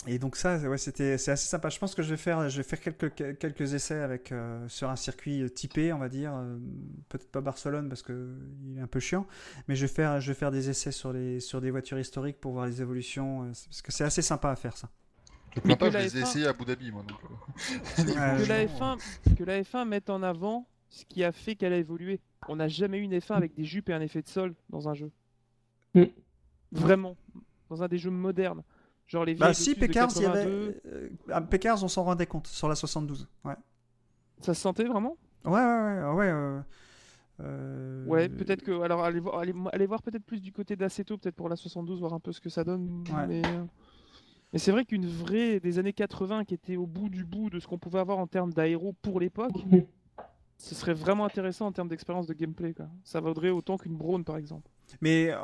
Et donc ça, ouais, c'était, c'est assez sympa. Je pense que je vais faire, je vais faire quelques, quelques essais avec, euh, sur un circuit euh, typé, on va dire. euh, peut-être pas Barcelone parce que il est un peu chiant, mais je vais faire, je vais faire des essais sur, les, sur des voitures historiques pour voir les évolutions. euh, parce que c'est assez sympa à faire ça. Je plains que pas, je les ai F1 essayés à Abu Dhabi, moi. Donc, euh, *laughs* que, la F1, que la F1 mette en avant ce qui a fait qu'elle a évolué. On n'a jamais eu une F1 avec des jupes et un effet de sol dans un jeu. Mm. Vraiment. Dans un des jeux modernes. Genre les Bah si, Pécars, il y avait. 82, euh, à Pécars, on s'en rendait compte sur la 72. Ouais. Ça se sentait vraiment? Ouais, ouais, ouais. ouais euh, euh, Ouais, peut-être que. Alors, allez voir, allez, allez voir peut-être plus du côté d'Aceto, peut-être pour la 72, voir un peu ce que ça donne. Ouais. Mais, euh, mais c'est vrai qu'une vraie des années 80 qui était au bout du bout de ce qu'on pouvait avoir en termes d'aéro pour l'époque, *laughs* ce serait vraiment intéressant en termes d'expérience de gameplay. Quoi. Ça vaudrait autant qu'une Braun, par exemple. Mais euh,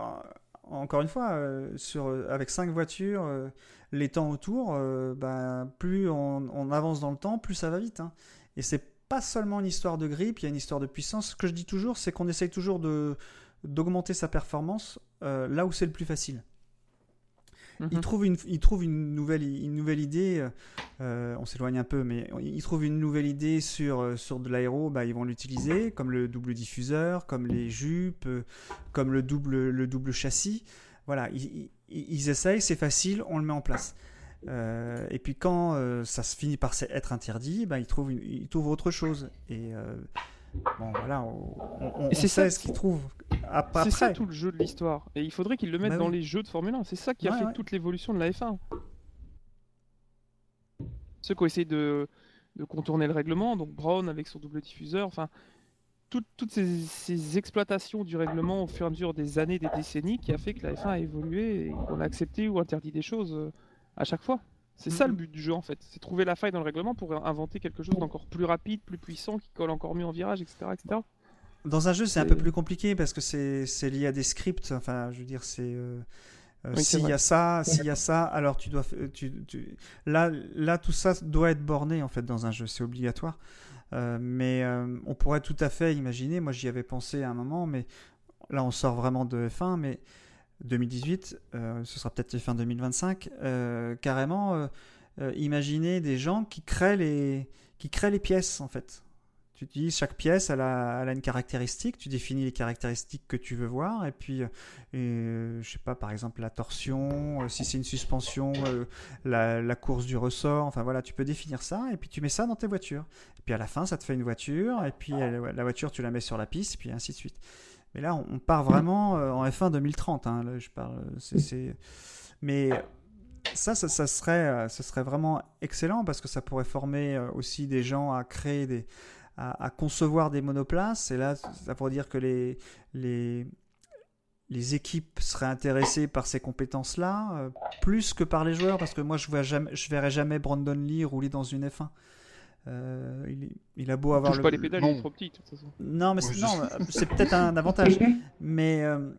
encore une fois, euh, sur, euh, avec 5 voitures, euh, les temps autour, euh, bah, plus on, on avance dans le temps, plus ça va vite. hein. Et c'est pas seulement une histoire de grip, il y a une histoire de puissance. Ce que je dis toujours, c'est qu'on essaye toujours de d'augmenter sa performance euh, là où c'est le plus facile. Il Mhm. trouve une, il trouve une nouvelle, une nouvelle idée. euh, on s'éloigne un peu, mais il trouve une nouvelle idée sur, euh, sur de l'aéro. Bah, ils vont l'utiliser, comme le double diffuseur, comme les jupes, euh, comme le double, le double châssis. Voilà, ils, ils- ils essayent, c'est facile, on le met en place. Euh, et puis quand euh, ça se finit par être interdit, bah, ils, trouvent une- ils trouvent autre chose. Et euh, bon, voilà, on, on- on Et c'est sait ça- ce qu'ils trouvent ap- après. C'est ça tout le jeu de l'histoire. Et il faudrait qu'ils le mettent Bah dans oui. les jeux de Formule 1. C'est ça qui a Ouais, fait ouais. toute l'évolution de la F1. Ceux qui ont essayé de, de contourner le règlement, donc Brown avec son double diffuseur, enfin, tout- toutes ces, ces exploitations du règlement au fur et à mesure des années, des décennies, qui a fait que la F1 a évolué et qu'on a accepté ou interdit des choses euh, à chaque fois. C'est ça le but du jeu en fait, c'est trouver la faille dans le règlement pour inventer quelque chose d'encore plus rapide, plus puissant, qui colle encore mieux en virage, etc. etc. Dans un jeu, c'est un peu plus compliqué parce que c'est lié à des scripts. Enfin, je veux dire, c'est. euh, euh, Oui, s'il y a ça, s'il y a ça, alors tu dois. Tu, tu- Là, là, tout ça doit être borné en fait dans un jeu, c'est obligatoire. Euh, mais euh, on pourrait tout à fait imaginer, moi j'y avais pensé à un moment, mais là on sort vraiment de F1, mais 2018, euh, ce sera peut-être F1 2025, euh, carrément euh, euh, imaginer des gens qui créent les, qui créent les pièces en fait. Tu te dis, chaque pièce, elle a, elle a une caractéristique, tu définis les caractéristiques que tu veux voir, et puis, et, je sais pas, par exemple, la torsion, si c'est une suspension, la, la course du ressort, enfin voilà, tu peux définir ça, et puis tu mets ça dans tes voitures. Et puis à la fin, ça te fait une voiture, et puis elle- la voiture, tu la mets sur la piste, et puis ainsi de suite. Mais là, on, part vraiment euh, en F1 2030, hein, là, je parle, euh, c'est-. Mais ça, ça, ça serait, euh, ce serait vraiment excellent, parce que ça pourrait former aussi des gens à créer des à, à concevoir des monoplaces. Et là, ça pourrait dire que les, les, les équipes seraient intéressées par ces compétences-là, euh, plus que par les joueurs, parce que moi, je ne jamais, je verrai jamais Brandon Lee rouler dans une F1. Euh, il, a beau avoir Touche le, pas les pédales, il est non. trop petit de toute façon. non, mais c'est, peut-être un avantage. *laughs* Mais, euh,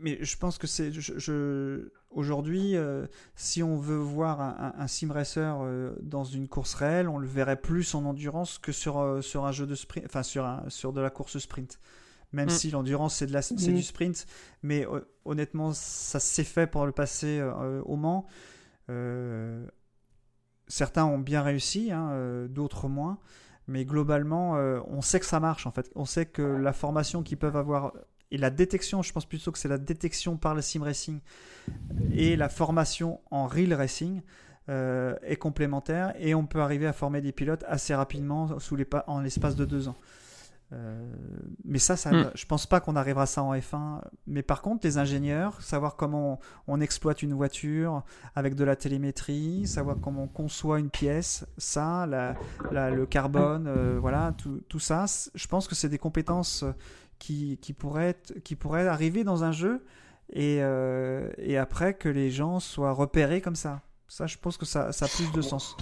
mais je pense que c'est. Je, je- aujourd'hui, euh, si on veut voir un, un, un sim racer euh, dans une course réelle, on le verrait plus en endurance que sur, euh, sur un jeu de sprint, enfin sur, un, sur de la course sprint. Même Mm. si l'endurance c'est, de la, c'est Mm. du sprint, mais euh, honnêtement, ça s'est fait pour le passé euh, au Mans. Euh, certains ont bien réussi, hein, euh, d'autres moins. Mais globalement, euh, on sait que ça marche en fait. On sait que la formation qu'ils peuvent avoir et la détection, je pense plutôt que c'est la détection par le sim racing et la formation en real racing euh, est complémentaire et on peut arriver à former des pilotes assez rapidement en l'espace de deux ans. Euh, mais ça, ça Hmm. je pense pas qu'on arrivera à ça en F1. Mais par contre, les ingénieurs, savoir comment on, on exploite une voiture avec de la télémétrie, savoir comment on conçoit une pièce, ça, la, la- le carbone, euh, voilà, tout, tout ça, je pense que c'est des compétences qui, qui, pourraient être- qui pourraient arriver dans un jeu et, euh, et après que les gens soient repérés comme ça. Ça, je pense que ça, ça a plus de sens.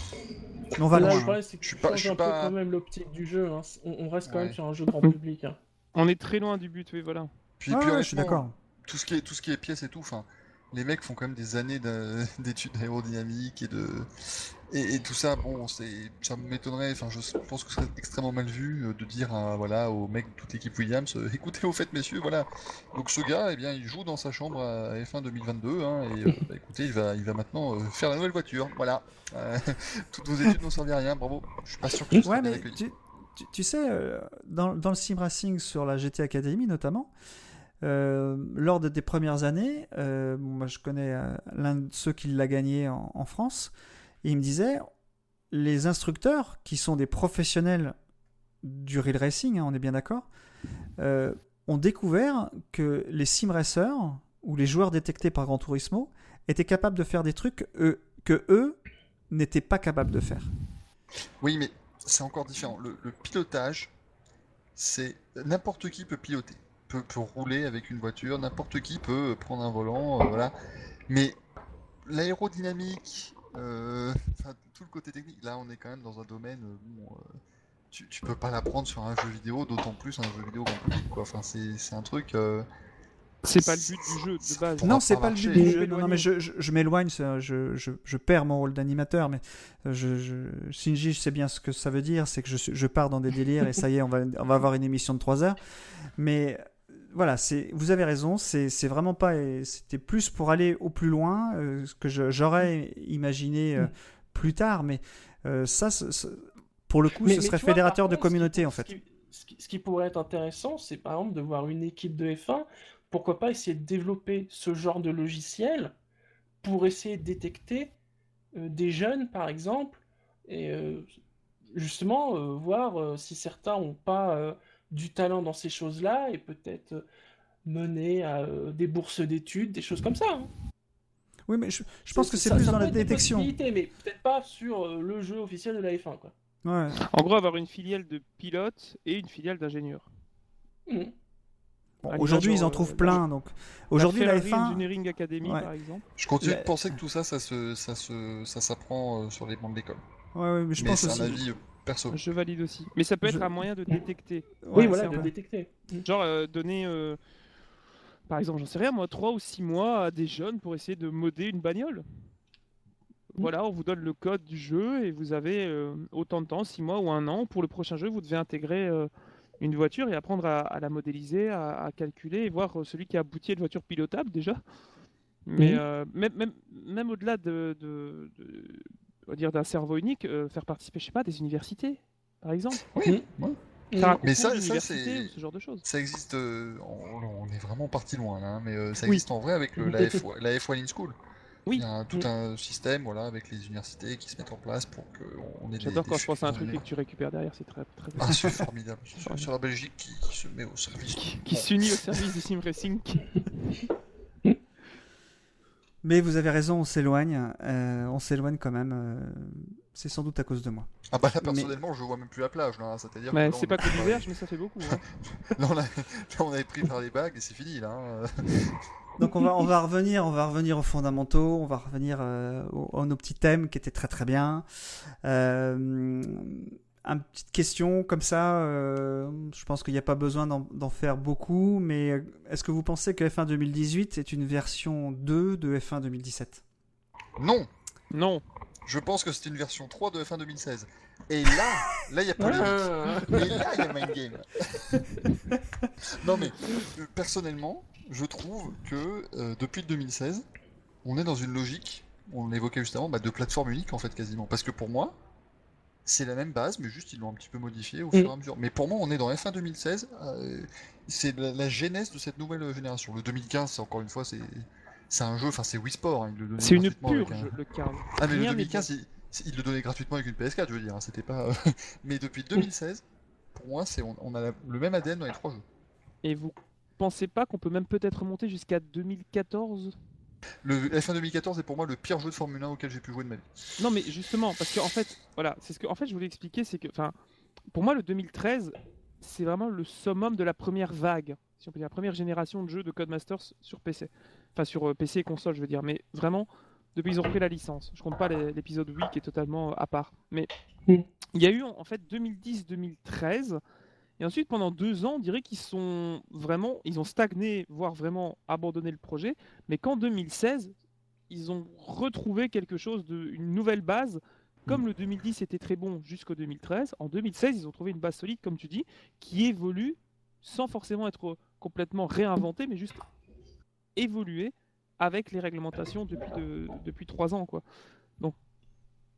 Mais on va Là, loin. le hein. problème, c'est que Je suis pas- je suis un peu pas- quand même l'optique du jeu. hein. On, on reste quand Ouais. même sur un jeu grand public. hein. On est très loin du but, oui, voilà. Puis, Ah puis ouais, je suis d'accord. tout ce qui est tout ce qui est pièces et tout, enfin, les mecs font quand même des années de- *laughs* d'études aérodynamiques et de et, et tout ça. Bon, c'est ça m'étonnerait. Enfin, je pense que ce serait extrêmement mal vu euh, de dire à, voilà aux mecs de toute l'équipe Williams, euh, *laughs* écoutez au fait messieurs, voilà. Donc ce gars, eh bien, il joue dans sa chambre à F1 2022 hein, et euh, *laughs* bah, écoutez, il va il va maintenant euh, faire la nouvelle voiture. Voilà. Euh, *laughs* toutes vos études n'ont servi à rien. Bravo. Je suis pas sûr que ce soit Ouais, mais tu, tu- tu sais, dans, dans le sim racing sur la GT Academy notamment, euh, lors de- des premières années, euh, moi je connais euh, l'un de ceux qui l'a gagné en, en France, et il me disait les instructeurs qui sont des professionnels du real racing, hein, on est bien d'accord, euh, ont découvert que les sim racers ou les joueurs détectés par Gran Turismo étaient capables de faire des trucs eux, que eux n'étaient pas capables de faire. Oui, mais c'est encore différent. Le, pilotage, c'est n'importe qui peut piloter, peut, peut rouler avec une voiture, n'importe qui peut prendre un volant, euh, voilà. Mais l'aérodynamique, euh, tout le côté technique, là, on est quand même dans un domaine, euh, bon, euh, tu, tu peux pas l'apprendre sur un jeu vidéo, d'autant plus un jeu vidéo grand public, quoi. Enfin, c'est c'est un truc. euh, C'est pas le but du jeu de base. Non, c'est pas le but du jeu. Non, non, mais je, je, je m'éloigne, ça, je, je, je perds mon rôle d'animateur, mais je, je, Shinji, je sais bien ce que ça veut dire, c'est que je, pars dans des délires et ça y est, on va, on va avoir une émission de 3 heures. Mais voilà, c'est, vous avez raison, c'est, c'est vraiment pas. C'était plus pour aller au plus loin, euh, ce que je- j'aurais imaginé euh, plus tard, mais euh, ça, pour le coup, Mais- ce mais serait vois, fédérateur de qui communauté en fait. Ce qui, ce qui- ce qui pourrait être intéressant, c'est par exemple de voir une équipe de F1, pourquoi pas essayer de développer ce genre de logiciel pour essayer de détecter euh, des jeunes, par exemple, et euh, justement euh, voir euh, si certains n'ont pas euh, du talent dans ces choses-là et peut-être euh, mener à euh, des bourses d'études, des choses comme ça. hein. Oui, mais je, je pense que c'est plus ça dans la détection. mais peut-être pas sur euh, le jeu officiel de la F1, quoi. Ouais. En gros, avoir une filiale de pilotes et une filiale d'ingénieurs. Bon, Ah, aujourd'hui, ils en trouvent euh, plein, donc aujourd'hui la Ferrari F1. Engineering Academy, Ouais. par exemple. Je continue La- de penser que tout ça, ça se, ça se, ça s'apprend euh, sur les bancs de l'école. Ouais, ouais, mais je Mais pense c'est aussi. un avis perso. Je valide aussi. Mais ça peut être Je- un moyen de détecter. Oui, Ouais, voilà, de vrai. détecter. Mhm. Genre euh, donner, euh, par exemple, j'en sais rien, moi, 3 ou 6 mois à des jeunes pour essayer de modder une bagnole. Voilà, on vous donne le code du jeu et vous avez euh, autant de temps, 6 mois ou un an. Pour le prochain jeu, vous devez intégrer euh, une voiture et apprendre à, à la modéliser, à, à calculer et voir celui qui a abouti à une voiture pilotable déjà. Mais même, même, même au-delà de, dire d'un cerveau unique, euh, faire participer, je sais pas, des universités, par exemple. Oui, Mhm. Mais ça- c'est- ou ce genre de choses. Ça existe, euh, on, on est vraiment parti loin là, hein, mais euh, ça Oui. existe en vrai avec le, la, F, la F1 in School. Oui. Il y a un- tout Mm. un système voilà, avec les universités qui se mettent en place pour qu'on ait des. J'adore des quand je pense à un truc et que tu récupères derrière, c'est très, très bien. Ah, c'est *laughs* formidable. Sur, sur la Belgique qui, qui se met au service. qui Bon. s'unit au service du sim racing. *laughs* Mais vous avez raison, on s'éloigne. euh, on s'éloigne quand même. euh, c'est sans doute à cause de moi. Ah bah là Mais- personnellement je vois même plus la plage là, c'est-à-dire c'est on pas que du verge, *laughs* mais ça fait beaucoup. hein. *laughs* Là, on a, là, on avait pris par les bagues et c'est fini là. hein. *laughs* Donc on va, on va revenir, on va revenir aux fondamentaux, on va revenir euh, aux- à nos petits thèmes qui étaient très très bien. Euh, une petite question comme ça, euh, je pense qu'il n'y a pas besoin d'en faire beaucoup, mais euh, est-ce que vous pensez que F1 2018 est une version 2 de F1 2017 Non, Non, je pense que c'est une version 3 de F1 2016. Et là, là il y a polémique. Ah. Et là, il y a mind game. *laughs* non, mais euh, personnellement, je trouve que euh, depuis le 2016, on est dans une logique, on l'évoquait juste avant, bah, de plateforme unique en fait quasiment. Parce que pour moi, c'est la même base, mais juste ils l'ont un petit peu modifié au fur et à mesure. Mais pour moi, on est dans F1 2016, euh, c'est la, la genèse de cette nouvelle génération. Le 2015, c'est encore une fois, c'est. C'est un jeu, enfin c'est Wii Sport, hein, il le donnait c'est une purge, un- le Carl. ah mais le Rien n'est 2015, il, il le donnait gratuitement avec une PS4, je veux dire, hein, c'était pas... *laughs* mais depuis 2016, pour moi, c'est on, on a la- le même ADN dans les trois jeux. Et vous pensez pas qu'on peut même peut-être remonter jusqu'à 2014 Le F1 2014 est pour moi le pire jeu de Formule 1 auquel j'ai pu jouer de ma vie. Non, mais justement, parce qu'en fait, voilà, c'est ce que en fait je voulais expliquer, c'est que, enfin, pour moi, le 2013, c'est vraiment le summum de la première vague, si on peut dire, la première génération de jeux de Codemasters sur PC, enfin sur euh, PC et console, je veux dire. Mais vraiment, Depuis ils ont repris la licence. Je compte pas l'épisode 8 qui est totalement à part. Mais Mm. il y a eu en fait 2010-2013. Et ensuite, pendant deux ans, on dirait qu'ils sont vraiment, ils ont stagné, voire vraiment abandonné le projet. Mais qu'en 2016, ils ont retrouvé quelque chose de, une nouvelle base. Comme le 2010 était très bon jusqu'au 2013, en 2016, ils ont trouvé une base solide, comme tu dis, qui évolue sans forcément être complètement réinventée, mais juste évoluer avec les réglementations depuis, de- depuis trois ans. Quoi. Donc,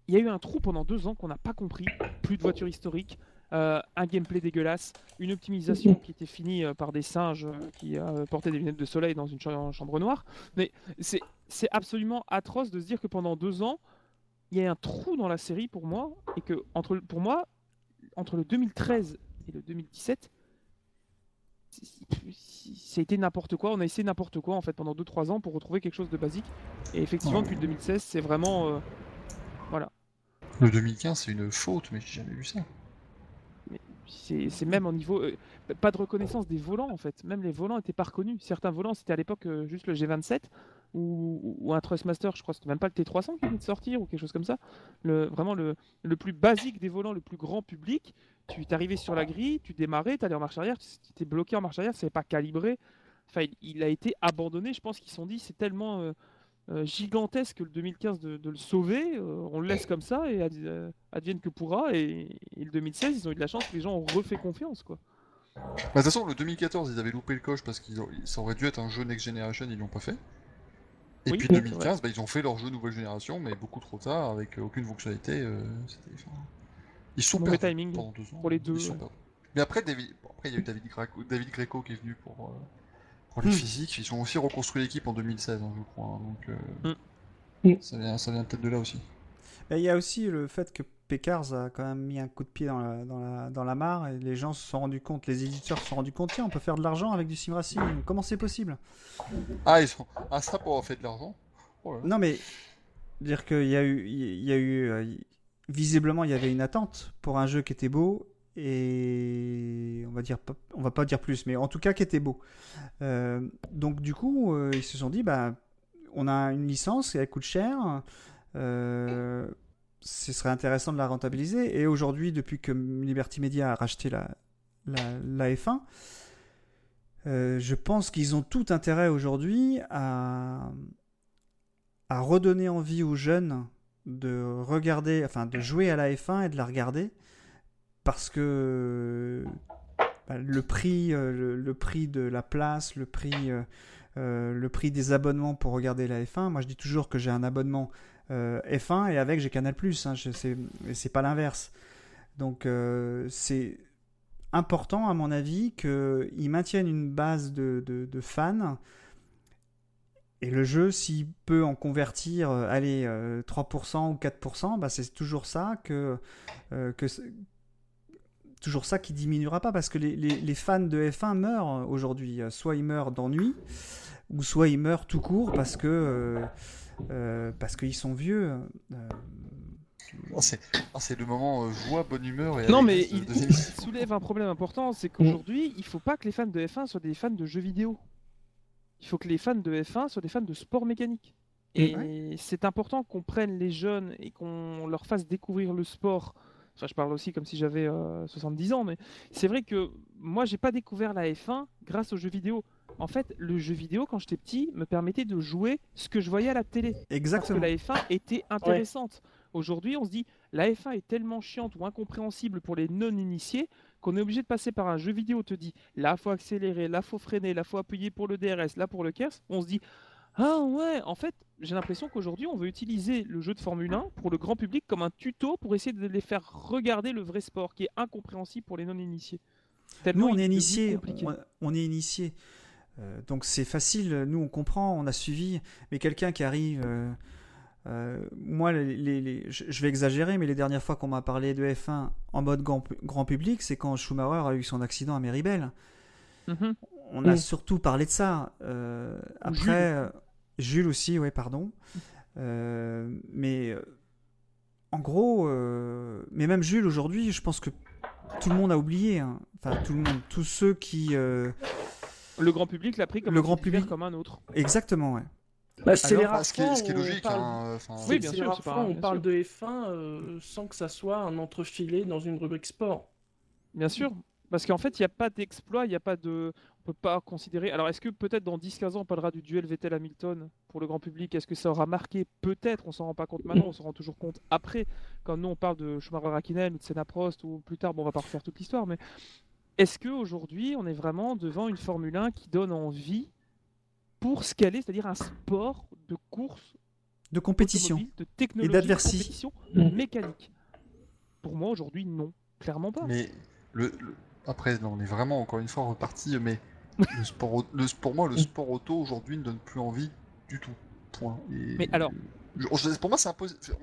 il y a eu un trou pendant deux ans qu'on n'a pas compris. Plus de voitures historiques, euh, un gameplay dégueulasse, une optimisation qui était finie euh, par des singes euh, qui portaient des lunettes de soleil dans une cha- chambre noire. Mais c'est absolument atroce de se dire que pendant deux ans, il y a un trou dans la série pour moi, et que entre, pour moi, entre le 2013 et le 2017, c'est- c'est- ça a été n'importe quoi. On a essayé n'importe quoi en fait pendant 2-3 ans pour retrouver quelque chose de basique. Et effectivement, depuis le 2016, c'est vraiment. voilà. Le 2015, c'est une faute, mais j'ai jamais vu ça. C'est c'est même au niveau. euh, pas de reconnaissance des volants en fait. Même les volants n'étaient pas reconnus. Certains volants, c'était à l'époque euh, juste le G27 ou, un Trustmaster, je crois que c'était même pas le T300 qui venait de sortir ou quelque chose comme ça. Le, vraiment le, plus basique des volants, le plus grand public. Tu t'arrivais sur la grille, tu démarrais, tu allais en marche arrière, tu étais bloqué en marche arrière, ça pas calibré. Il, a été abandonné. Je pense qu'ils se sont dit c'est tellement euh, gigantesque le 2015 de, de le sauver, euh, on le laisse comme ça et euh, advienne que pourra. Et, et le 2016, ils ont eu de la chance que les gens ont refait confiance. quoi. Bah, De toute façon, le 2014, ils avaient loupé le coche parce que ça aurait dû être un jeu Next Generation, ils l'ont pas fait. Et Oui, puis oui, 2015, bah, ils ont fait leur jeu nouvelle génération, mais beaucoup trop tard, avec euh, aucune fonctionnalité. euh, enfin, Ils sont perdus timing pendant deux ans. pour les deux, ouais. perdus. Mais après, David... bon, après, il y a eu David Greco, David Greco qui est venu pour, euh, pour les Hmm. physiques. Ils ont aussi reconstruit l'équipe en 2016, hein, je crois. hein, donc, euh, Hmm. ça, vient, ça vient peut-être de là aussi. Il y a aussi le fait que Pécars a quand même mis un coup de pied dans la, dans la, dans la mare et les gens se sont rendus compte, les éditeurs se sont rendus compte, tiens, on peut faire de l'argent avec du sim racing. Comment c'est possible? Ah, ils sont... ah ça pour avoir fait de l'argent Oh. Non, mais dire qu'il y a eu, il y a eu, euh, visiblement, il y avait une attente pour un jeu qui était beau et on va dire, on va pas dire plus, mais en tout cas qui était beau. Euh, donc du coup, euh, ils se sont dit, bah, on a une licence, elle coûte cher. euh, ce serait intéressant de la rentabiliser. Et aujourd'hui, depuis que Liberty Media a racheté la, la, la F1, euh, je pense qu'ils ont tout intérêt aujourd'hui à, à redonner envie aux jeunes de regarder, enfin de jouer à la F1 et de la regarder, parce que bah, le prix, euh, le, prix de la place, le prix, euh, euh, le prix des abonnements pour regarder la F1. Moi, je dis toujours que j'ai un abonnement euh, F1 et avec j'ai Canal+. Hein, je- c'est pas l'inverse. Donc c'est important à mon avis qu'ils maintiennent une base de, de- fans. Et le jeu, s'il peut en convertir, allez, euh, 3% ou 4%, bah, c'est toujours ça que, que toujours ça qui diminuera pas parce que les, les- les fans de F1 meurent euh, aujourd'hui. Euh, Soit ils meurent d'ennui, ou soit ils meurent tout court parce que euh, euh, parce qu'ils sont vieux. Euh, Oh, c'est oh, c'est le moment euh, joie, bonne humeur. Et Non, mais il, de il l'émission. soulève un problème important, c'est qu'aujourd'hui, il faut pas que les fans de F1 soient des fans de jeux vidéo. Il faut que les fans de F1 soient des fans de sport mécanique. Et c'est important qu'on prenne les jeunes et qu'on leur fasse découvrir le sport. Enfin, je parle aussi comme si j'avais euh, 70 ans, mais c'est vrai que moi, j'ai pas découvert la F1 grâce aux jeux vidéo. En fait, le jeu vidéo, quand j'étais petit, me permettait de jouer ce que je voyais à la télé. Parce que exactement. la F1 était intéressante. Aujourd'hui, on se dit, la F1 est tellement chiante ou incompréhensible pour les non-initiés qu'on est obligé de passer par un jeu vidéo. On te dit, là, faut accélérer, là, faut freiner, là, faut appuyer pour le DRS, là, pour le KERS. On se dit, ah ouais, en fait, j'ai l'impression qu'aujourd'hui, on veut utiliser le jeu de Formule 1 pour le grand public comme un tuto pour essayer de les faire regarder le vrai sport qui est incompréhensible pour les non-initiés. Nous, on est devenu initié. compliqué. On, on est initié. Euh, donc c'est facile. Nous, on comprend, on a suivi. Mais quelqu'un qui arrive. euh, euh, moi, les, les- les- je vais exagérer, mais les dernières fois qu'on m'a parlé de F1 en mode grand, grand public, c'est quand Schumacher a eu son accident à Meribel. Mhm. On a Mm. surtout parlé de ça. Euh, après, Jules. Jules aussi, ouais, pardon. Euh, mais euh, en gros, euh, mais même Jules aujourd'hui, je pense que tout le monde a oublié. hein. Enfin, tout le monde, tous ceux qui. euh, Le grand public l'a pris comme Le un grand public- comme un autre. Exactement, ouais. Bah, c'est les ce, qui est, logique. parle- hein, enfin, Oui, bien c'est sûr, pas- on bien parle sûr. de F1 euh, sans que ça soit un entrefilé dans une rubrique sport. Bien sûr, parce qu'en fait, il n'y a pas d'exploit, il n'y a pas de. On peut pas considérer. Alors, est-ce que peut-être dans 10-15 ans, on parlera du duel Vettel-Hamilton pour le grand public? Est-ce que ça aura marqué? Peut-être, on s'en rend pas compte maintenant, on s'en rend toujours compte après. Quand nous, on parle de Schumacher-Raikkonen ou de Senna-Prost ou plus tard, bon, on va pas refaire toute l'histoire, mais est-ce qu'aujourd'hui, on est vraiment devant une Formule 1 qui donne envie pour ce qu'elle est, c'est-à-dire un sport de course De compétition. de technologie, d'adversi. de compétition Mm. mécanique? Pour moi, aujourd'hui, non. Clairement pas. Mais le, le- après, on est vraiment encore une fois reparti. Mais *laughs* le sport, le, pour moi, le sport auto aujourd'hui ne donne plus envie du tout. Point. Et- Mais alors- je- pour moi, c'est.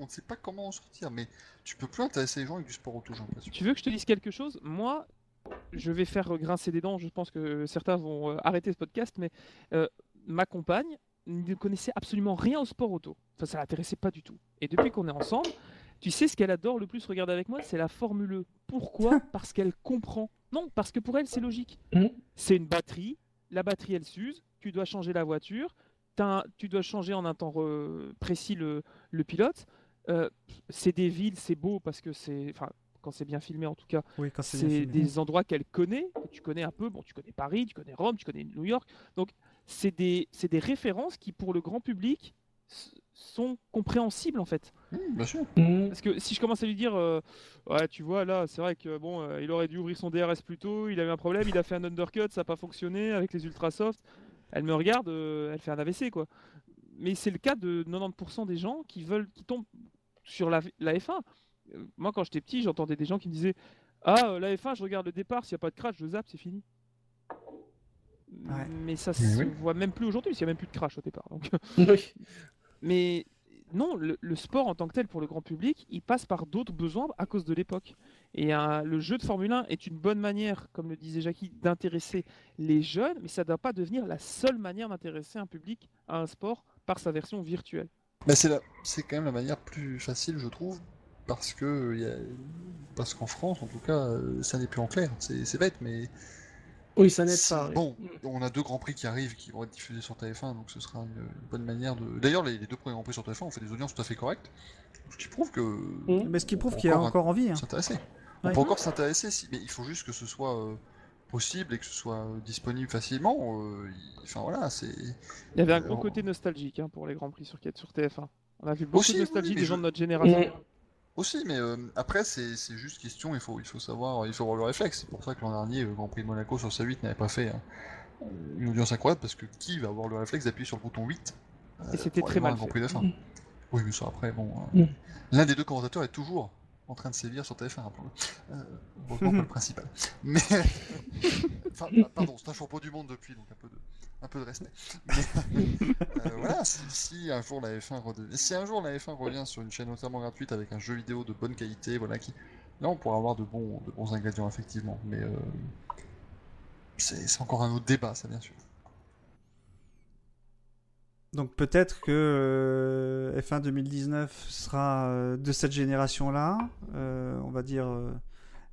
On ne sait pas comment en sortir, mais tu peux plus intéresser les gens avec du sport auto, j'ai l'impression. Tu veux que je te dise quelque chose? Moi, je vais faire grincer des dents. Je pense que certains vont euh, arrêter ce podcast, mais euh, ma compagne ne connaissait absolument rien au sport auto. Enfin, ça l'intéressait pas du tout. Et depuis qu'on est ensemble, tu sais ce qu'elle adore le plus regarder avec moi? C'est la Formule E. Pourquoi? *laughs* Parce qu'elle comprend. Non, parce que pour elle, c'est logique. Mhm. C'est une batterie. La batterie, elle s'use. Tu dois changer la voiture. Tu dois changer en un temps re- précis le, le pilote. Euh, c'est des villes, c'est beau parce que c'est. Enfin, quand c'est bien filmé en tout cas, Oui, quand c'est des endroits qu'elle connaît, que tu connais un peu. Bon, tu connais Paris, tu connais Rome, tu connais New York. Donc, c'est des, références qui, pour le grand public, sont compréhensibles en fait. Mmh, bien sûr. Parce que si je commence à lui dire, euh, ouais, tu vois, là, c'est vrai que bon, euh, il aurait dû ouvrir son DRS plus tôt, il a eu un problème, il a fait un undercut, ça n'a pas fonctionné avec les ultra soft. Elle me regarde, euh, elle fait un AVC quoi. Mais c'est le cas de 90% des gens qui veulent, qui tombent sur la, la F1. Euh, Moi, quand j'étais petit, j'entendais des gens qui me disaient, ah, la F1, je regarde le départ, s'il n'y a pas de crash, je zappe, c'est fini. Ouais. Mais ça se oui. voit même plus aujourd'hui, parce qu'il n'y a même plus de crash au départ. Donc, *laughs* Oui. Mais non, le, sport en tant que tel pour le grand public, il passe par d'autres besoins à cause de l'époque. Et euh, le jeu de Formule 1 est une bonne manière, comme le disait Jackie, d'intéresser les jeunes, mais ça ne doit pas devenir la seule manière d'intéresser un public à un sport par sa version virtuelle. Mais c'est quand même la manière plus facile, je trouve, parce que parce qu'en France, en tout cas, euh, ça n'est plus en clair. C'est bête, mais Oui, ça n'aide pas. oui. bon, on a deux grands prix qui arrivent, qui vont être diffusés sur TF1, donc ce sera une, une bonne manière de. D'ailleurs, les, les deux premiers grands prix sur TF1 ont fait des audiences tout à fait correctes, ce qui prouve que Mhm. Mais ce qui prouve qu'il y a encore envie. hein. s'intéresser. On peut encore s'intéresser, si... mais il faut juste que ce soit euh, possible et que ce soit euh, disponible facilement. euh, il- Enfin voilà, c'est. Il y avait un Euh, gros on- côté nostalgique hein, pour les grands prix sur, sur TF1. On a vu beaucoup Aussi, de nostalgie oui, des gens de notre génération. Aussi, mais euh, après, c'est juste question, il faut, il faut savoir, il faut avoir le réflexe. C'est pour ça que l'an dernier, le Grand Prix de Monaco sur sa 8 n'avait pas fait hein, une audience incroyable, parce que qui va avoir le réflexe d'appuyer sur le bouton 8 euh, Et c'était très mal Grand. Prix de fin Mhm. Oui, mais ça après, bon. euh, Mhm. L'un des deux commentateurs est toujours en train de sévir sur TF1, rappelons-le. Euh, heureusement pas le *laughs* principal. Mais. *laughs* enfin, pardon, c'est un champion du monde depuis, donc un peu de, un peu de respect. Euh, voilà, si, un jour la F1 si un jour la F1 revient sur une chaîne entièrement gratuite avec un jeu vidéo de bonne qualité, voilà qui, là on pourra avoir de bons, ingrédients effectivement, mais euh, c'est encore un autre débat, ça bien sûr. Donc peut-être que euh, F1 2019 sera de cette génération-là, on va dire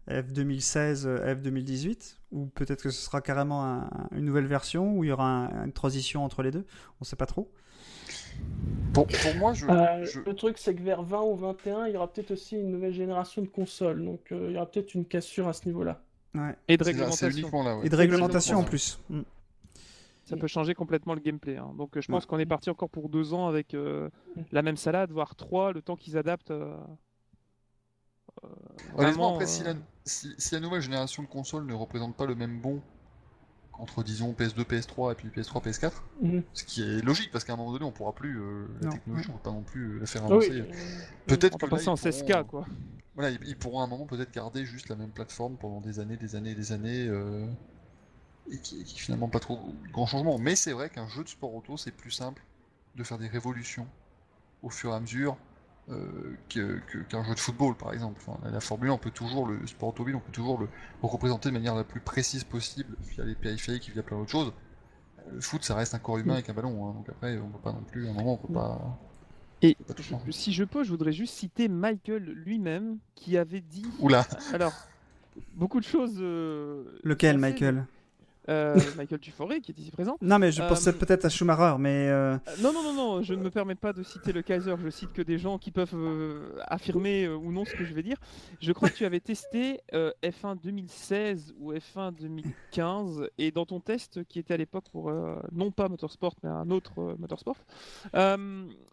F2016, F2018 ou peut-être que ce sera carrément un- une nouvelle version où il y aura un- une transition entre les deux. On sait pas trop. Pour, pour moi, je. Euh, je- Le truc, c'est que vers 20 ou 21, il y aura peut-être aussi une nouvelle génération de consoles. Donc, euh, il y aura peut-être une cassure à ce niveau-là. Ouais. Et de réglementation. uniquement là, ouais. Et de réglementation en plus. Mm. Ça peut changer complètement le gameplay. hein. Donc euh, je pense qu'on est parti encore pour deux ans avec euh, la même salade, voire trois, le temps qu'ils adaptent. Honnêtement, vraiment, après, si, la, si, si la nouvelle génération de consoles ne représente pas le même bon entre, disons, PS2, PS3 et puis PS3, PS4, Mhm. ce qui est logique parce qu'à un moment donné, on pourra plus, euh, la Non. technologie, on va pas non plus euh, la faire oui, avancer. euh, Peut-être que passer en ils 16K pourront- quoi. Voilà, ils, ils pourront à un moment peut-être garder juste la même plateforme pendant des années, des années, des années, euh, et qui, finalement pas trop grand changement. Mais c'est vrai qu'un jeu de sport auto, c'est plus simple de faire des révolutions au fur et à mesure euh, qu'un jeu de football, par exemple. Enfin, la, la Formule 1, on peut toujours, le sport automobile, on peut toujours le, représenter de manière la plus précise possible via les périphériques, via plein d'autres choses. Le foot, ça reste un corps humain avec un ballon, hein, donc après, on peut pas non plus, à un moment, on peut pas. Et peut pas tout je- changer. si je peux, je voudrais juste citer Michael lui-même qui avait dit. Oula Alors, beaucoup de choses. euh, Lequel, Michael? Euh, *laughs* Michael Tuforé, qui est ici présent. Non, mais je Euh, pensais peut-être à Schumacher, mais euh, Non, non, non, non, je ne me permets pas de citer le Kaiser, je cite que des gens qui peuvent affirmer ou non ce que je vais dire. Je crois que tu avais testé euh, F1 2016 ou F1 2015, et dans ton test qui était à l'époque pour non pas Motorsport, mais un autre Motorsport,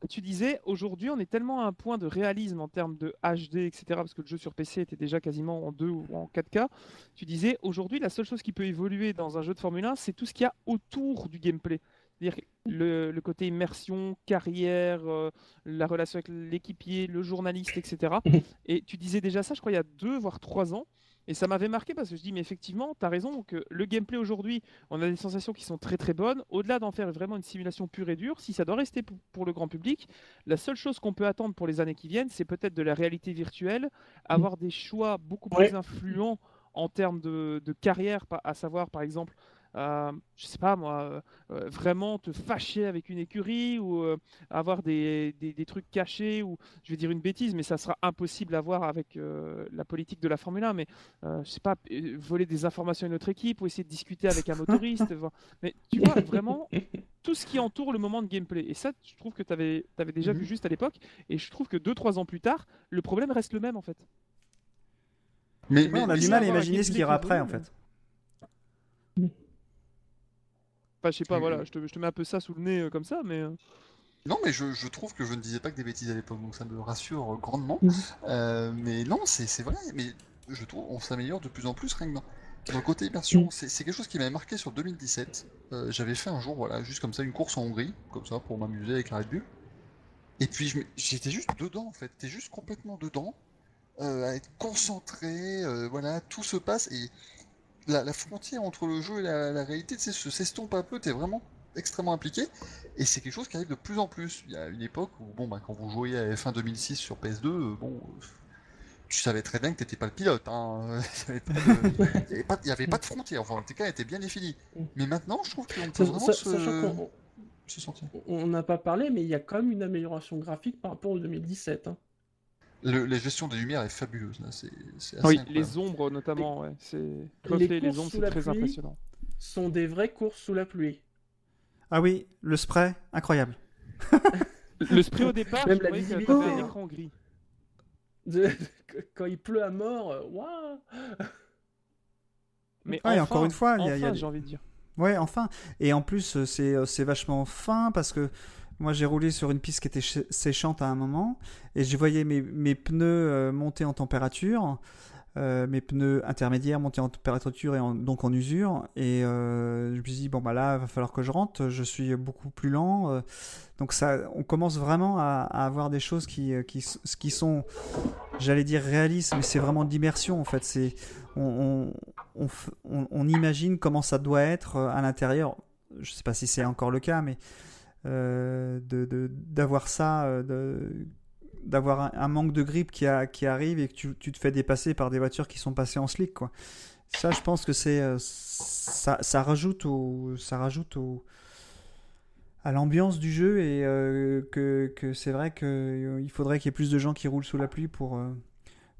tu disais aujourd'hui on est tellement à un point de réalisme en termes de HD, etc., parce que le jeu sur PC était déjà quasiment en 2 ou en 4K. Tu disais aujourd'hui la seule chose qui peut évoluer dans un jeu de Formule 1, c'est tout ce qu'il y a autour du gameplay. C'est-à-dire le, le côté immersion, carrière, euh, la relation avec l'équipier, le journaliste, etc. *laughs* Et tu disais déjà ça, je crois, il y a deux, voire trois ans. Et ça m'avait marqué parce que je dis, mais effectivement, tu as raison, que le gameplay aujourd'hui, on a des sensations qui sont très très bonnes. Au-delà d'en faire vraiment une simulation pure et dure, si ça doit rester pour, le grand public, la seule chose qu'on peut attendre pour les années qui viennent, c'est peut-être de la réalité virtuelle, avoir des choix beaucoup plus influents en termes de, de carrière, à savoir par exemple, euh, je sais pas moi, euh, euh, vraiment te fâcher avec une écurie ou euh, avoir des, des- des trucs cachés ou je vais dire une bêtise, mais ça sera impossible à voir avec la politique de la Formule 1. Mais je sais pas, voler des informations à une autre équipe ou essayer de discuter avec un motoriste. Mais tu vois vraiment tout ce qui entoure le moment de gameplay. Et ça, je trouve que tu avais, déjà vu juste à l'époque. Et je trouve que 2-3 ans plus tard, le problème reste le même en fait. Mais, ouais, mais- on a mais du mal à un imaginer ce gameplay qui ira qui après, en fait. Enfin, je sais pas, voilà, je te, je te mets un peu ça sous le nez euh, comme ça, mais. euh, Non, mais je, je trouve que je ne disais pas que des bêtises à l'époque, donc ça me rassure grandement. Mhm. Euh, mais non, c'est c'est vrai, mais je trouve on s'améliore de plus en plus rien que dans, dans le côté immersion. C'est c'est quelque chose qui m'avait marqué sur 2017. Euh, J'avais fait un jour, voilà, juste comme ça, une course en Hongrie, comme ça, pour m'amuser avec la Red Bull. Et puis j'étais juste dedans, en fait. T'es juste complètement dedans, euh, à être concentré, euh, voilà, tout se passe et la, la frontière entre le jeu et la, la réalité, tu sais, se s'estompe un peu. T'es vraiment extrêmement impliqué. Et c'est quelque chose qui arrive de plus en plus. Il y a une époque où, bon, bah, quand vous jouiez à F1 2006 sur PS2, euh, bon, euh, tu savais très bien que t'étais pas le pilote. Hein. *laughs* Il n'y avait, pas de- avait pas frontière. Enfin, en tout cas, elle était bien définie. Mais maintenant, je trouve qu'on peut vraiment se, Sachant on n'a pas parlé, mais il y a quand même une amélioration graphique par rapport au 2017. hein. Le- la gestion des lumières est fabuleuse. là. C'est c'est assez Oui, incroyable. les ombres notamment, ouais. C'est reflet, les, courses ombres, sous c'est la très pluie. impressionnant. sont des vraies courses sous la pluie. Ah oui, le spray, incroyable. *laughs* Le spray au départ, Même je la visibilité, un hein. écran gris. De- *laughs* Quand il pleut à mort, euh, waouh Mais Ouais, et enfin, encore une fois, il y a- y j'ai envie de dire. Ouais, enfin. Et en plus, euh, c'est euh, c'est vachement fin parce que moi, j'ai roulé sur une piste qui était ch- séchante à un moment et je voyais mes, pneus euh, monter en température, euh, mes pneus intermédiaires monter en température et donc en usure. Et euh, je me suis dit, bon, bah là, va falloir que je rentre, je suis beaucoup plus lent. donc, ça, on commence vraiment à, avoir des choses qui, qui, qui sont, j'allais dire réalistes, mais c'est vraiment de l'immersion en fait. C'est on, imagine comment ça doit être à l'intérieur. Je sais pas si c'est encore le cas, mais euh, de- de- d'avoir ça, euh, de- d'avoir un, un manque de grip qui, a- qui arrive et que tu, tu te fais dépasser par des voitures qui sont passées en slick, quoi. Ça, je pense que c'est euh, ça, ça rajoute au, ça rajoute au à l'ambiance du jeu et euh, que, que c'est vrai qu'il faudrait qu'il y ait plus de gens qui roulent sous la pluie pour,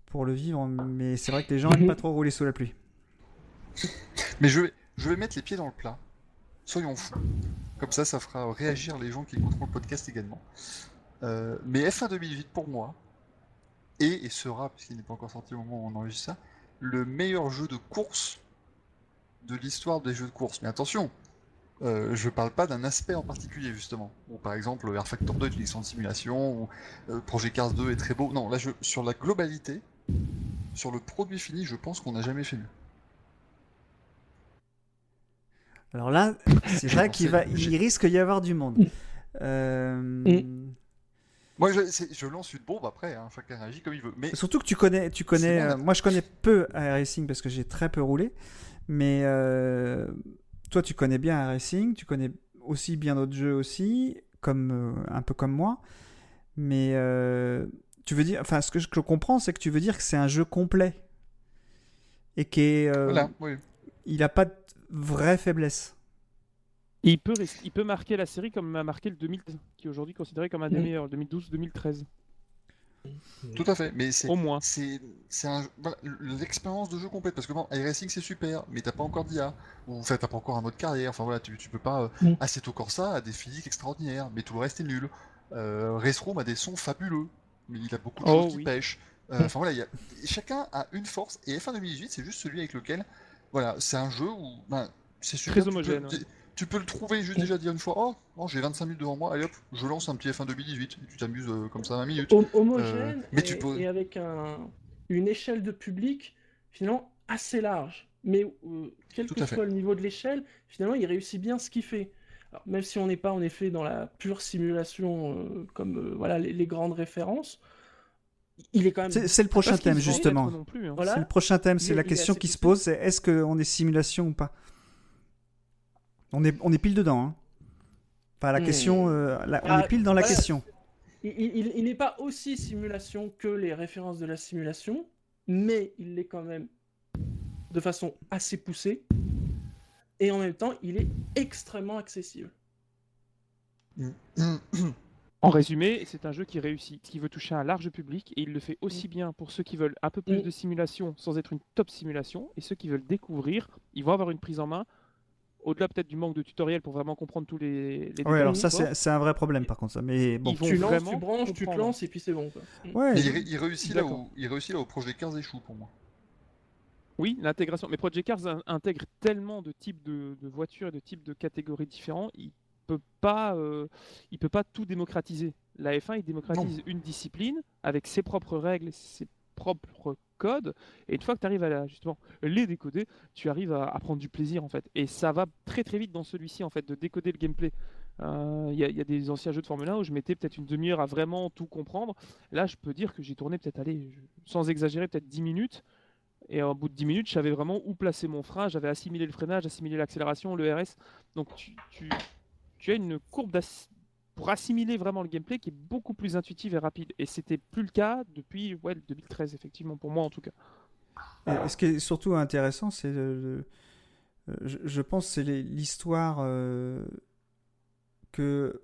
pour le vivre, mais c'est vrai que les gens *laughs* n'aiment pas trop rouler sous la pluie. Mais je vais, je vais mettre les pieds dans le plat. Soyons fous. Comme ça, ça fera réagir les gens qui écouteront le podcast également. Euh, mais F1 2008, pour moi, est et sera, puisqu'il n'est pas encore sorti au moment où on enregistre ça, le meilleur jeu de course de l'histoire des jeux de course. Mais attention, euh, je parle pas d'un aspect en particulier, justement. Par exemple, R Factor 2 est une licence de simulation, ou euh, Project Cars 2 est très beau. Non, là, je, sur la globalité, sur le produit fini, je pense qu'on n'a jamais fait mieux. Alors là, c'est vrai qu'il va, il risque d'y avoir du monde. Euh, Moi, je, lance une bombe après, hein, chacun réagit comme il veut. Mais Surtout que tu connais, tu connais. Euh, moi, je connais peu iRacing parce que j'ai très peu roulé, mais euh, toi, tu connais bien iRacing, tu connais aussi bien d'autres jeux aussi, comme euh, un peu comme moi. Mais euh, tu veux dire, enfin, ce que je, je comprends, c'est que tu veux dire que c'est un jeu complet et qu'il voilà, oui. il a pas de vraie faiblesse. Et il peut, il peut marquer la série comme a marqué le 2013, qui est aujourd'hui considéré comme un des Mm. meilleurs, le 2012-2013. Tout à fait, mais c'est Au moins. c'est c'est un voilà, l'expérience de jeu complète parce que bon, iRacing c'est super, mais t'as pas encore d'IA ou en fait t'as pas encore un mode carrière. Enfin voilà, tu, tu peux pas. Euh, Mm. Assetto Corsa a des physiques extraordinaires, mais tout le reste est nul. Euh, Race Room a des sons fabuleux, mais il a beaucoup de Oh, choses qui pêchent. Euh, Enfin voilà, il y a... chacun a une force et F1 2018 c'est juste celui avec lequel voilà, c'est un jeu où ben, c'est super. Très tu peux- homogène. tu- peux le trouver juste déjà dire une fois, oh, oh, j'ai 25 minutes devant moi, allez hop, je lance un petit F1 2018, et tu t'amuses euh, comme ça 20 minutes. Hom- homogène Euh, mais et, tu peux- et avec un, une échelle de public finalement assez large. Mais euh, quel Tout que à fait. soit le niveau de l'échelle, finalement, il réussit bien ce qu'il fait. Alors, même si on n'est pas en effet dans la pure simulation euh, comme euh, voilà les, les grandes références, il est quand même. C'est le prochain thème, justement. plus, hein. Voilà. C'est le prochain thème, c'est est- la question qui se pose, c'est est-ce qu'on est simulation ou pas? On est, on est pile dedans. Hein. Enfin, la Hmm. question, euh, la- on Ah, est pile dans la voilà. question. Il, il- il n'est pas aussi simulation que les références de la simulation, mais il l'est quand même de façon assez poussée. Et en même temps, il est extrêmement accessible. En résumé, c'est un jeu qui réussit, qui veut toucher un large public et il le fait aussi bien pour ceux qui veulent un peu plus Mm. de simulation sans être une top simulation et ceux qui veulent découvrir, ils vont avoir une prise en main. Au-delà peut-être du manque de tutoriel pour vraiment comprendre tous les, les détails alors ça, c'est un vrai problème, par contre. Ça. Mais bon. Ils vont tu lances, vraiment tu branches, tu te lances et puis c'est bon. Quoi. Ouais. Mais il, ré- il réussit là où il réussit là où Projet 15 échoue pour moi. Oui, l'intégration. Mais Project Cars in- intègre tellement de types de, de voitures et de types de catégories différents, il peut pas, euh, il peut pas tout démocratiser. La F1, il démocratise une discipline avec ses propres règles, ses propres codes, et une fois que tu arrives à la- justement les décoder, tu arrives à, à prendre du plaisir en fait. Et ça va très très vite dans celui-ci en fait de décoder le gameplay. Euh, Il y, a- il y a des anciens jeux de Formule 1 où je mettais peut-être une demi-heure à vraiment tout comprendre. Là, je peux dire que j'ai tourné peut-être, allez, sans exagérer, peut-être 10 minutes. Et au bout de 10 minutes, je savais vraiment où placer mon frein. J'avais assimilé le freinage, assimilé l'accélération, le RS. Donc tu, tu- tu as une courbe pour assimiler vraiment le gameplay qui est beaucoup plus intuitive et rapide. Et c'était plus le cas depuis ouais, 2013, effectivement, pour moi en tout cas. Ce qui est surtout intéressant, c'est euh, je, je pense, c'est l'histoire euh, que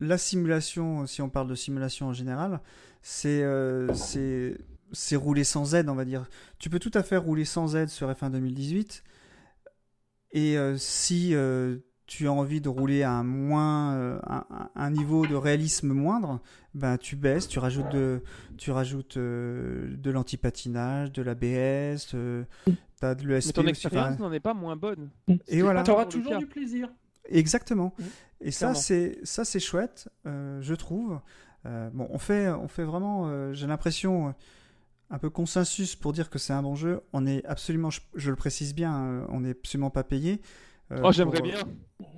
la simulation, si on parle de simulation en général, c'est euh, c'est rouler sans aide, on va dire. Tu peux tout à fait rouler sans aide sur F1 2018. Et si tu as envie de rouler à un moins euh, un, un- un niveau de réalisme moindre, ben tu baisses, tu rajoutes de tu rajoutes euh, de l'antipatinage, de l'ABS, euh, t'as de l'ESP Mais ton expérience n'en est pas moins bonne. et voilà. Tu auras toujours du plaisir. Exactement. Mm. Et ça, Clairement. c'est ça, c'est chouette, euh, je trouve. Euh, bon, on fait, on fait vraiment. euh, J'ai l'impression un peu consensus pour dire que c'est un bon jeu. On est absolument, je, je le précise bien, on n'est absolument pas payé. Euh, Oh, j'aimerais pour- bien. Hein,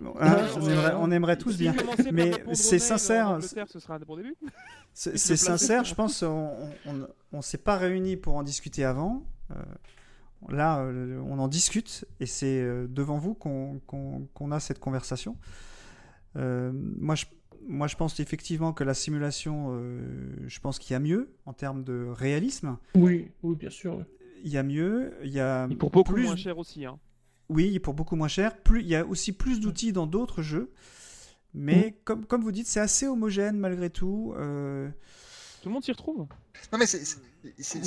Ouais, on, aimerait, ouais. on aimerait tous Si bien. Mais c'est sincère, ce sera un bon début. C'est sincère, je pense. On on s'est pas réunis pour en discuter avant. Euh, là, euh, on en discute et c'est euh, devant vous qu'on a cette conversation. Euh, moi, je, moi, je pense effectivement que la simulation, euh, je pense qu'il y a mieux en termes de réalisme. Oui, oui, bien sûr. Il y a mieux. Il y a Et pour beaucoup plus, moins cher aussi. Hein. Oui, pour beaucoup moins cher. Plus, il y a aussi plus d'outils dans d'autres jeux. Mais comme, comme vous dites, c'est assez homogène malgré tout. Euh, Tout le monde s'y retrouve. Non mais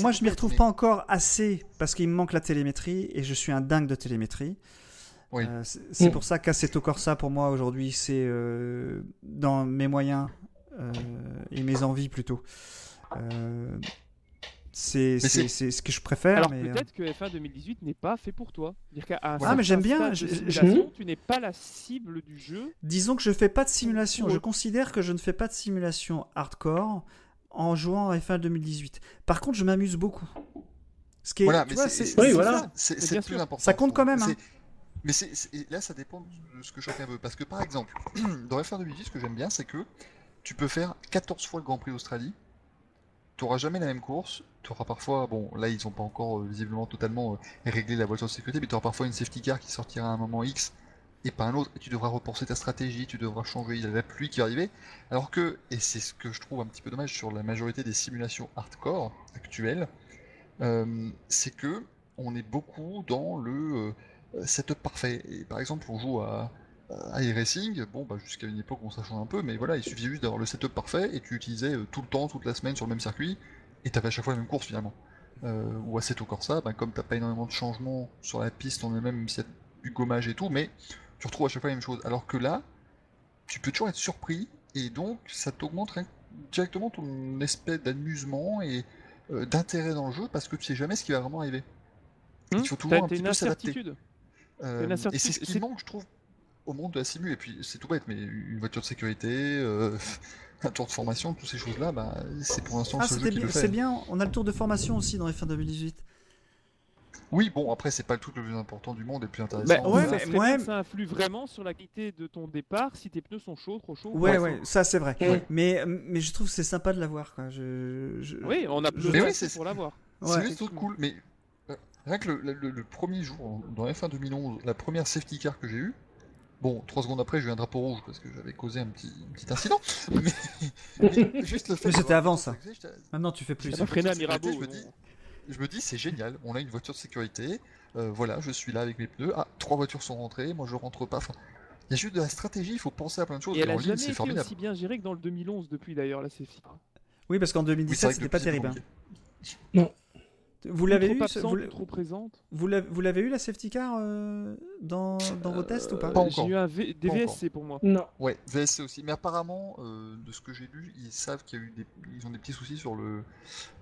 Moi, je m'y bête, retrouve mais- pas encore assez parce qu'il me manque la télémétrie et je suis un dingue de télémétrie. Oui. Euh, c'est Mm. pour ça qu'Assetto Corsa, pour moi, aujourd'hui, c'est euh, dans mes moyens euh, et mes envies plutôt. C'est ce que je préfère. Alors mais, euh, peut-être que F1 2018 n'est pas fait pour toi. Un Ah, mais j'aime bien, je- tu n'es pas la cible du jeu. Disons que je fais pas de simulation. Ouais. Je considère que je ne fais pas de simulation hardcore en jouant à F1 2018. Par contre, je m'amuse beaucoup. Ce qui est, Voilà, c'est Oui, c'est voilà. plus important. Ça compte quand même, hein. Mais c'est c'est- et là, ça dépend de ce que chacun veut. Parce que par exemple, *clears throat* dans F1 2018, ce que j'aime bien, c'est que tu peux faire 14 fois le Grand Prix d'Australie. Tu n'auras jamais la même course. Tu auras parfois, bon, là, ils n'ont pas encore euh, visiblement totalement euh, réglé la voiture de sécurité, mais tu auras parfois une safety car qui sortira à un moment X et pas un autre. Et tu devras repenser ta stratégie, tu devras changer. Il y a la pluie qui va. Alors que, et c'est ce que je trouve un petit peu dommage sur la majorité des simulations hardcore actuelles, euh, c'est que on est beaucoup dans le setup parfait. Et par exemple, on joue à iRacing, bon, bah, jusqu'à une époque on ça change un peu, mais voilà, il suffisait juste d'avoir le setup parfait et tu utilisais euh, tout le temps, toute la semaine sur le même circuit, et t'avais à chaque fois la même course finalement. Euh, ou à Seto Corsa, bah, comme t'as pas énormément de changements sur la piste en elle-même, même s'il y a du gommage et tout, mais tu retrouves à chaque fois la même chose. Alors que là, tu peux toujours être surpris, et donc ça t'augmente directement ton aspect d'amusement et euh, d'intérêt dans le jeu, parce que tu sais jamais ce qui va vraiment arriver. Il faut T'as toujours un petit peu s'adapter. Euh, et c'est ce qui manque, je trouve, au monde de la simu. Et puis, c'est tout bête, mais une voiture de sécurité, euh, *laughs* un tour de formation, toutes ces choses-là, bah, c'est pour l'instant Ah, ce jeu c'était qui bien, le fait. c'est bien, on a le tour de formation aussi dans F1 2018. Oui, bon, après, c'est pas le truc le plus important du monde et le plus intéressant. Bah, ouais, ça mais- ouais, ça influe vraiment sur la qualité de ton départ si tes pneus sont chauds, trop chauds. Ouais, ou ouais, ça c'est vrai. Ouais. Mais, mais je trouve que c'est sympa de l'avoir. quoi. Je, je- Oui, on a Mais de oui, ça c'est- pour l'avoir. C'est juste cool, mais euh, rien que le, le- le premier jour, dans F1 2011, la première safety car que j'ai eue, bon, trois secondes après, j'ai eu un drapeau rouge parce que j'avais causé un petit, un petit incident, mais, juste le fait Mais c'était avant, ça. Maintenant tu fais plus. À Mirabeau. non. Je me dis, c'est génial, on a une voiture de sécurité, euh, voilà, je suis là avec mes pneus, ah, trois voitures sont rentrées, moi je rentre pas, enfin, il y a juste de la stratégie, il faut penser à plein de choses, Et elle a en ligne jamais c'est été formidable. aussi bien gérée que dans le 2011 depuis d'ailleurs la safety. Oui, parce qu'en Oui, c'est 2017 vrai que c'était pas terrible. hein. compliqué. Vous l'avez eu, absente, vous, ou trop présente. vous l'avez eu la safety car euh, dans, dans vos tests ou pas? Euh, Pas J'ai eu un v... des Pas encore. VSC pour moi. Non. Ouais, VSC aussi, mais apparemment, euh, de ce que j'ai lu, ils savent qu'il y a eu des... Ils ont des petits soucis sur le,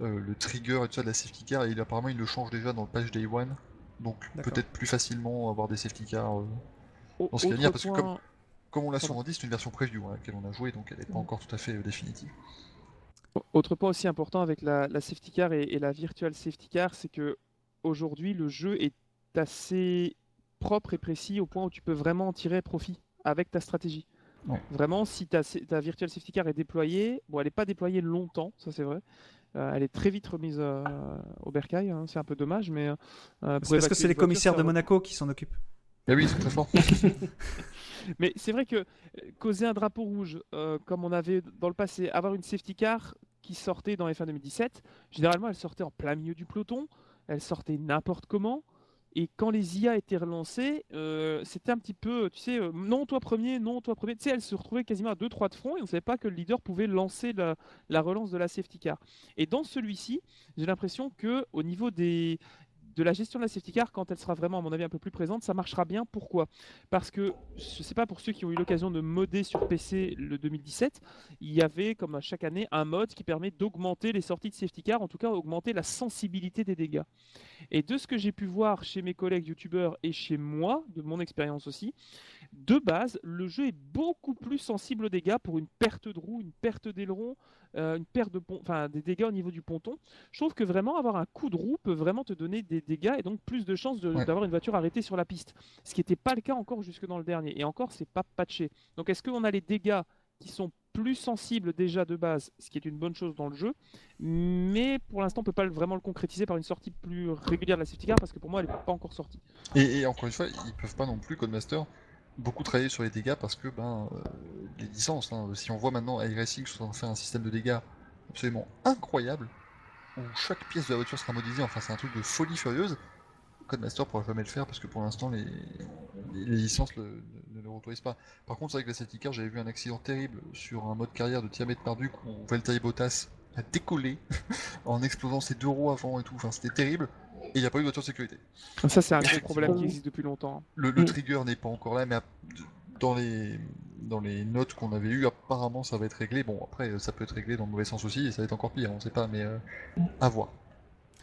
euh, le trigger et tout ça de la safety car, et il- apparemment ils le changent déjà dans le patch Day One, donc peut-être plus facilement avoir des safety cars. euh, Dans ce qui est autre bien, parce que point- Comme on l'a souvent dit, c'est une version preview hein, à laquelle on a joué, donc elle n'est pas encore tout à fait euh, définitive. Autre point aussi important avec la, la safety car et, et la virtual safety car, c'est que aujourd'hui le jeu est assez propre et précis au point où tu peux vraiment en tirer profit avec ta stratégie. Ouais. Vraiment, si ta, ta virtual safety car est déployée, bon, elle n'est pas déployée longtemps, ça c'est vrai. Euh, elle est très vite remise euh, au bercail, hein, c'est un peu dommage, mais. euh, C'est parce évacuer que c'est les commissaires de Monaco qui s'en occupent? Et oui, sont très forts. *laughs* Mais c'est vrai que euh, causer un drapeau rouge, euh, comme on avait dans le passé, avoir une safety car qui sortait dans F1 2017, généralement elle sortait en plein milieu du peloton, elle sortait n'importe comment. Et quand les IA étaient relancées, euh, c'était un petit peu, tu sais, non toi premier, non toi premier. Tu sais, elle se retrouvait quasiment à 2-3 de front et on ne savait pas que le leader pouvait lancer la, la relance de la safety car. Et dans celui-ci, j'ai l'impression que au niveau des, de la gestion de la safety car, quand elle sera vraiment, à mon avis, un peu plus présente, ça marchera bien. Pourquoi? Parce que, je sais pas pour ceux qui ont eu l'occasion de modder sur PC le 2017, il y avait, comme à chaque année, un mode qui permet d'augmenter les sorties de safety car, en tout cas augmenter la sensibilité des dégâts. Et de ce que j'ai pu voir chez mes collègues youtubeurs et chez moi, de mon expérience aussi, de base, le jeu est beaucoup plus sensible aux dégâts pour une perte de roue, une perte d'aileron, euh, une perte de pont, enfin des dégâts au niveau du ponton. Je trouve que vraiment avoir un coup de roue peut vraiment te donner des dégâts et donc plus de chances Ouais. d'avoir une voiture arrêtée sur la piste. Ce qui n'était pas le cas encore jusque dans le dernier. Et encore, c'est pas patché. Donc est-ce qu'on a les dégâts qui sont plus sensibles déjà de base, ce qui est une bonne chose dans le jeu, mais pour l'instant on peut pas vraiment le concrétiser par une sortie plus régulière de la safety car parce que pour moi elle n'est pas encore sortie. Et, et encore une fois, ils peuvent pas non plus, Codemaster, beaucoup travailler sur les dégâts parce que ben, euh, les licences, hein, si on voit maintenant iRacing faire un système de dégâts absolument incroyable, où chaque pièce de la voiture sera modélisée, enfin c'est un truc de folie furieuse, Codemaster pourra jamais le faire parce que pour l'instant les, licences ne, le autorisent pas. Par contre, c'est vrai que la safety car, j'avais vu un accident terrible sur un mode carrière de Tiamat Marduk où Valtteri Bottas a décollé *laughs* en explosant ses deux roues avant et tout, enfin c'était terrible, et il n'y a pas eu de voiture de sécurité. Ça c'est un gros problème qui existe depuis longtemps. Le, le Mm. trigger n'est pas encore là, mais dans les, dans les notes qu'on avait eues, apparemment ça va être réglé. Bon, après, ça peut être réglé dans le mauvais sens aussi, et ça va être encore pire, on sait pas, mais euh, à voir.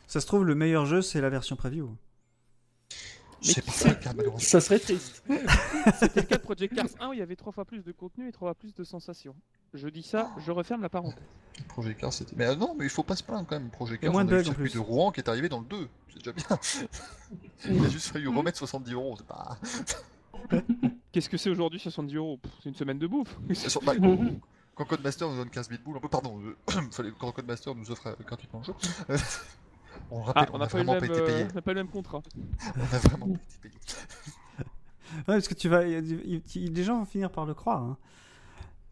Ça se trouve, le meilleur jeu, c'est la version preview. Mais pas malheureusement. Ça serait triste. *laughs* C'était le cas de Project Cars 1 où il y avait trois fois plus de contenu et trois fois plus de sensations. Je dis ça, je referme la parenthèse. Projet Cars, c'était. Mais euh, non, mais il faut pas se plaindre quand même. Projet Cars, moins on de a eu le circuit plus. de Rouen qui est arrivé dans le 2. C'est déjà bien. *laughs* il a juste fallu remettre 70 euros. C'est pas. *laughs* Qu'est-ce que c'est aujourd'hui 70 euros? C'est une semaine de bouffe. *laughs* Sur- bah, quand Codemaster nous donne 15 000 boules, un peu, pardon, euh, *coughs* fallait, quand Codemaster nous offre euh, gratuitement le jeu, euh, on le Ah, rappelle, on on n'a pas, vraiment même, pas été payé. euh, on n'a pas le même contrat. On a vraiment pas été payé. Ouais, parce que tu vas, les gens vont finir par le croire. hein.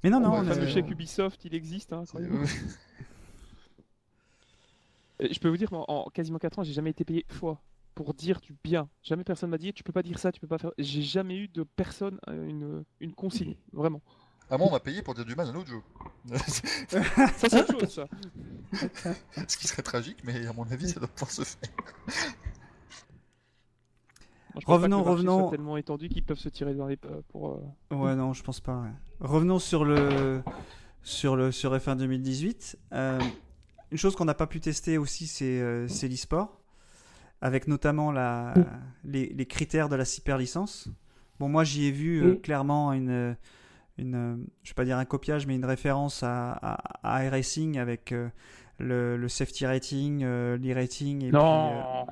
Mais non, On non, on Le chèque Ubisoft, il existe. hein, *laughs* Je peux vous dire qu'en en quasiment 4 ans, j'ai jamais été payé une fois. pour dire du bien. Jamais personne m'a dit tu peux pas dire ça, tu peux pas faire. J'ai jamais eu de personne euh, une, une consigne, vraiment. Ah, moi, on m'a payé pour dire du mal à un autre jeu. *laughs* Ça c'est autre chose ça. *laughs* Ce qui serait tragique, mais à mon avis, ça doit pouvoir se faire. Je Revenons, revenons. tellement étendu qu'ils peuvent se tirer dans les euh, pour. euh, Ouais, non, je pense pas. ouais. Revenons sur le sur le sur F1 2018. Euh, une chose qu'on n'a pas pu tester aussi, c'est euh, c'est l'e-sport, avec notamment la les, les critères de la super licence. Bon, moi, j'y ai vu euh, clairement une une je vais pas dire un copiage, mais une référence à à, à iRacing avec euh, le, le safety rating, euh, l'e-rating et puis, euh,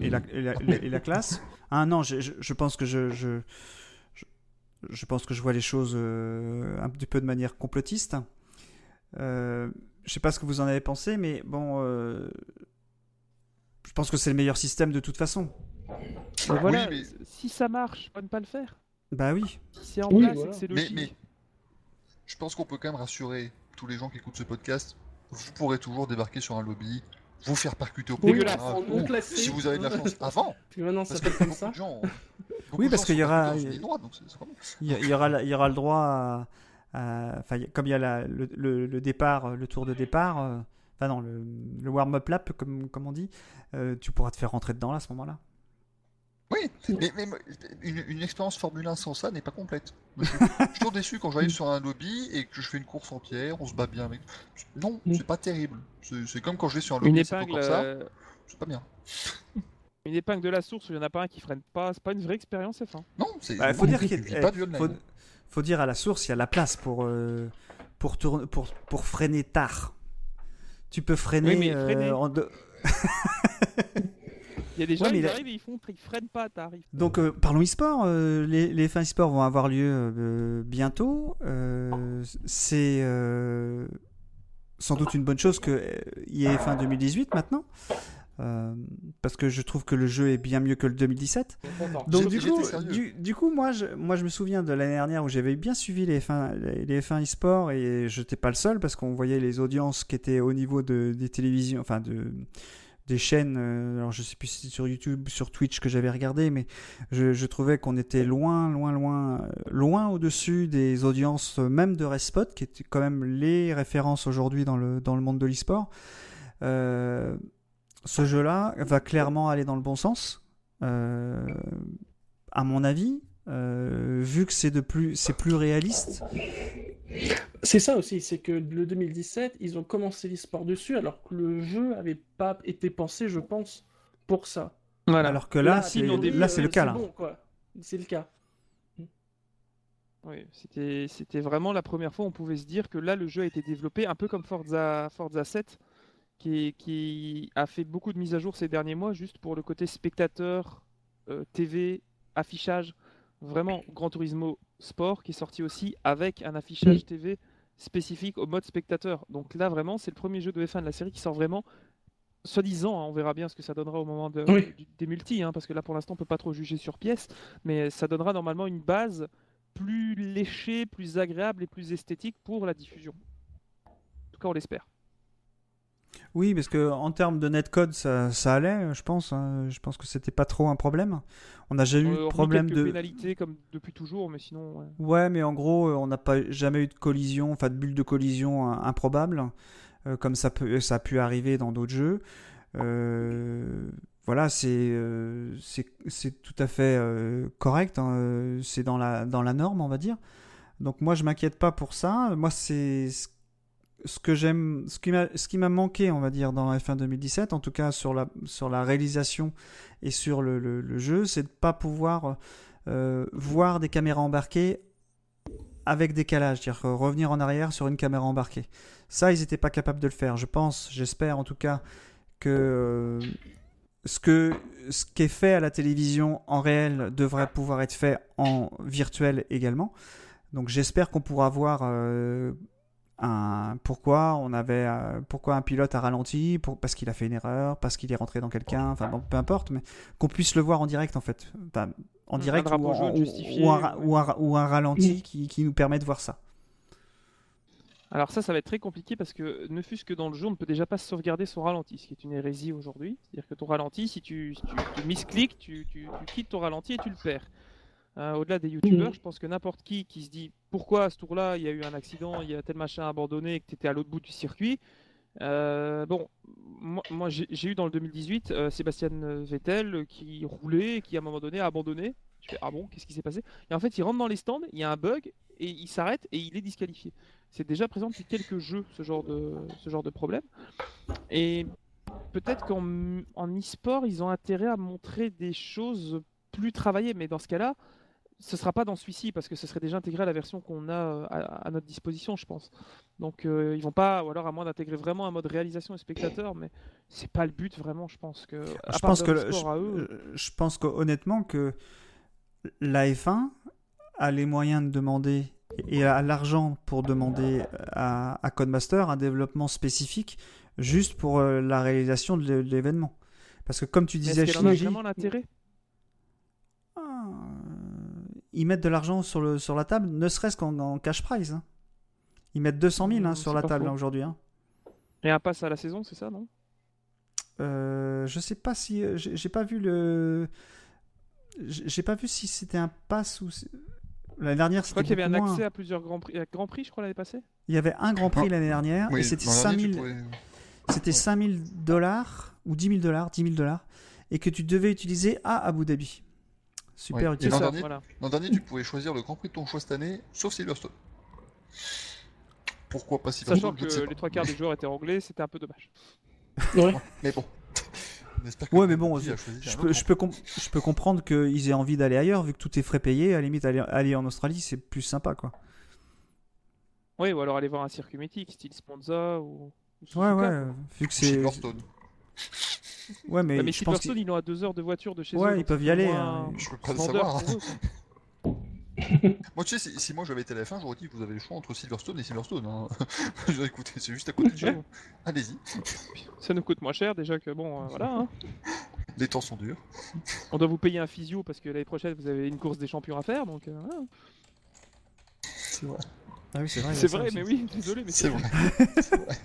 et la, et la- et la classe. Ah non, je, je, je pense que je, je, je, pense que je vois les choses euh, un petit peu de manière complotiste. Euh, je sais pas ce que vous en avez pensé, mais bon, euh, je pense que c'est le meilleur système de toute façon. mais voilà, mais- si ça marche, pas ne pas le faire. Bah oui. Si c'est en Oui, place, voilà. c'est que c'est Mais, logique. mais je pense qu'on peut quand même rassurer tous les gens qui écoutent ce podcast. Vous pourrez toujours débarquer sur un lobby, vous faire percuter au Oui, si vous avez de la chance *laughs* avant. Que maintenant, ça s'appelle comme gens. Oui, parce qu'il y aura-. Il y, aura, il y aura le droit à. comme il y a la- le, le- le départ, le tour de départ, euh, enfin non, le, le warm-up lap, comme, comme on dit, euh, tu pourras te faire rentrer dedans là, à ce moment-là. Oui, mais, mais une, une expérience Formule 1 sans ça n'est pas complète. Je, suis toujours déçu quand j'arrive sur un lobby et que je fais une course entière, on se bat bien avec. Non, Mm. c'est pas terrible. C'est comme quand je vais sur un Une lobby, c'est pas épingle, comme ça, euh, c'est pas bien. *laughs* une épingle de la source où il y en a pas un qui freine pas, c'est pas une vraie expérience F1. Non, c'est. Bah, faut dire tu qu'il y a- vis eh, pas du online. faut, faut dire à la source, il y a la place pour, euh, pour, tourner, pour, pour freiner tard. Tu peux freiner. Oui, mais euh, freiner. en deux- *laughs* Il y a des gens Ouais, a- arrivent et ils font ils freinent pas, t'arrives. Donc euh, parlons e-sport. euh, les, les fins e-sport vont avoir lieu euh, bientôt. Euh, c'est euh, sans doute une bonne chose que euh, il y ait fin 2018 maintenant. Euh, parce que je trouve que le jeu est bien mieux que le 2017. Donc du j'étais coup, du, du coup, moi je, moi je me souviens de l'année dernière où j'avais bien suivi les F1, les, les F1 e-sport et je n'étais pas le seul parce qu'on voyait les audiences qui étaient au niveau de, des télévisions, enfin de des chaînes. euh, alors je sais plus si sur YouTube, sur Twitch que j'avais regardé, mais je, trouvais qu'on était loin, loin, loin, euh, loin au-dessus des audiences euh, même de Respot, qui étaient quand même les références aujourd'hui dans le dans le monde de l'e-sport. Ce jeu-là va clairement aller dans le bon sens, à mon avis, euh, vu que c'est de plus, c'est plus réaliste. C'est ça aussi, c'est que le 2017, ils ont commencé l'e-sport dessus, alors que le jeu avait pas été pensé, je pense, pour ça. Voilà. Alors que là, là, c'est euh, le cas bon, quoi. C'est le cas. Oui, c'était c'était vraiment la première fois où on pouvait se dire que là le jeu a été développé un peu comme Forza Forza 7 qui, est- qui a fait beaucoup de mises à jour ces derniers mois juste pour le côté spectateur, euh, TV, affichage. Vraiment Gran Turismo Sport qui est sorti aussi avec un affichage TV spécifique au mode spectateur. Donc là vraiment c'est le premier jeu de F1 de la série qui sort vraiment soi-disant, hein, on verra bien ce que ça donnera au moment de- Oui. du- des multis, hein, parce que là pour l'instant on peut pas trop juger sur pièce, mais ça donnera normalement une base plus léché, plus agréable et plus esthétique pour la diffusion. En tout cas, on l'espère. Oui, parce que en termes de netcode, ça, ça allait, je pense. hein. Je pense que c'était pas trop un problème. On n'a jamais Euh, eu de problème de. pénalités comme depuis toujours, mais sinon. ouais. Ouais, mais en gros, euh, on n'a pas jamais eu de collision, enfin de bulle de collision euh, improbable, euh, comme ça peut, ça a pu arriver dans d'autres jeux. Euh, voilà, c'est c'est tout à fait correct. hein, C'est dans la dans la norme, on va dire. Donc moi, je m'inquiète pas pour ça. Moi, c'est ce- ce que j'aime, ce qui m'a manqué, on va dire, dans F1 2017, en tout cas sur la réalisation et sur le, jeu, c'est de pas pouvoir euh, voir des caméras embarquées avec décalage, c'est-à-dire revenir en arrière sur une caméra embarquée. Ça, ils n'étaient pas capables de le faire. Je pense, j'espère en tout cas, que euh, ce, que ce qui est fait à la télévision en réel devrait pouvoir être fait en virtuel également. Donc j'espère qu'on pourra voir euh, un, pourquoi on avait euh, pourquoi un pilote a ralenti, pour, parce qu'il a fait une erreur, parce qu'il est rentré dans quelqu'un, enfin bon, peu importe, mais qu'on puisse le voir en direct en fait. Enfin, en direct ou, en- jaune ou- justifié, ou un, ou un ra- ou un ralenti Mm. qui, qui nous permet de voir ça. Alors ça, ça va être très compliqué parce que ne fût-ce que dans le jeu, on ne peut déjà pas sauvegarder son ralenti, ce qui est une hérésie aujourd'hui. C'est-à-dire que ton ralenti, si tu, si tu, tu miscliques, tu, tu, tu quittes ton ralenti et tu le perds. Euh, Au-delà des youtubeurs, je pense que n'importe qui qui se dit pourquoi à ce tour-là il y a eu un accident, il y a tel machin abandonné et que tu étais à l'autre bout du circuit. Euh, bon, moi, moi, j'ai eu dans le 2018 euh, Sébastien Vettel qui roulait et qui à un moment donné a abandonné. Je fais ah bon, qu'est-ce qui s'est passé? Et en fait, il rentre dans les stands, il y a un bug et il s'arrête et il est disqualifié. C'est déjà présent depuis quelques jeux ce genre de ce genre de problème. Et peut-être qu'en en e-sport, ils ont intérêt à montrer des choses plus travaillées, mais dans ce cas-là, ce sera pas dans celui-ci parce que ce serait déjà intégré à la version qu'on a euh, à, à notre disposition, je pense. Donc euh, ils vont pas, ou alors à moins d'intégrer vraiment un mode réalisation et spectateur, mais c'est pas le but vraiment, je pense que. à Je pense, que, le à eux, je, pense que honnêtement que la F1 a les moyens de demander et a l'argent pour demander à, à Codemaster un développement spécifique juste pour euh, la réalisation de l'é- de l'événement. Parce que comme tu disais, Shinji, vraiment l'intérêt? Ils mettent de l'argent sur, le, sur la table, ne serait-ce qu'en en cash prize. hein. Ils mettent 200 000 hein, Mm, sur la table hein, aujourd'hui. hein. Et un pass à la saison, c'est ça, non? Euh, je sais pas si euh, j'ai pas vu le j'ai pas vu si c'était un pass ou l'année dernière Je crois c'était qu'il y avait un moins. accès à plusieurs grands prix, Grand Prix, je crois l'année passée. Il y avait un Grand Prix Non. l'année dernière Oui, et c'était l'an dernier, tu 5000 pouvais- c'était 5000 dollars ou 10 000 dollars 10 000 dollars et que tu devais utiliser à Abu Dhabi. Super Oui. utile. L'an dernier, voilà. Dernier, tu pouvais choisir le Grand Prix de ton choix cette année, sauf Silverstone. Pourquoi pas Sachant Silverstone je sais que pas. les trois quarts des joueurs étaient anglais, c'était un peu dommage. *laughs* Ouais. Mais bon. *laughs* Ouais, mais bon, Je peux, je, peux com- je peux comprendre qu'ils aient envie d'aller ailleurs vu que tout est frais payé. À la limite, aller, aller en Australie, c'est plus sympa quoi. Oui, ou alors aller voir un circuit mythique, style Sponza ou. ou Ouais, Suzuka, ouais. quoi. Vu que c'est. Silverstone. Ouais, mais, Ouais, mais je pense ils ont à deux heures de voiture de chez eux. Ouais, ils peuvent y aller, hein. Je peux pas savoir. *laughs* Moi, tu sais, si, si moi j'avais été à la fin, j'aurais dit que vous avez le choix entre Silverstone et Silverstone. Hein. *laughs* Écouté, c'est juste à côté de chez *laughs* vous. Allez-y, Ça nous coûte moins cher déjà que bon, euh, voilà. hein. les temps sont durs. On doit vous payer un physio parce que l'année prochaine vous avez une course des champions à faire, donc. euh, voilà. C'est vrai. Ah oui, c'est vrai. il y a C'est vrai, mais oui, désolé, mais C'est c'est vrai. C'est vrai.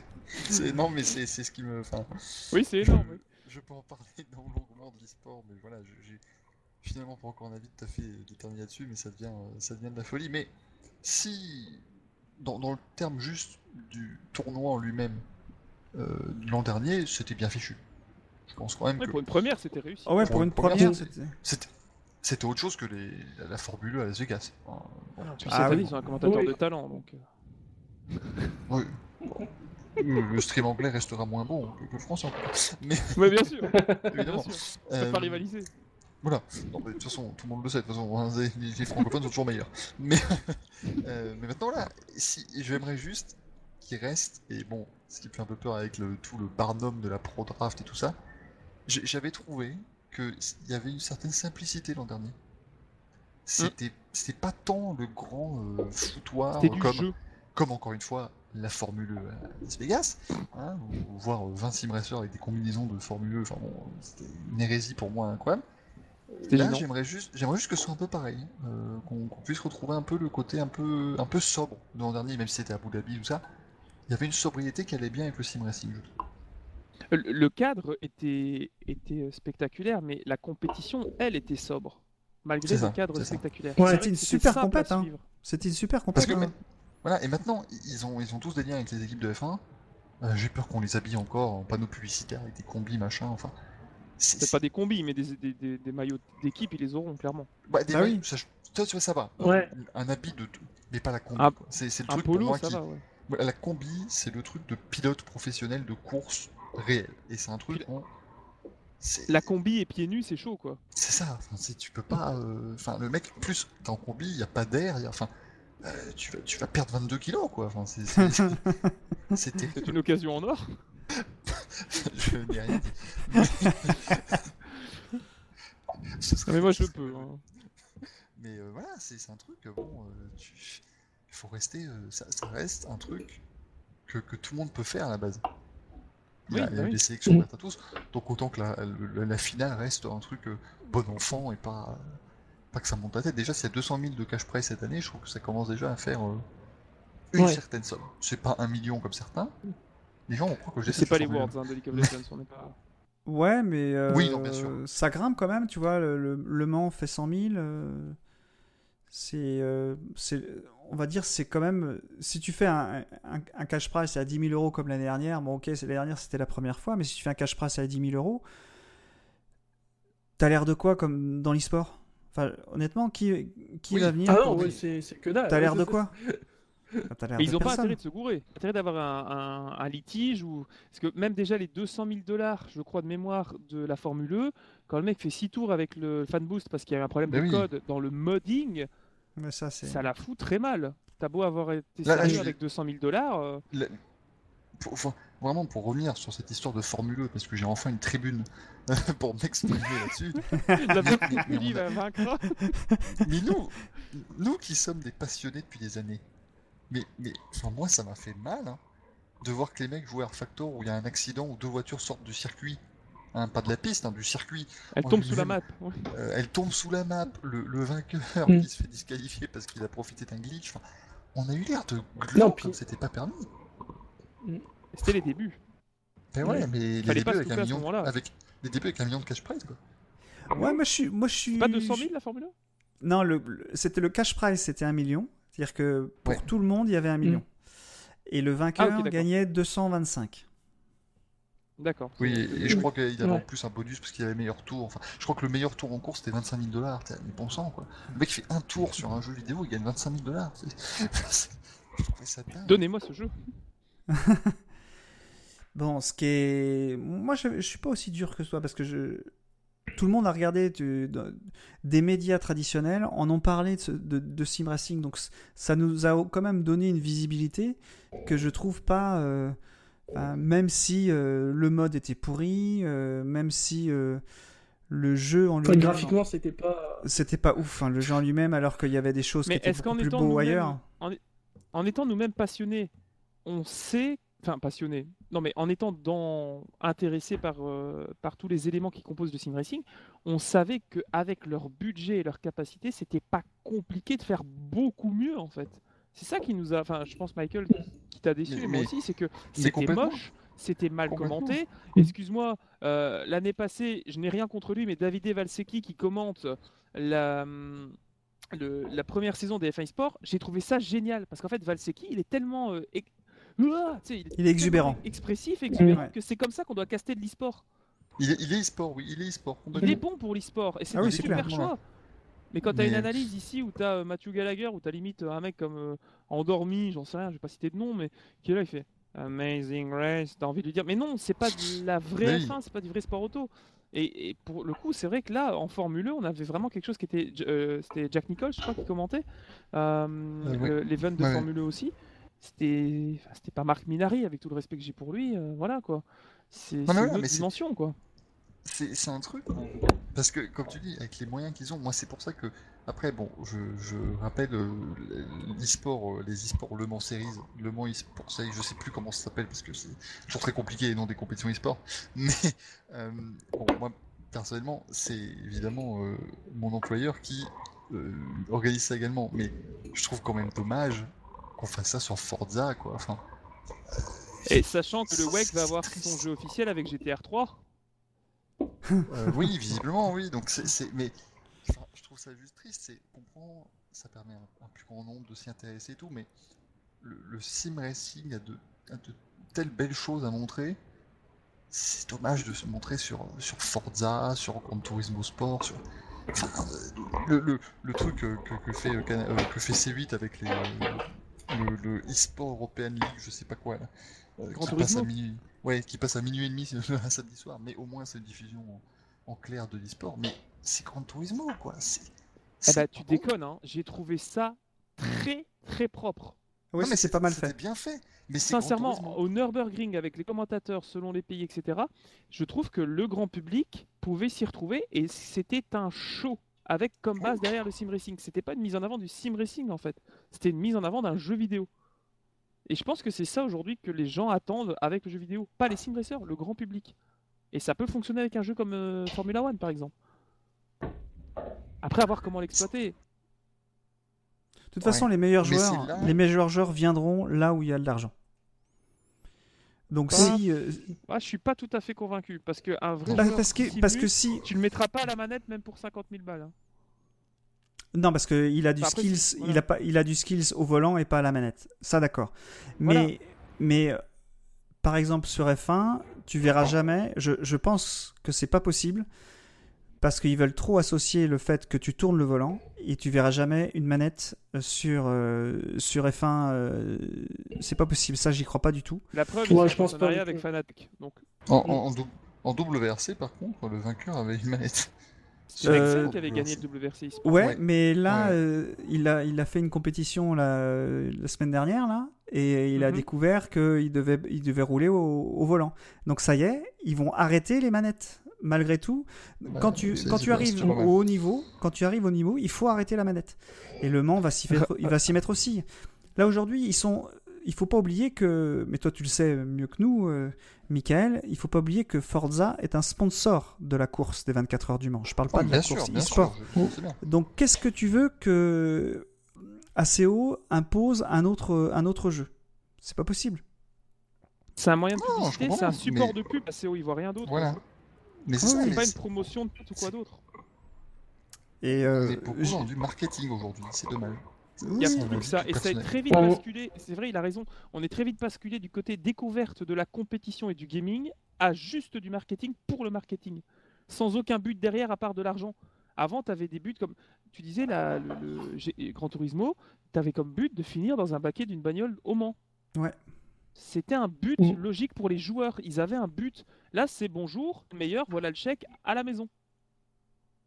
C'est- Non, mais c'est c'est ce qui me. Enfin, Oui, c'est énorme. oui. Je peux en parler *laughs* dans longuement de l'e-sport, mais voilà, j'ai finalement pas encore un avis tout à fait déterminé là-dessus, mais ça devient, euh, ça devient de la folie. Mais si, dans, dans le terme juste du tournoi en lui-même, euh, l'an dernier, c'était bien fichu. Je pense quand même Ouais, que pour une première, c'était réussi. Ah ouais, Pour pour une une première, première, c'était- c'était. autre chose que les, la Formule 1 à Las Vegas. Enfin, bon, Puis Ah cette année, oui. ils ont un commentateur Oui. de talent, donc. euh, oui. Euh, Le stream anglais restera moins bon que le français, en tout cas. mais Ouais, bien sûr, *laughs* bien évidemment. sûr. On peut Euh, pas rivaliser. Voilà. Non, mais de toute façon, tout le monde le sait. De toute façon, hein, les, les francophones sont toujours meilleurs. Mais, *laughs* euh, mais maintenant, là, si, j'aimerais juste qu'il reste, et bon, ce qui fait un peu peur avec le, tout le barnum de la pro draft et tout ça, j'avais trouvé qu'il y avait une certaine simplicité l'an dernier. C'était c'était pas tant le grand euh, foutoir comme, jeu. comme encore une fois la Formule E à Las Vegas, hein, ou, ou voir euh, 20 sim racers avec des combinaisons de Formule E, enfin bon, c'était une hérésie pour moi incroyable. Là, j'aimerais juste, j'aimerais juste que ce soit un peu pareil, euh, qu'on qu'on puisse retrouver un peu le côté un peu, un peu sobre de l'an dernier, même si c'était à Abu Dhabi tout ça. Il y avait une sobriété qui allait bien avec le sim racing, je trouve. Le cadre était, était spectaculaire, mais la compétition, elle, était sobre. Malgré C'est le ça, cadre spectaculaire. Ouais. C'est C'était une super compète, hein. C'était une super Parce que Voilà, et maintenant, ils ont, ils ont tous des liens avec les équipes de F1. Euh, J'ai peur qu'on les habille encore en panneaux publicitaires avec des combis, machin, enfin. C'est pas des combis, mais des, des, des- des maillots d'équipe, ils les auront clairement. Bah, des Bah maillots, oui. ça, tu vois, ça va. Ouais. Un habit de. Mais pas la combi. C'est c'est le Un truc pour moi ça qui. va, ouais. Ouais, La combi, c'est le truc de pilote professionnel de course réel. Et c'est un truc. La combi et pieds nus, c'est chaud, quoi. C'est ça, enfin, tu peux pas. euh, Enfin, le mec, plus t'es en combi, il n'y a pas d'air, y a- enfin, euh, tu, vas, tu vas perdre 22 kilos, quoi. Enfin, *laughs* terrible. une occasion en or? *laughs* je n'ai rien dit. *laughs* Ce serait- Mais moi, je peux. hein. Mais euh, voilà, c'est un truc, euh, bon, euh, tu- il faut rester, euh, ça, ça reste un truc que, que tout le monde peut faire à la base. Il y a, Oui, il y a bah oui. des sélections ouvertes à tous, donc autant que la, la- la finale reste un truc euh, bon enfant et pas, pas que ça monte la tête. Déjà, s'il y a 200 000 de cash prize cette année, je trouve que ça commence déjà à faire, euh, une Ouais. certaine somme. C'est pas un million comme certains. Les gens vont croire que j'essaie C'est pas les. Worlds hein, de League of Legends, on n'est pas. Ouais, mais euh, Oui, non, bien sûr. ça grimpe quand même, tu vois. Le, le- Le Mans fait 100 000. euh, c'est, euh, c'est, on va dire, c'est quand même. Si tu fais un, un, un cash price à 10 000 euros comme l'année dernière, bon, ok, c'est- l'année dernière c'était la première fois, mais si tu fais un cash price à 10 000 euros, t'as l'air de quoi comme dans l'e-sport? Enfin, honnêtement, qui, qui Oui. va venir Ah non, c'est que dalle. T'as l'air de quoi Ah, Mais ils n'ont pas intérêt de se gourer, intérêt d'avoir un, un- un litige ou parce que même déjà les 200 000 dollars, je crois de mémoire de la Formule E, quand le mec fait 6 tours avec le fan boost parce qu'il y a un problème de oui. code dans le modding, Mais ça, la fout très mal. T'as beau avoir été Là, là, sérieux je- avec 200 000 dollars, euh, vraiment pour revenir sur cette histoire de Formule E, parce que j'ai enfin une tribune *laughs* pour m'exprimer là-dessus. *laughs* la Mais- petite mais Uli on a- va vaincre. Mais nous, nous qui sommes des passionnés depuis des années, mais, mais enfin, moi ça m'a fait mal hein, de voir que les mecs jouent à Factor où il y a un accident où deux voitures sortent du circuit. Hein, pas de la piste, hein, du circuit. Elle tombe sous la map. ouais. Euh, elle tombe sous la map, le, le vainqueur Mm. qui se fait disqualifier parce qu'il a profité d'un glitch. Enfin, on a eu l'air de Non, glauque puis- comme c'était pas permis. C'était les débuts. Mais ouais, mais les débuts avec un million, avec les débuts avec un million de cash prize quoi. Ouais, moi je suis. Moi, je suis... Pas 200 000 la Formule? 1 Non, le, le- c'était le cash prize, c'était un million. C'est-à-dire que pour Ouais. tout le monde, il y avait un million. Et le vainqueur Ah, ok, d'accord. gagnait 225. D'accord. Oui, et, et je crois qu'il avait en Ouais. plus un bonus parce qu'il avait meilleur tour. Enfin, je crois que le meilleur tour en course c'était 25 000 dollars. Mais bon sang quoi. Le mec fait un tour sur un jeu vidéo, il gagne 25 000 dollars. *laughs* Donnez-moi ce jeu. *laughs* Bon, ce qui est. Moi, je, je suis pas aussi dur que toi parce que je. Tout le monde a regardé des médias traditionnels, en ont parlé de, ce- de, de sim racing, donc ça nous a quand même donné une visibilité que je trouve pas. euh, enfin, même si euh, le mode était pourri, euh, même si euh, le jeu en lui-même. graphiquement, c'était pas. C'était pas ouf, hein, le jeu en lui-même, alors qu'il y avait des choses Mais qui étaient est-ce qu'en beaucoup plus étant beaux ailleurs. en, en étant nous-mêmes passionnés, on sait, enfin passionnés, non mais en étant dans, par, euh, par tous les éléments qui composent le sim racing, on savait qu'avec leur budget et leur capacité, c'était pas compliqué de faire beaucoup mieux en fait. C'est ça qui nous a, enfin je pense Michael qui t'a déçu, Mais- moi aussi, c'est que c'était moche, c'était mal commenté. Excuse-moi, euh, l'année passée, je n'ai rien contre lui, mais Davide Valsecchi qui commente la, le- la première saison des F1 Sport, j'ai trouvé ça génial parce qu'en fait Valsecchi, il est tellement euh, sais, Il est exubérant. expressif, exubérant Ouais. que c'est comme ça qu'on doit caster de l'e-sport. Il est, il est e-sport, oui, il est e-sport. Il est bon pour l'e-sport et c'est Ah oui, un super clair. choix. Mais quand tu as une Mais- analyse ici où tu as Matthew Gallagher, où tu as limite euh, un mec comme euh, endormi, j'en sais rien, je vais pas citer de nom, mais qui est là, il fait Amazing Race, t'as envie de lui dire, mais non, c'est pas de la vraie Oui. F1, c'est pas du vrai sport auto. Et, et pour le coup, c'est vrai que là, en Formule 1, on avait vraiment quelque chose qui était. euh, C'était Jack Nicholls, je crois, qui commentait. Euh, L'event de ouais. Formule 1 aussi. C'était enfin, c'était pas Marc Minari, avec tout le respect que j'ai pour lui. euh, voilà, quoi. C'est voilà, une autre dimension, quoi. C'est un truc. Parce que, comme tu dis, avec les moyens qu'ils ont, moi c'est pour ça que. Après, bon, je, je rappelle euh, l'e-sport, euh, les e-sports Le Mans Series, Le Mans e-sport Series, je sais plus comment ça s'appelle parce que c'est toujours très compliqué et non des compétitions e-sport. *laughs* Mais, euh, bon, moi personnellement, c'est évidemment mon employeur qui organise ça également. Mais je trouve quand même dommage qu'on fasse ça sur Forza, quoi. Enfin, Et sachant que le WEC va avoir triste. son jeu officiel avec GTR 3. Euh, oui, visiblement, oui. Donc c'est, c'est- mais enfin, je trouve ça juste triste. C'est, je comprends, ça permet un, un plus grand nombre de s'y intéresser et tout, mais le, le sim racing a de, a de telles belles choses à montrer. C'est dommage de se montrer sur, sur Forza, sur Gran Turismo Sport, sur enfin, euh, le, le, le truc euh, que, que fait, euh, Cana- euh, que fait C8 avec les, le, le e-sport European League, je sais pas quoi là, euh, qui passe à minuit. Ouais, qui passe à minuit et demi *laughs* un samedi soir, mais au moins c'est une diffusion en, en clair de l'e-sport. Mais c'est Gran Turismo, quoi. C'est. Eh bah, pas tu déconnes, hein. j'ai trouvé ça très très propre. Oui, Non, mais c'est pas mal fait. bien fait. Mais c'est Gran Sincèrement, au Nürburgring avec les commentateurs selon les pays, etc., je trouve que le grand public pouvait s'y retrouver et c'était un show avec comme base derrière le sim racing. C'était pas une mise en avant du sim racing en fait, c'était une mise en avant d'un jeu vidéo. Et je pense que c'est ça aujourd'hui que les gens attendent avec le jeu vidéo, pas les sim racers, le grand public. Et ça peut fonctionner avec un jeu comme euh, Formula One par exemple. Après, à voir comment l'exploiter. De toute façon, Ouais. les meilleurs Mais joueurs, c'est là- les meilleurs joueurs viendront là où il y a de l'argent. Donc Bah, si, euh, Ah, je suis pas tout à fait convaincu parce que un vrai bah, joueur parce que parce que si, tu le mettras pas à la manette même pour 50 000 balles. hein. non parce que il a du Bah, après, skills, il a pas, il a du skills au volant et pas à la manette. Ça d'accord. Mais Voilà. mais euh, par exemple sur F1, tu verras jamais. Je, je pense que c'est pas possible parce qu'ils veulent trop associer le fait que tu tournes le volant et tu verras jamais une manette euh, sur euh, sur F1. euh, c'est pas possible. Ça, j'y crois pas du tout. La preuve, Ouais, je en pense pas avec. Donc, En, en, en dou- en WRC, par contre, le vainqueur avait une manette. c'est Euh, qui avait gagné le WRC. Ouais, Ouais. mais là, Ouais. euh, il, a, il a fait une compétition la, la semaine dernière, là, et il a Mhm. découvert qu'il devait, il devait rouler au, au volant. Donc ça y est, ils vont arrêter les manettes. Malgré tout, Bah, quand tu, quand tu arrives au haut niveau, quand tu arrives au niveau, il faut arrêter la manette. Et Le Mans va s'y il s'y mettre aussi. Là aujourd'hui, ils sont. Il faut pas oublier que, mais toi tu le sais mieux que nous, euh, Michael, il faut pas oublier que Forza est un sponsor de la course des 24 heures du Mans. Je parle pas Ah, de la sûr, course e-sport. Donc, qu'est-ce que tu veux que ACO impose un autre, un autre jeu? C'est pas possible. C'est un moyen de publicité, c'est un support mais- de pub. ACO, ils voient rien d'autre. Voilà. Mais c'est Oui, ça, oui, C'est mais pas une promotion de tout ou quoi d'autre. Et on euh, du marketing aujourd'hui, c'est dommage. Il y a oui, plus que ça. Et ça est très vite basculé. C'est vrai, il a raison. On est très vite basculé du côté découverte de la compétition et du gaming à juste du marketing pour le marketing. Sans aucun but derrière à part de l'argent. Avant, tu avais des buts comme. Tu disais, la, le, le G- Gran Turismo, tu avais comme but de finir dans un baquet d'une bagnole au Mans. Ouais. C'était un but Mm. logique pour les joueurs. Ils avaient un but. Là, c'est bonjour, meilleur, voilà le chèque à la maison.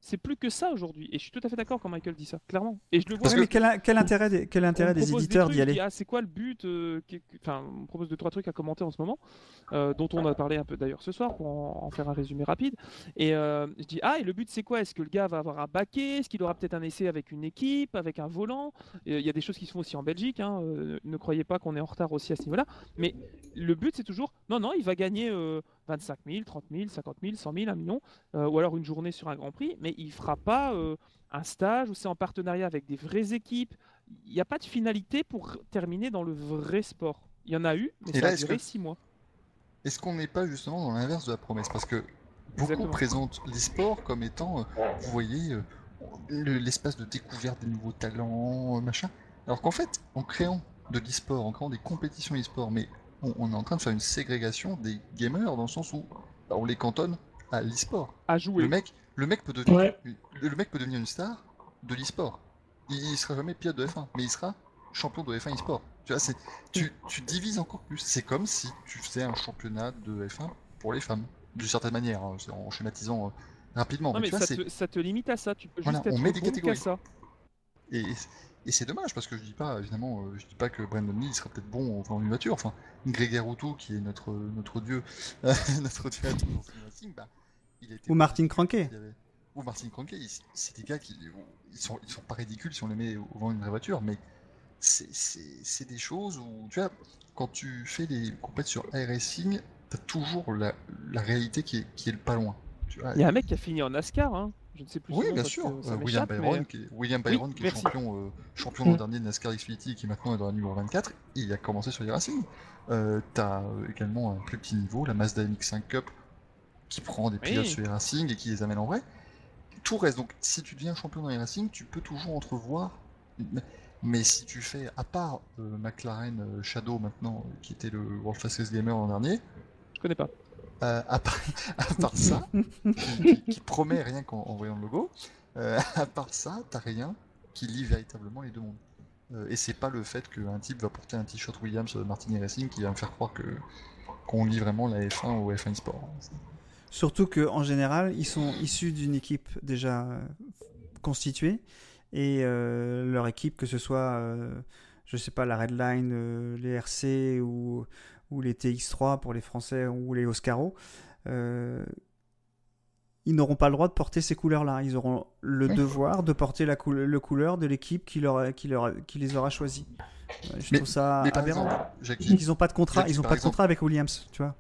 C'est plus que ça aujourd'hui. Et je suis tout à fait d'accord quand Michael dit ça, clairement. Et je le vois Parce mais quel, quel intérêt des, quel intérêt des éditeurs d'y aller ah, c'est quoi le but euh, qui- Enfin, on propose deux trois trucs à commenter en ce moment, euh, dont on a parlé un peu d'ailleurs ce soir pour en, en faire un résumé rapide. Et euh, je dis ah et le but c'est quoi? Est-ce que le gars va avoir un baquet? Est-ce qu'il aura peut-être un essai avec une équipe, avec un volant? Il y a des choses qui se font aussi en Belgique. hein, ne croyez pas qu'on est en retard aussi à ce niveau-là. Mais le but c'est toujours non non il va gagner 25 000, 30 000, 50 000, 100 000, 1 million, euh, ou alors une journée sur un Grand Prix, mais il fera pas euh, un stage où c'est en partenariat avec des vraies équipes. Il n'y a pas de finalité pour terminer dans le vrai sport. Il y en a eu, mais Et ça là, a duré que- 6 mois. Est-ce qu'on n'est pas justement dans l'inverse de la promesse? Parce que beaucoup Exactement. présentent l'e-sport comme étant, euh, vous voyez, le- l'espace de découverte des nouveaux talents, machin. Alors qu'en fait, en créant de l'e-sport, en créant des compétitions e-sport, mais on, on est en train de faire une ségrégation des gamers dans le sens où bah, on les cantonne à l'e-sport. À jouer. Le mec, le mec peut devenir, Ouais. le, le mec peut devenir une star de l'e-sport. Il, il sera jamais pilote de F1, mais il sera champion de F1 e-sport. Tu vois, c'est, tu, tu divises encore plus. C'est comme si tu faisais un championnat de F1 pour les femmes, d'une certaine manière, hein, en schématisant euh, rapidement. Non, mais mais tu vois, ça te, ça te limite à ça. Tu peux Voilà, juste être on met des catégories. ça. Et, et c'est dommage parce que je dis pas, évidemment, euh, je dis pas que Brandon Lee il sera peut-être bon en voiture. Enfin, Grégoire Routou, qui est notre, notre dieu, *laughs* notre dieu à tout dans le racing, bah, il a été Ou Martin Cranquet. avait- Ou Martin Cranquet, c'est des gars qui ils sont, ils sont pas ridicules si on les met au devant d'une vraie voiture, mais c'est- c'est c'est des choses où, tu vois, quand tu fais des compétitions sur iRacing, t'as toujours la, la réalité qui est, qui est le pas loin. Tu vois, Il y a un mec qui a fini en NASCAR. Hein. Je ne sais plus. oui, bien sûr. Euh, William mais- Byron, qui est, William Byron, Oui, qui est merci. champion, euh, champion l'an dernier de NASCAR Xfinity, qui maintenant est dans la numéro 24, il a commencé sur les Racing. Euh, T'as euh, également un plus petit niveau, la Mazda MX-5 Cup, qui prend des pilotes Oui. sur les Racing et qui les amène en vrai. Tout reste. Donc, si tu deviens champion dans les Racing, tu peux toujours entrevoir. Mais, si tu fais, à part euh, McLaren Shadow maintenant, qui était le World Fastest Gamer l'an dernier, Je connais pas. Euh, à, part, ça, qui, promet rien qu'en en voyant le logo, euh, à part ça, t'as rien qui lie véritablement les deux mondes. Euh, et c'est pas le fait qu'un type va porter un t-shirt Williams euh, Martini Racing qui va me faire croire que qu'on lit vraiment la F1 ou F1 Sport. Surtout qu'en général, ils sont issus d'une équipe déjà euh, constituée. Et leur équipe, que ce soit, je sais pas, la Redline, euh, les RC ou, ou les TX3 pour les Français ou les Oscaro, euh, ils n'auront pas le droit de porter ces couleurs-là. Ils auront le Oui. devoir de porter la le couleur de l'équipe qui, leur, qui, leur, qui les aura choisis. Euh, Je Mais- trouve ça aberrant. exemple, Ils n'ont pas de contrat, Jackie, ils ont pas de contrat avec Williams, tu vois.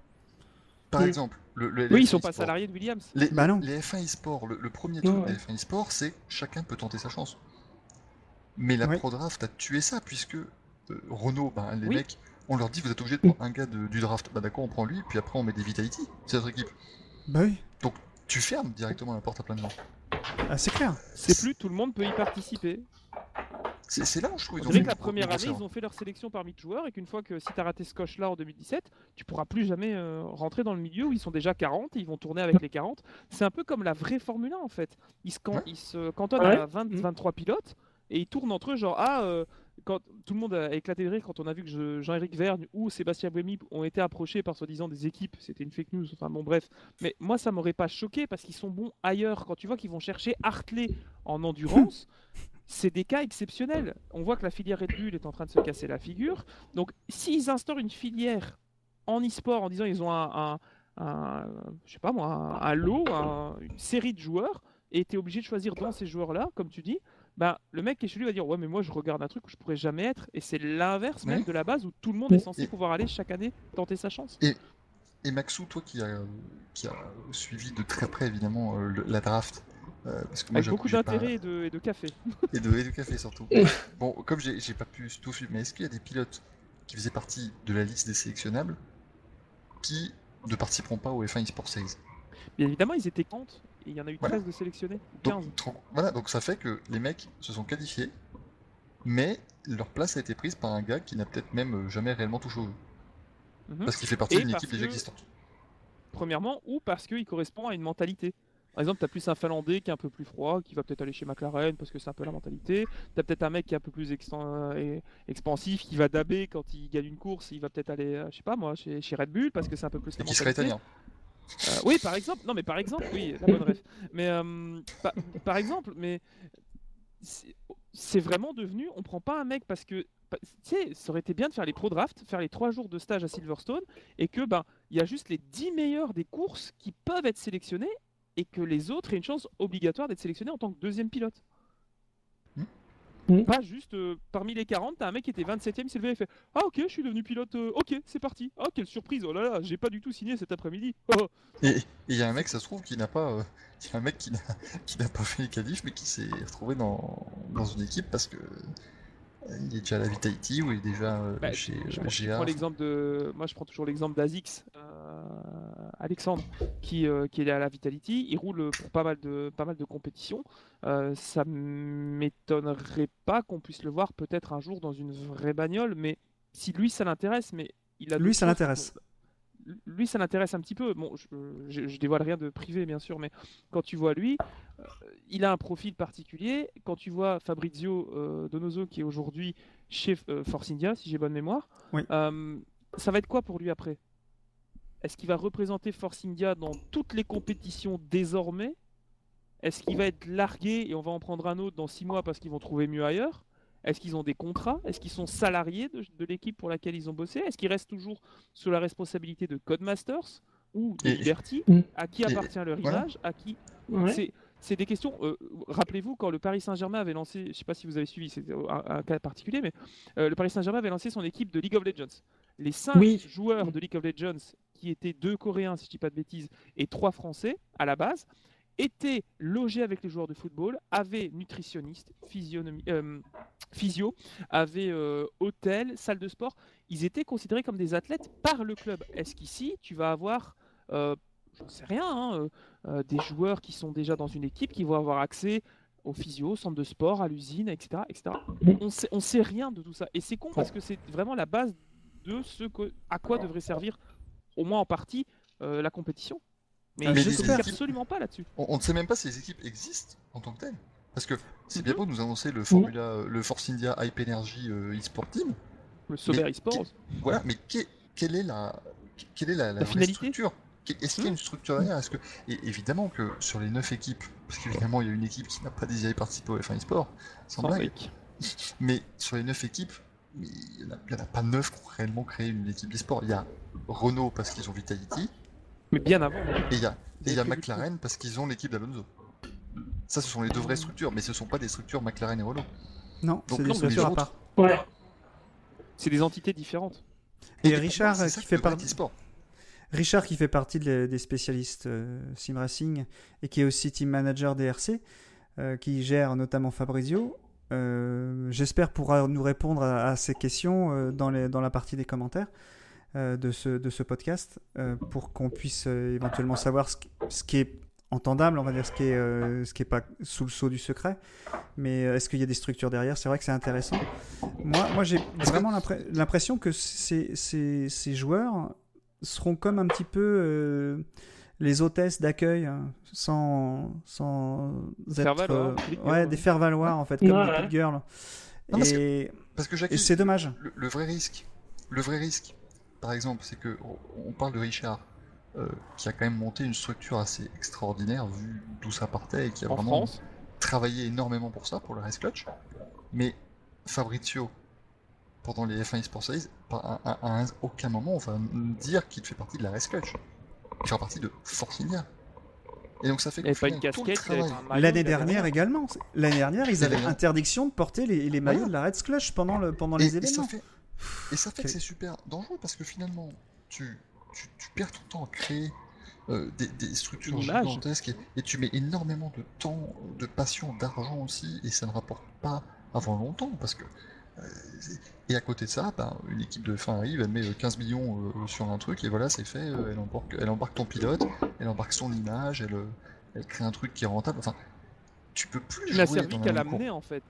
par Oui. exemple, le, le- Oui, ils sont F1 pas salariés de Williams. Les, Bah non. les F1 e-sport, le, le premier truc ouais. des F1 e-sport, c'est chacun peut tenter sa chance. Mais la Oui. pro draft a tué ça, puisque euh, Renault, ben, les Oui. mecs, on leur dit vous êtes obligé de prendre un gars de- du draft. Bah d'accord, on prend lui, puis après on met des Vitality, c'est notre équipe. Bah oui, Tu fermes directement la porte à plein de gens. Ah, c'est clair. C'est plus tout le monde peut y participer. C'est là où je trouve On dirait que la première année, ils ont fait leur sélection parmi de joueurs et qu'une fois que si tu as raté ce coche-là en 2017, tu pourras plus jamais euh, rentrer dans le milieu où ils sont déjà 40 et ils vont tourner avec les 40. C'est un peu comme la vraie Formule 1 en fait. Ils se, can- Ouais. ils se cantonnent Ouais. à 20, Mm. 23 pilotes et ils tournent entre eux genre ah euh, quand tout le monde a éclaté de rire quand on a vu que je- Jean-Éric Vergne ou Sébastien Buemi ont été approchés par soi-disant des équipes, c'était une fake news, enfin bon bref. Mais moi ça m'aurait pas choqué parce qu'ils sont bons ailleurs. Quand tu vois qu'ils vont chercher Hartley en endurance, *laughs* c'est des cas exceptionnels. On voit que la filière Red Bull est en train de se casser la figure. Donc, s'ils instaurent une filière en e-sport en disant ils ont un, un- un- je sais pas moi, un, un lot, un- une série de joueurs, et tu es obligé de choisir dans ces joueurs-là, comme tu dis, ben, le mec qui est chez lui va dire Ouais, mais moi je regarde un truc où je pourrais jamais être. Et c'est l'inverse même Ouais. de la base où tout le monde est censé Et- pouvoir aller chaque année tenter sa chance. Et Maxou, toi qui a, qui a suivi de très près évidemment euh, le- la draft, euh, parce que moi Avec beaucoup pas- d'intérêt et, de, et de café. *laughs* et de, et de café surtout. bon, comme j'ai pas pu tout suivre, mais est-ce qu'il y a des pilotes qui faisaient partie de la liste des sélectionnables qui ne participeront pas au F1 eSport Series Bien évidemment, ils étaient 40 et il y en a eu 13 Voilà. de sélectionnés. 15. donc, tro- voilà, donc ça fait que les mecs se sont qualifiés, mais leur place a été prise par un gars qui n'a peut-être même euh, jamais réellement touché au jeu. Mhm. Parce qu'il fait partie Et d'une équipe déjà existante. premièrement, ou parce qu'il correspond à une mentalité. Par exemple, tu as plus un Finlandais qui est un peu plus froid, qui va peut-être aller chez McLaren parce que c'est un peu la mentalité. Tu as peut-être un mec qui est un peu plus euh, et- expansif, qui va daber quand il gagne une course, il va peut-être aller, euh, je sais pas moi, chez, chez Red Bull parce que c'est un peu plus Et la qui serait italien. Euh, oui, par exemple. Non, mais par exemple, oui. Mais euh, pa- par exemple, mais c'est- vraiment devenu, on prend pas un mec parce que, tu sais, ça aurait été bien de faire les pro draft, faire les trois jours de stage à Silverstone, et que ben, il y a juste les 10 meilleurs des courses qui peuvent être sélectionnés, et que les autres aient une chance obligatoire d'être sélectionnés en tant que deuxième pilote. Hmm. Pas juste euh, parmi les 40, t'as un mec qui était 27ème, il s'est levé et fait Ah ok, je suis devenu pilote, euh, ok, c'est parti. Ah quelle surprise, oh là là, j'ai pas du tout signé cet après-midi. Oh. Et il y a un mec, ça se trouve, qui n'a pas. euh, Il y a un mec qui n'a *laughs* qui n'a pas fait les qualifs, mais qui s'est retrouvé dans, dans une équipe parce que. Il est déjà à la Vitality ou il est déjà euh, Bah, chez je, euh, prends- je GA. prends l'exemple de, moi je prends toujours l'exemple d'Azix, euh, Alexandre, qui, euh, qui est à la Vitality, il roule pour pas mal de, pas mal de compétitions. Euh, ça m'étonnerait pas qu'on puisse le voir peut-être un jour dans une vraie bagnole, mais si lui ça l'intéresse, mais il a Lui, ça l'intéresse. Lui, ça l'intéresse un petit peu. Bon, je, je, je dévoile rien de privé, bien sûr, mais quand tu vois lui, euh, il a un profil particulier. Quand tu vois Fabrizio euh, Donoso, qui est aujourd'hui chez euh, Force India, si j'ai bonne mémoire, Oui. ça va être quoi pour lui après? Est-ce qu'il va représenter Force India dans toutes les compétitions désormais? Est-ce qu'il va être largué et on va en prendre un autre dans six mois parce qu'ils vont trouver mieux ailleurs? Est-ce qu'ils ont des contrats? Est-ce qu'ils sont salariés de, de l'équipe pour laquelle ils ont bossé? Est-ce qu'ils restent toujours sous la responsabilité de Codemasters ou de Liberty? Mm. À qui et- appartient le voilà. rivage À qui? Ouais. c'est, c'est des questions. euh, rappelez-vous, quand le Paris Saint-Germain avait lancé, je ne sais pas si vous avez suivi, c'est un, un cas particulier, mais euh, le Paris Saint-Germain avait lancé son équipe de League of Legends. Les cinq Oui. joueurs de League of Legends, qui étaient deux Coréens, si je ne dis pas de bêtises, et trois Français à la base, étaient logés avec les joueurs de football, avaient nutritionniste, euh, physio, avaient euh, hôtel, salle de sport. Ils étaient considérés comme des athlètes par le club. Est-ce qu'ici, tu vas avoir, euh, j'en sais rien, hein, euh, des joueurs qui sont déjà dans une équipe qui vont avoir accès au physio, au centre de sport, à l'usine, etc. etc. On sait, on sait rien de tout ça. Et c'est con parce que c'est vraiment la base de ce à quoi devrait servir, au moins en partie, la compétition. Mais Ah, je ne absolument pas là-dessus. On, on ne sait même pas si les équipes existent en tant que telles. Parce que c'est Mhm. bien beau de nous annoncer le Formula, euh, le Force India Hype Energy euh, eSport Team. Le Sauber Mais eSports. Voilà, mais que- quelle est la, quelle est la, la La vraie finalité structure? Est-ce qu'il y a une structure derrière? Est-ce que et évidemment que sur les 9 équipes, parce qu'évidemment il y a une équipe qui n'a pas désiré participer au F1 eSport, sans Sans blague, briques. *laughs* mais sur les 9 équipes, il n'y en, a- il y en a pas 9 qui ont réellement créé une équipe eSport. Il y a Renault parce qu'ils ont Vitality, Mais bien avant. et il y a, McLaren parce qu'ils ont l'équipe d'Alonso. Ça, ce sont les deux vraies structures, mais ce ne sont pas des structures McLaren et Renault. Non, Donc c'est des structures à part. Ouais. C'est des entités différentes. Et Richard, qui fait devrait par- être eSport. Richard, qui fait partie de- des spécialistes euh, sim racing et qui est aussi team manager DRC, euh, qui gère notamment Fabrizio, euh, j'espère pourra nous répondre à, à ces questions euh, dans, les, dans la partie des commentaires euh, de, ce, de ce podcast euh, pour qu'on puisse euh, éventuellement savoir ce qui, ce qui est entendable, on va dire ce qui est, euh, ce qui est pas sous le sceau du secret. Mais euh, est-ce qu'il y a des structures derrière? C'est vrai que c'est intéressant. Moi, moi j'ai vraiment l'impre- l'impression que ces, ces, ces joueurs seront comme un petit peu euh, les hôtesses d'accueil, hein, sans, sans Faire être, euh, ouais, des faire valoir en fait, comme Ouais, les ouais. Girls. Non, parce Et, Parce que Jackie, et c'est dommage. le, le vrai risque, le vrai risque, par exemple, c'est que on- parle de Richard, euh, qui a quand même monté une structure assez extraordinaire vu d'où ça partait et qui a En vraiment France, travaillé énormément pour ça, pour le Race Clutch. Mais Fabrizio, pendant les F1 eSports Series, à, à- à un- aucun moment on va dire qu'il fait partie de la Race Clutch. Il fait partie de Force India. Et donc ça fait maillot, L'année dernière également. L'année dernière, ils avaient interdiction de porter les, les maillots Voilà. de la Red Clutch pendant, le, pendant Et- les et, ça événements. fait, et ça fait que c'est super dangereux parce que finalement, tu, tu, tu perds ton temps à créer euh, des, des structures gigantesques et, et tu mets énormément de temps, de passion, d'argent aussi, et ça ne rapporte pas avant longtemps parce que. euh, et à côté de ça, ben, une équipe de fin arrive, elle met euh, 15 millions euh, sur un truc et voilà, c'est fait. Elle embarque, elle embarque ton pilote, elle embarque son image, elle, elle crée un truc qui est rentable. Enfin, tu peux plus Il jouer servi dans qu'à l'amener en fait.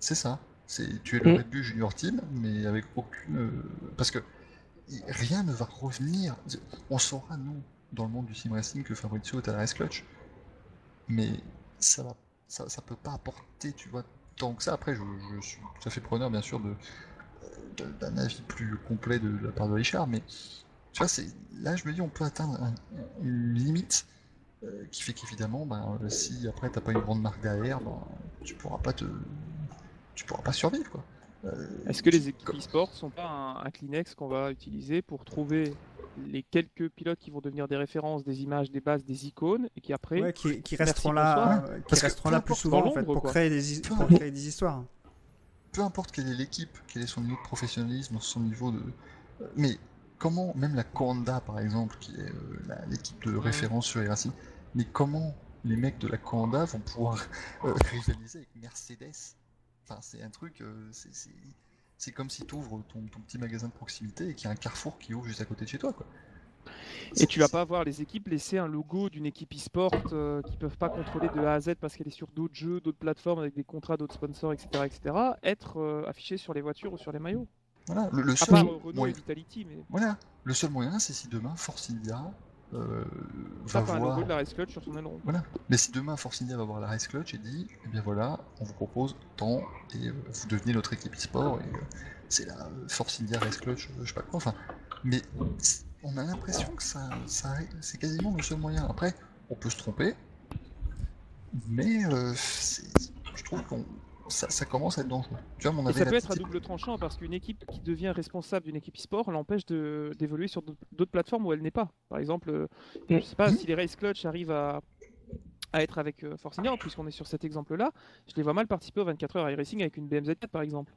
C'est ça. C'est tu es le Mm. Red Bull Junior Team, mais avec aucune euh, parce que rien ne va revenir. On saura nous dans le monde du sim racing que Fabrizio est à la race clutch, mais ça va, ça, ça peut pas apporter, tu vois, tant que ça. Après, je, je suis tout à fait preneur, bien sûr, de de- d'un avis plus complet de, la part de Richard, mais tu vois, c'est là, je me dis, on peut atteindre un- une limite. euh, qui fait qu'évidemment, ben, si après t'as pas une grande marque derrière, ben, tu pourras pas te, tu pourras pas survivre quoi. Euh, Est-ce que les équipes e-sport sont pas un, un Kleenex qu'on va utiliser pour trouver les quelques pilotes qui vont devenir des références, des images, des bases, des icônes, et qui après, Ouais, qui, resteront là, euh, qui resteront là plus souvent en fait, pour créer des, pour créer histoires. peu importe quelle est l'équipe, quel est son niveau de professionnalisme, son niveau de. Mais comment, même la Conda par exemple, qui est euh, l'équipe de référence sur Racing, mais comment les mecs de la Conda vont pouvoir euh, rivaliser avec Mercedes Enfin, c'est un truc. euh, c'est- c'est c'est comme si tu ouvres ton, ton petit magasin de proximité et qu'il y a un carrefour qui ouvre juste à côté de chez toi, quoi. et tu vas pas voir les équipes laisser un logo d'une équipe e-sport euh, qui peuvent pas contrôler de A à Z parce qu'elle est sur d'autres jeux, d'autres plateformes avec des contrats d'autres sponsors, etc., etc., être euh, affiché sur les voitures ou sur les maillots. Voilà, le, le À seul part euh, Renault moyen, et Vitality, mais voilà, le seul moyen, c'est si demain Force India euh, va un voir. logo de la Race Clutch sur son aileron. Voilà. Mais si demain Force India va voir la Race Clutch et dit, eh bien voilà, on vous propose tant et euh, vous devenez notre équipe e-sport et euh, c'est la Force India Race Clutch, je sais pas quoi. Enfin, mais on a l'impression que ça, ça c'est quasiment le seul moyen. Après, on peut se tromper, mais je trouve qu'on ça, ça commence à être dangereux. Tu vois, mon Et ça peut être à double tranchant parce qu'une équipe qui devient responsable d'une équipe e-sport l'empêche de- d'évoluer sur d'autres plateformes où elle n'est pas. Par exemple, euh, je sais pas Mhm. si les Race Clutch arrivent à, à être avec euh, Force India, puisqu'on est sur cet exemple-là, je les vois mal participer aux 24 heures iRacing avec une BMZ4 par exemple.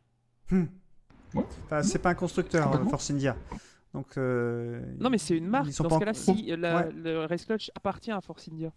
Hmm. Ouais. Enfin, c'est pas un constructeur, euh. Force India. Donc, euh, Non, mais c'est une marque. ils sont Dans pas ce en- cas-là, si euh, la- Ouais. le Race Clutch appartient à Force India,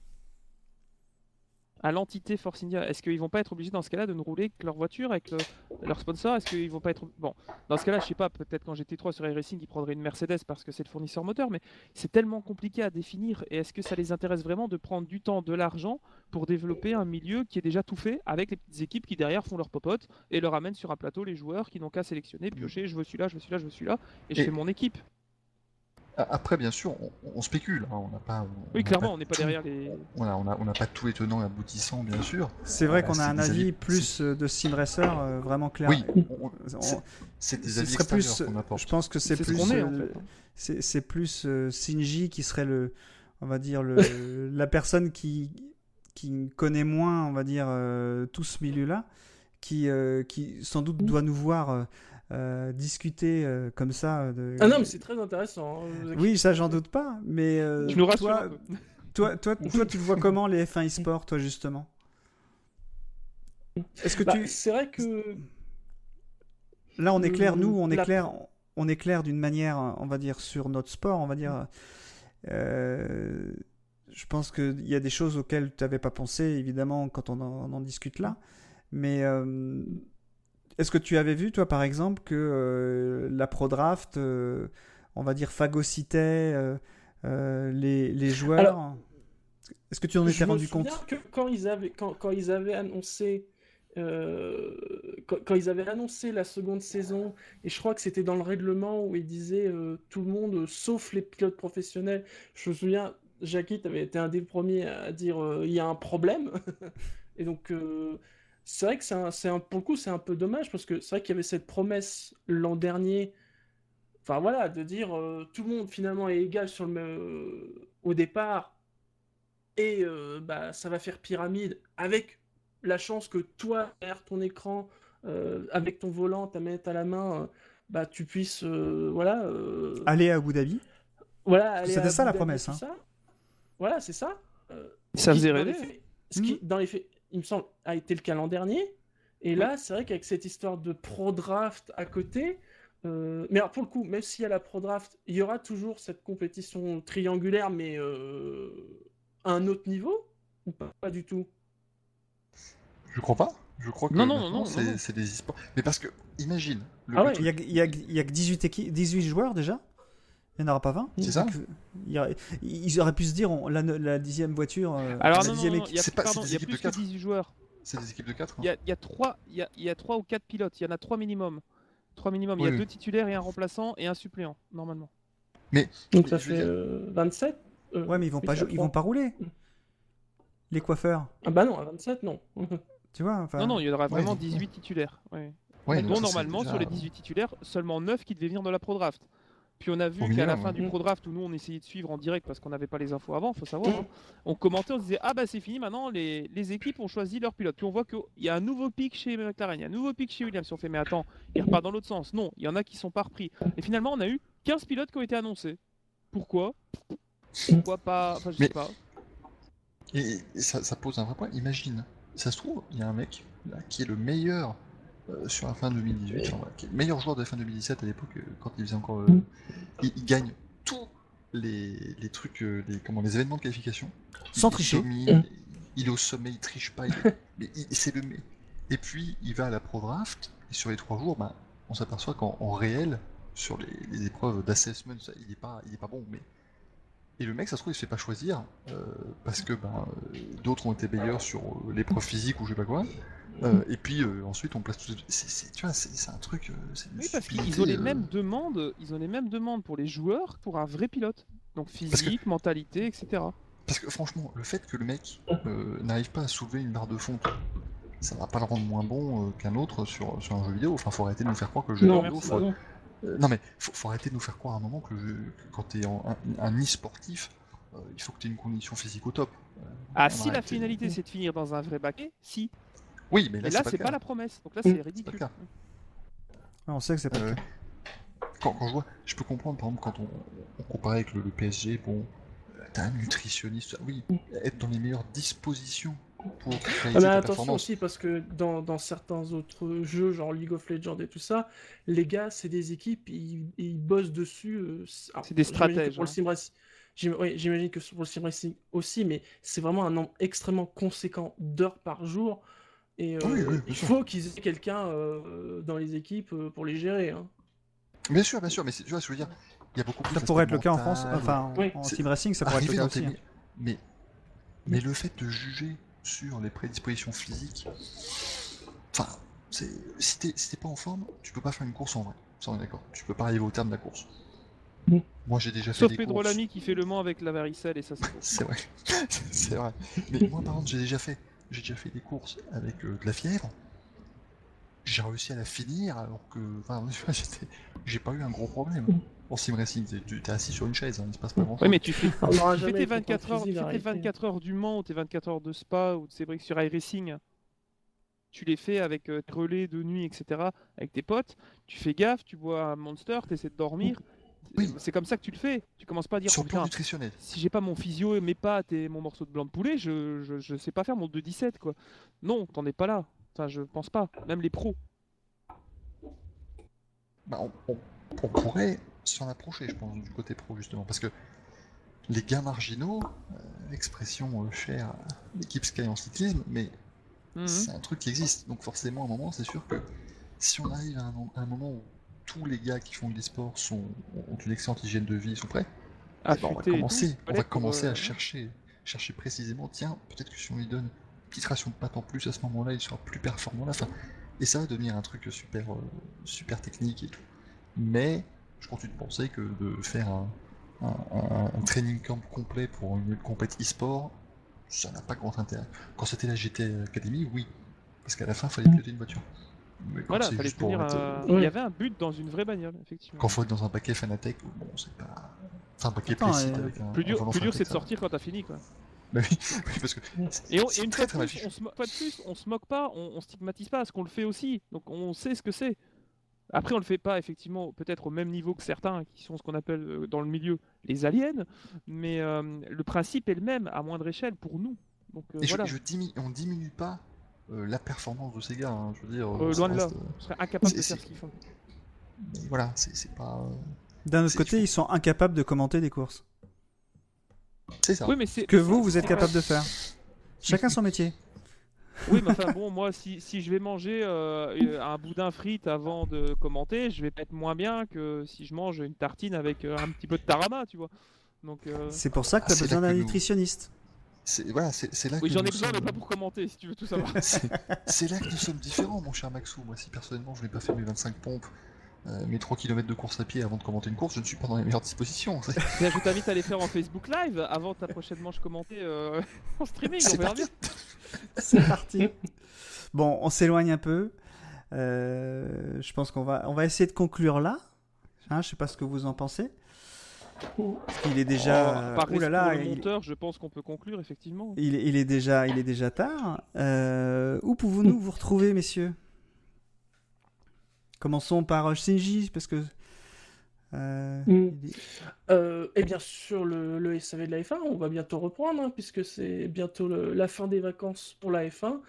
à l'entité Force India, est-ce qu'ils vont pas être obligés dans ce cas-là de ne rouler que leur voiture avec le- leur sponsor? Est-ce qu'ils vont pas être bon Dans ce cas-là, je sais pas. Peut-être quand GT3 sur iRacing, ils prendraient une Mercedes parce que c'est le fournisseur moteur, mais c'est tellement compliqué à définir. Et est-ce que ça les intéresse vraiment de prendre du temps, de l'argent pour développer un milieu qui est déjà tout fait avec les petites équipes qui derrière font leur popote et leur amènent sur un plateau les joueurs qui n'ont qu'à sélectionner, piocher, je veux celui-là, je veux celui-là, je veux celui-là, et je Et- fais mon équipe. A- Après, bien sûr, on, on spécule. hein, on n'a pas. on Oui, clairement, on n'est pas tout- derrière les. Voilà, on n'a on n'a pas tous les tenants et aboutissants, bien sûr. c'est vrai qu'on a un avis avis- plus euh, de sim racer euh, vraiment clair. Oui, c'est- des ce avis serait plus, qu'on apporte. je pense que c'est C'est ce plus, en euh, fait. c'est plus euh, Shinji qui serait le, on va dire le, *laughs* la personne qui qui connaît moins, on va dire euh, tout ce milieu-là, qui euh, qui sans doute doit nous voir euh, euh, discuter euh, comme ça. De... Ah non, mais c'est très intéressant. hein, Oui, ça j'en doute pas, mais euh, nous toi, toi, toi, *laughs* toi, tu le vois comment les F1 e-sport, toi justement? Est-ce que Bah, tu C'est vrai que Là, on est clair, nous, on est La- clair, on est clair d'une manière, on va dire, sur notre sport, on va dire. euh, je pense qu'il y a des choses auxquelles tu n'avais pas pensé, évidemment, quand on en, on en discute là. Mais est-ce que tu avais vu, toi, par exemple, que euh, la Pro Draft, euh, on va dire, phagocytait euh, euh, les, les joueurs Est-ce que tu en étais Je me rendu compte souviens que quand ils avaient, quand, quand ils avaient annoncé, quand, quand ils avaient annoncé la seconde saison, et je crois que c'était dans le règlement où ils disaient tout le monde, sauf les pilotes professionnels. Je me souviens, Jackie, tu avais été un des premiers à dire il y a un problème. *laughs* Et donc, c'est vrai que c'est un, c'est un- pour le coup, c'est un peu dommage parce que c'est vrai qu'il y avait cette promesse l'an dernier. Enfin voilà, de dire euh, tout le monde finalement est égal sur le, me- au départ et euh, bah, ça va faire pyramide avec la chance que toi, derrière ton écran, euh, avec ton volant, ta manette à la main, euh, bah, tu puisses euh, voilà, euh, Aller à Abu Dhabi voilà, C'était ça, la promesse, hein. ça. Voilà, c'est ça. Euh, Ça faisait rêver. ce qui, dans les faits, il me semble, a été le cas l'an dernier. Et là, c'est vrai qu'avec cette histoire de pro draft à côté, euh, mais alors pour le coup, même s'il y a la pro draft, il y aura toujours cette compétition triangulaire, mais euh, à un autre niveau ou pas, pas du tout? Je crois pas. Je crois que Non, non, non, c'est des e-sports. Mais parce que, imagine, le, Ah ouais. Il y a, il y a- il y a que 18, équipes, 18 joueurs déjà? Il n'y en aura pas 20 C'est ça Ils auraient pu se dire, on- la, la dixième voiture, euh, Alors la non, non, dixième non, équipe- il y a, C'est pas- pardon, des il y a équipes de plus que quatre. 18 joueurs. c'est des équipes de 4. Il y a, il y a y a, y ou quatre pilotes. Il y en a trois minimum. Trois minimum. Il y a Oui, deux oui. titulaires et un remplaçant et un suppléant normalement. Donc ça fait euh, 27 euh, Ouais, mais ils vont oui, pas, ils vont pas rouler. Les coiffeurs, Ah bah non, à 27, non. *laughs* tu vois enfin, Non, non, il y en aura vraiment donc- 18 titulaires. Ouais. Ouais, dont normalement déjà- sur les 18 titulaires, seulement 9 qui devaient venir de la Pro Draft. Puis on a vu qu'à la fin ouais. du Mm. Pro Draft, où nous on essayait de suivre en direct parce qu'on n'avait pas les infos avant, faut savoir, hein, on commentait, on se disait ah bah c'est fini maintenant, les, les équipes ont choisi leur pilote. Puis on voit qu'il y a un nouveau pic chez McLaren, il y a un nouveau pic chez Williams. On fait mais attends, il repart dans l'autre sens. Non, il y en a qui sont pas repris. Et finalement on a eu 15 pilotes qui ont été annoncés. Pourquoi? Pourquoi pas? Enfin je Mais- sais pas. Et, et ça, ça pose un vrai point. Imagine, ça se trouve, il y a un mec là, qui est le meilleur euh, sur la fin 2018, enfin, voilà, qui est le meilleur joueur de la fin 2017 à l'époque, euh, quand il faisait encore. euh, Mm. il, il gagne tous les, les trucs, les, comment, les événements de qualification. Sans Il tricher. domine, Mm. il est au sommet, il triche pas, il *laughs* mais il- c'est le mais. Et puis il va à la Pro Draft, et sur les trois jours, ben, on s'aperçoit qu'en en réel, sur les, les épreuves d'assessment, ça, il est pas, il est pas bon, mais et le mec, ça se trouve, il se fait pas choisir euh, parce que ben, euh, d'autres ont été meilleurs sur euh, l'épreuve physique ou je sais pas quoi. Euh, et puis euh, ensuite, on place tout. c'est- c'est- tu vois, c'est c'est un truc. c'est une Oui, parce qu'ils ont les euh, mêmes demandes, ils ont les mêmes demandes pour les joueurs que pour un vrai pilote. Donc que- physique, mentalité, etc. Parce que franchement, le fait que le mec euh, n'arrive pas à soulever une barre de fonte, ça va pas le rendre moins bon euh, qu'un autre sur, sur un jeu vidéo. Enfin, faut arrêter de nous faire croire que le jeu Non, vidéo. faut-. Euh, non mais faut, faut arrêter de nous faire croire à un moment que, quand t'es en- un, un e-sportif, euh, il faut que tu aies une condition physique au top. Euh, Ah, si la finalité c'est de finir dans un vrai baquet, si. Oui, mais là, c'est pas, la promesse. Donc là, Mm. c'est C'est pas le ridicule. cas. Ouais, On sait que c'est pas le cas. quand, quand je vois, je peux comprendre par exemple quand on, on compare avec le, le PSG, bon, t'as un nutritionniste, oui, être dans les meilleures dispositions pour Ah, mais attention aussi parce que dans, dans certains autres jeux, genre League of Legends et tout ça, les gars, c'est des équipes, ils, ils bossent dessus. euh, c'est des que stratèges, Pour le hein. sim racing, j'im- oui, j'imagine que pour le sim racing aussi, mais c'est vraiment un nombre extrêmement conséquent d'heures par jour. Et euh, Oui, oui, bien il faut qu'ils aient quelqu'un euh, dans les équipes euh, pour les gérer. hein. Bien sûr, bien sûr, mais c'est- tu vois, je veux dire, il y a beaucoup plus Ça pourrait être le cas en France, enfin en, Oui. en team racing, ça pourrait être le cas aussi. hein. Mais, mais le fait de juger sur les prédispositions physiques, enfin, si t'es si t'es pas en forme, tu peux pas faire une course en vrai. Ça, on est d'accord. Tu peux pas arriver au terme de la course. Moi, j'ai déjà fait des Pedro courses. Lamy qui fait le Mans avec la varicelle et ça c'est *laughs* vrai, *laughs* c'est vrai. Mais moi, par exemple, j'ai déjà fait, j'ai déjà fait des courses avec euh, de la fièvre. J'ai réussi à la finir alors que, enfin, *laughs* j'ai pas eu un gros problème. En sim racing, t'es- tu t'es assis sur une chaise, hein, il se passe pas grand chose. Oui, mais tu fais, *laughs* tu fais jamais tes été 24 heures, tu fais tes arrêtez. 24 heures du Mans ou tes 24 heures de Spa ou de ces briques sur iRacing. Tu les fais avec euh, relais de nuit, etc. Avec tes potes. Tu fais gaffe, tu bois un Monster, tu essaies de dormir. Oui. C'est comme ça que tu le fais. Tu commences pas à dire sur plan nutritionnel. si j'ai pas mon physio et mes pattes et mon morceau de blanc de poulet, je, je, je sais pas faire mon 2-17 quoi. Non, t'en es pas là. Enfin, je pense pas. Même les pros. Bah, on, on- on pourrait s'en approcher, je pense, du côté pro, justement, parce que les gains marginaux, euh, expression euh, chère à l'équipe Sky en cyclisme, mais Mhm. c'est un truc qui existe. Donc forcément, à un moment, c'est sûr que si on arrive à un, à un moment où tous les gars qui font du sport sont, ont une excellente hygiène de vie, sont prêts, ben, on va commencer, on va commencer à chercher, chercher précisément, tiens, peut-être que si on lui donne une petite ration de pâtes en plus à ce moment-là, il sera plus performant à la fin. Et ça va devenir un truc super, euh, super technique et tout. Mais je continue de penser que de faire un, un, un- un training camp complet pour une compétition e-sport, ça n'a pas grand intérêt. Quand c'était la GT Academy, oui. Parce qu'à la fin, il fallait piloter une voiture. Mais Voilà, fallait juste pour Il y avait un but dans une vraie bagnole, effectivement. Quand faut être dans un paquet Fanatec, bon, c'est pas. Enfin, un paquet Attends, précis euh, avec un. Plus dur, plus dur c'est de sortir quand t'as fini, quoi. *laughs* Bah oui, parce que. c'est- Et, on, c'est et une très fois de très plus, on se, mo- fois de plus, on se moque pas, on, on stigmatise pas, parce qu'on le fait aussi. Donc on sait ce que c'est. Après, on le fait pas effectivement, peut-être au même niveau que certains qui sont ce qu'on appelle euh, dans le milieu les aliens, mais euh, le principe est le même à moindre échelle pour nous. Donc euh, Et je, voilà, je diminu- on diminue pas euh, la performance de ces gars, hein, je veux dire. Euh, loin de là. on serait incapable de faire ce qu'ils font. mais voilà, c'est pas. D'un autre côté, ils sont incapables de commenter des courses. C'est ça. Oui, mais c'est Que vous, vous êtes capable de faire. *laughs* Chacun son métier. Oui, mais enfin *laughs* bon, moi, si, si je vais manger euh, un boudin frite avant de commenter, je vais pas être moins bien que si je mange une tartine avec euh, un petit peu de tarama, tu vois. Donc, euh, C'est pour ça que Ah, tu as c'est besoin d'un nous- nutritionniste. C'est voilà, c'est c'est là oui, que j'en ai besoin, mais pas pour commenter, si tu veux tout savoir. C'est *laughs* c'est là que nous sommes différents, mon cher Maxou. Moi, si personnellement je n'ai pas fait mes 25 pompes, euh, mes 3 km de course à pied avant de commenter une course, je ne suis pas dans les meilleures dispositions. *laughs* Je t'invite à les faire en Facebook Live avant ta prochaine manche commentée euh, *laughs* en streaming. On c'est verra parti. bien. *laughs* C'est parti. Bon, on s'éloigne un peu. Euh, je pense qu'on va, on va essayer de conclure là. Hein, je sais pas ce que vous en pensez. Parce qu'il est déjà. Oh, par Ouh là là, le il, monteur, je pense qu'on peut conclure effectivement. il est- il est déjà, il est déjà tard. Euh, où pouvons-nous vous retrouver, messieurs? Commençons par euh, Shinji, parce que. euh, Mm. Euh, et bien sûr, le, le SAV de la F1, on va bientôt reprendre, hein, puisque c'est bientôt le- la fin des vacances pour la F1.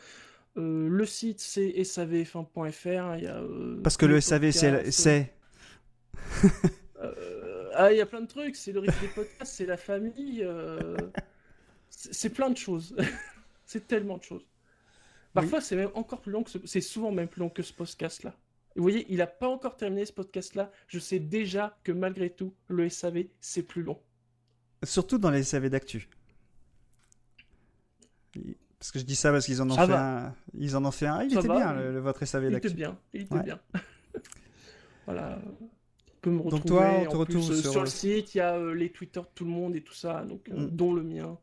Euh, le site, c'est savf1.fr. Il y a, euh, Parce que le SAV, c'est. Euh, ah, il y a plein de trucs. C'est le rythme des podcasts, c'est la famille. euh, c'est plein de choses. *laughs* c'est tellement de choses. Parfois, c'est même encore plus long que ce... C'est souvent même plus long que ce podcast-là. Vous voyez, il n'a pas encore terminé ce podcast-là. Je sais déjà que malgré tout, le SAV, c'est plus long. Surtout dans les SAV d'actu. Parce que je dis ça parce qu'ils en ont Ça fait va. un. Ils en ont fait un. Il Ça était va, bien, le, le- votre SAV Il d'actu. était bien, il était Ouais. bien. *laughs* voilà. On peut me retrouver. Donc toi, on te retrouve euh, sur- sur... le site, il y a euh, les Twitter de tout le monde et tout ça, donc, euh, Mm. dont le mien.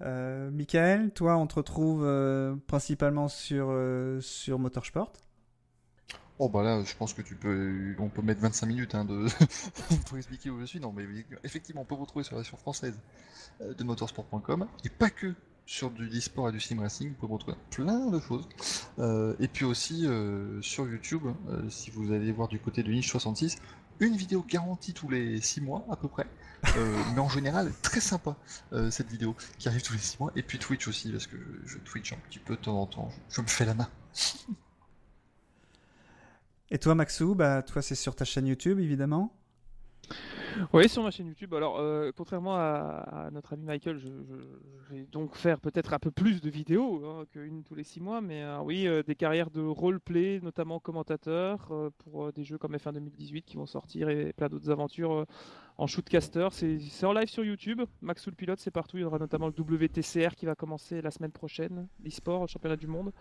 Euh, Michael, toi, on te retrouve euh, principalement sur, euh, sur Motorsport. Oh bah là, je pense que tu peux, on peut mettre 25 minutes hein, de *laughs* pour expliquer où je suis. Non, mais effectivement, on peut vous retrouver sur la version française euh, de motorsport.com et pas que sur du e-sport et du sim racing. Vous pouvez retrouver plein de choses. Et puis aussi sur YouTube, si vous allez voir du côté de Niche 66, une vidéo garantie tous les 6 mois à peu près. Euh, mais en général, très sympa euh, cette vidéo qui arrive tous les 6 mois. Et puis Twitch aussi, parce que je Twitch un petit peu de temps en temps. Je, je me fais la main. Et toi, Maxou, bah, toi, c'est sur ta chaîne YouTube, évidemment. Oui, sur ma chaîne YouTube. Alors, euh, contrairement à, notre ami Michael, je, vais donc faire peut-être un peu plus de vidéos hein, qu'une tous les six mois, mais euh, oui, euh, des carrières de roleplay, notamment commentateur, pour des jeux comme F1 2018 qui vont sortir et plein d'autres aventures en shootcaster. C'est en live sur YouTube. Maxou le pilote, c'est partout. Il y aura notamment le WTCR qui va commencer la semaine prochaine, l'e-sport, le championnat du monde.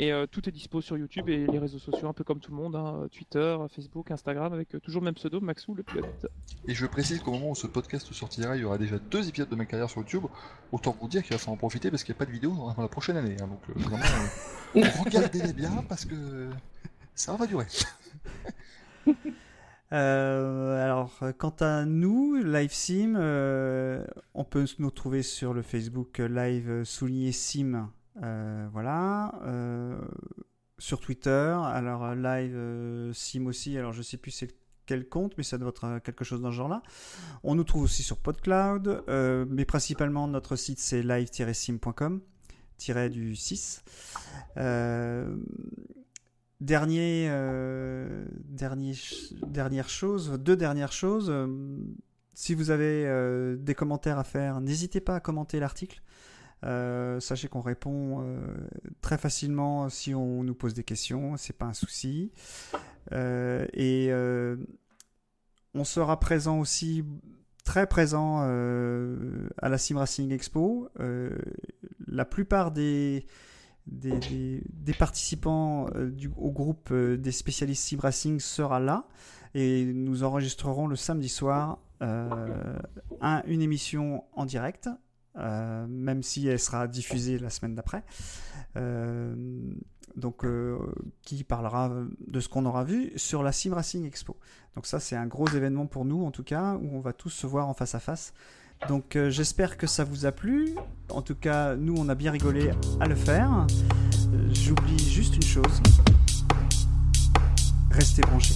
Et euh, tout est dispo sur YouTube et les réseaux sociaux, un peu comme tout le monde, hein, Twitter, Facebook, Instagram, avec euh, toujours le même pseudo, Maxou le pilote. Et je précise qu'au moment où ce podcast sortira, il y aura déjà deux épisodes de ma carrière sur YouTube. Autant vous dire qu'il va falloir en profiter parce qu'il n'y a pas de vidéo dans la prochaine année. hein. Donc euh, vraiment, euh, *laughs* regardez-les bien parce que ça va durer. *laughs* Euh, alors, euh, quant à nous, Live Sim, euh, on peut nous trouver sur le Facebook euh, Live euh, souligné Sim. Euh, voilà. euh, sur Twitter, alors euh, Live Sim aussi. Alors, je sais plus c'est quel compte, mais ça doit être quelque chose dans ce genre-là. On nous trouve aussi sur PodCloud, mais principalement notre site c'est live-sim.com, du 6. Euh, Dernier, dernière chose, deux dernières choses. si vous avez des commentaires à faire, n'hésitez pas à commenter l'article. Euh, sachez qu'on répond euh, très facilement si on nous pose des questions, c'est pas un souci. Euh, et on sera présent aussi, très présent à la Sim Racing Expo. La plupart des, participants du, au groupe des spécialistes Sim Racing sera là et nous enregistrerons le samedi soir un- une émission en direct, euh, même si elle sera diffusée la semaine d'après. Euh, donc, euh, qui parlera de ce qu'on aura vu sur la Sim Racing Expo. Donc ça, c'est un gros événement pour nous, en tout cas, où on va tous se voir en face à face. Donc j'espère que ça vous a plu. En tout cas, nous, on a bien rigolé à le faire. J'oublie juste une chose. Restez branchés.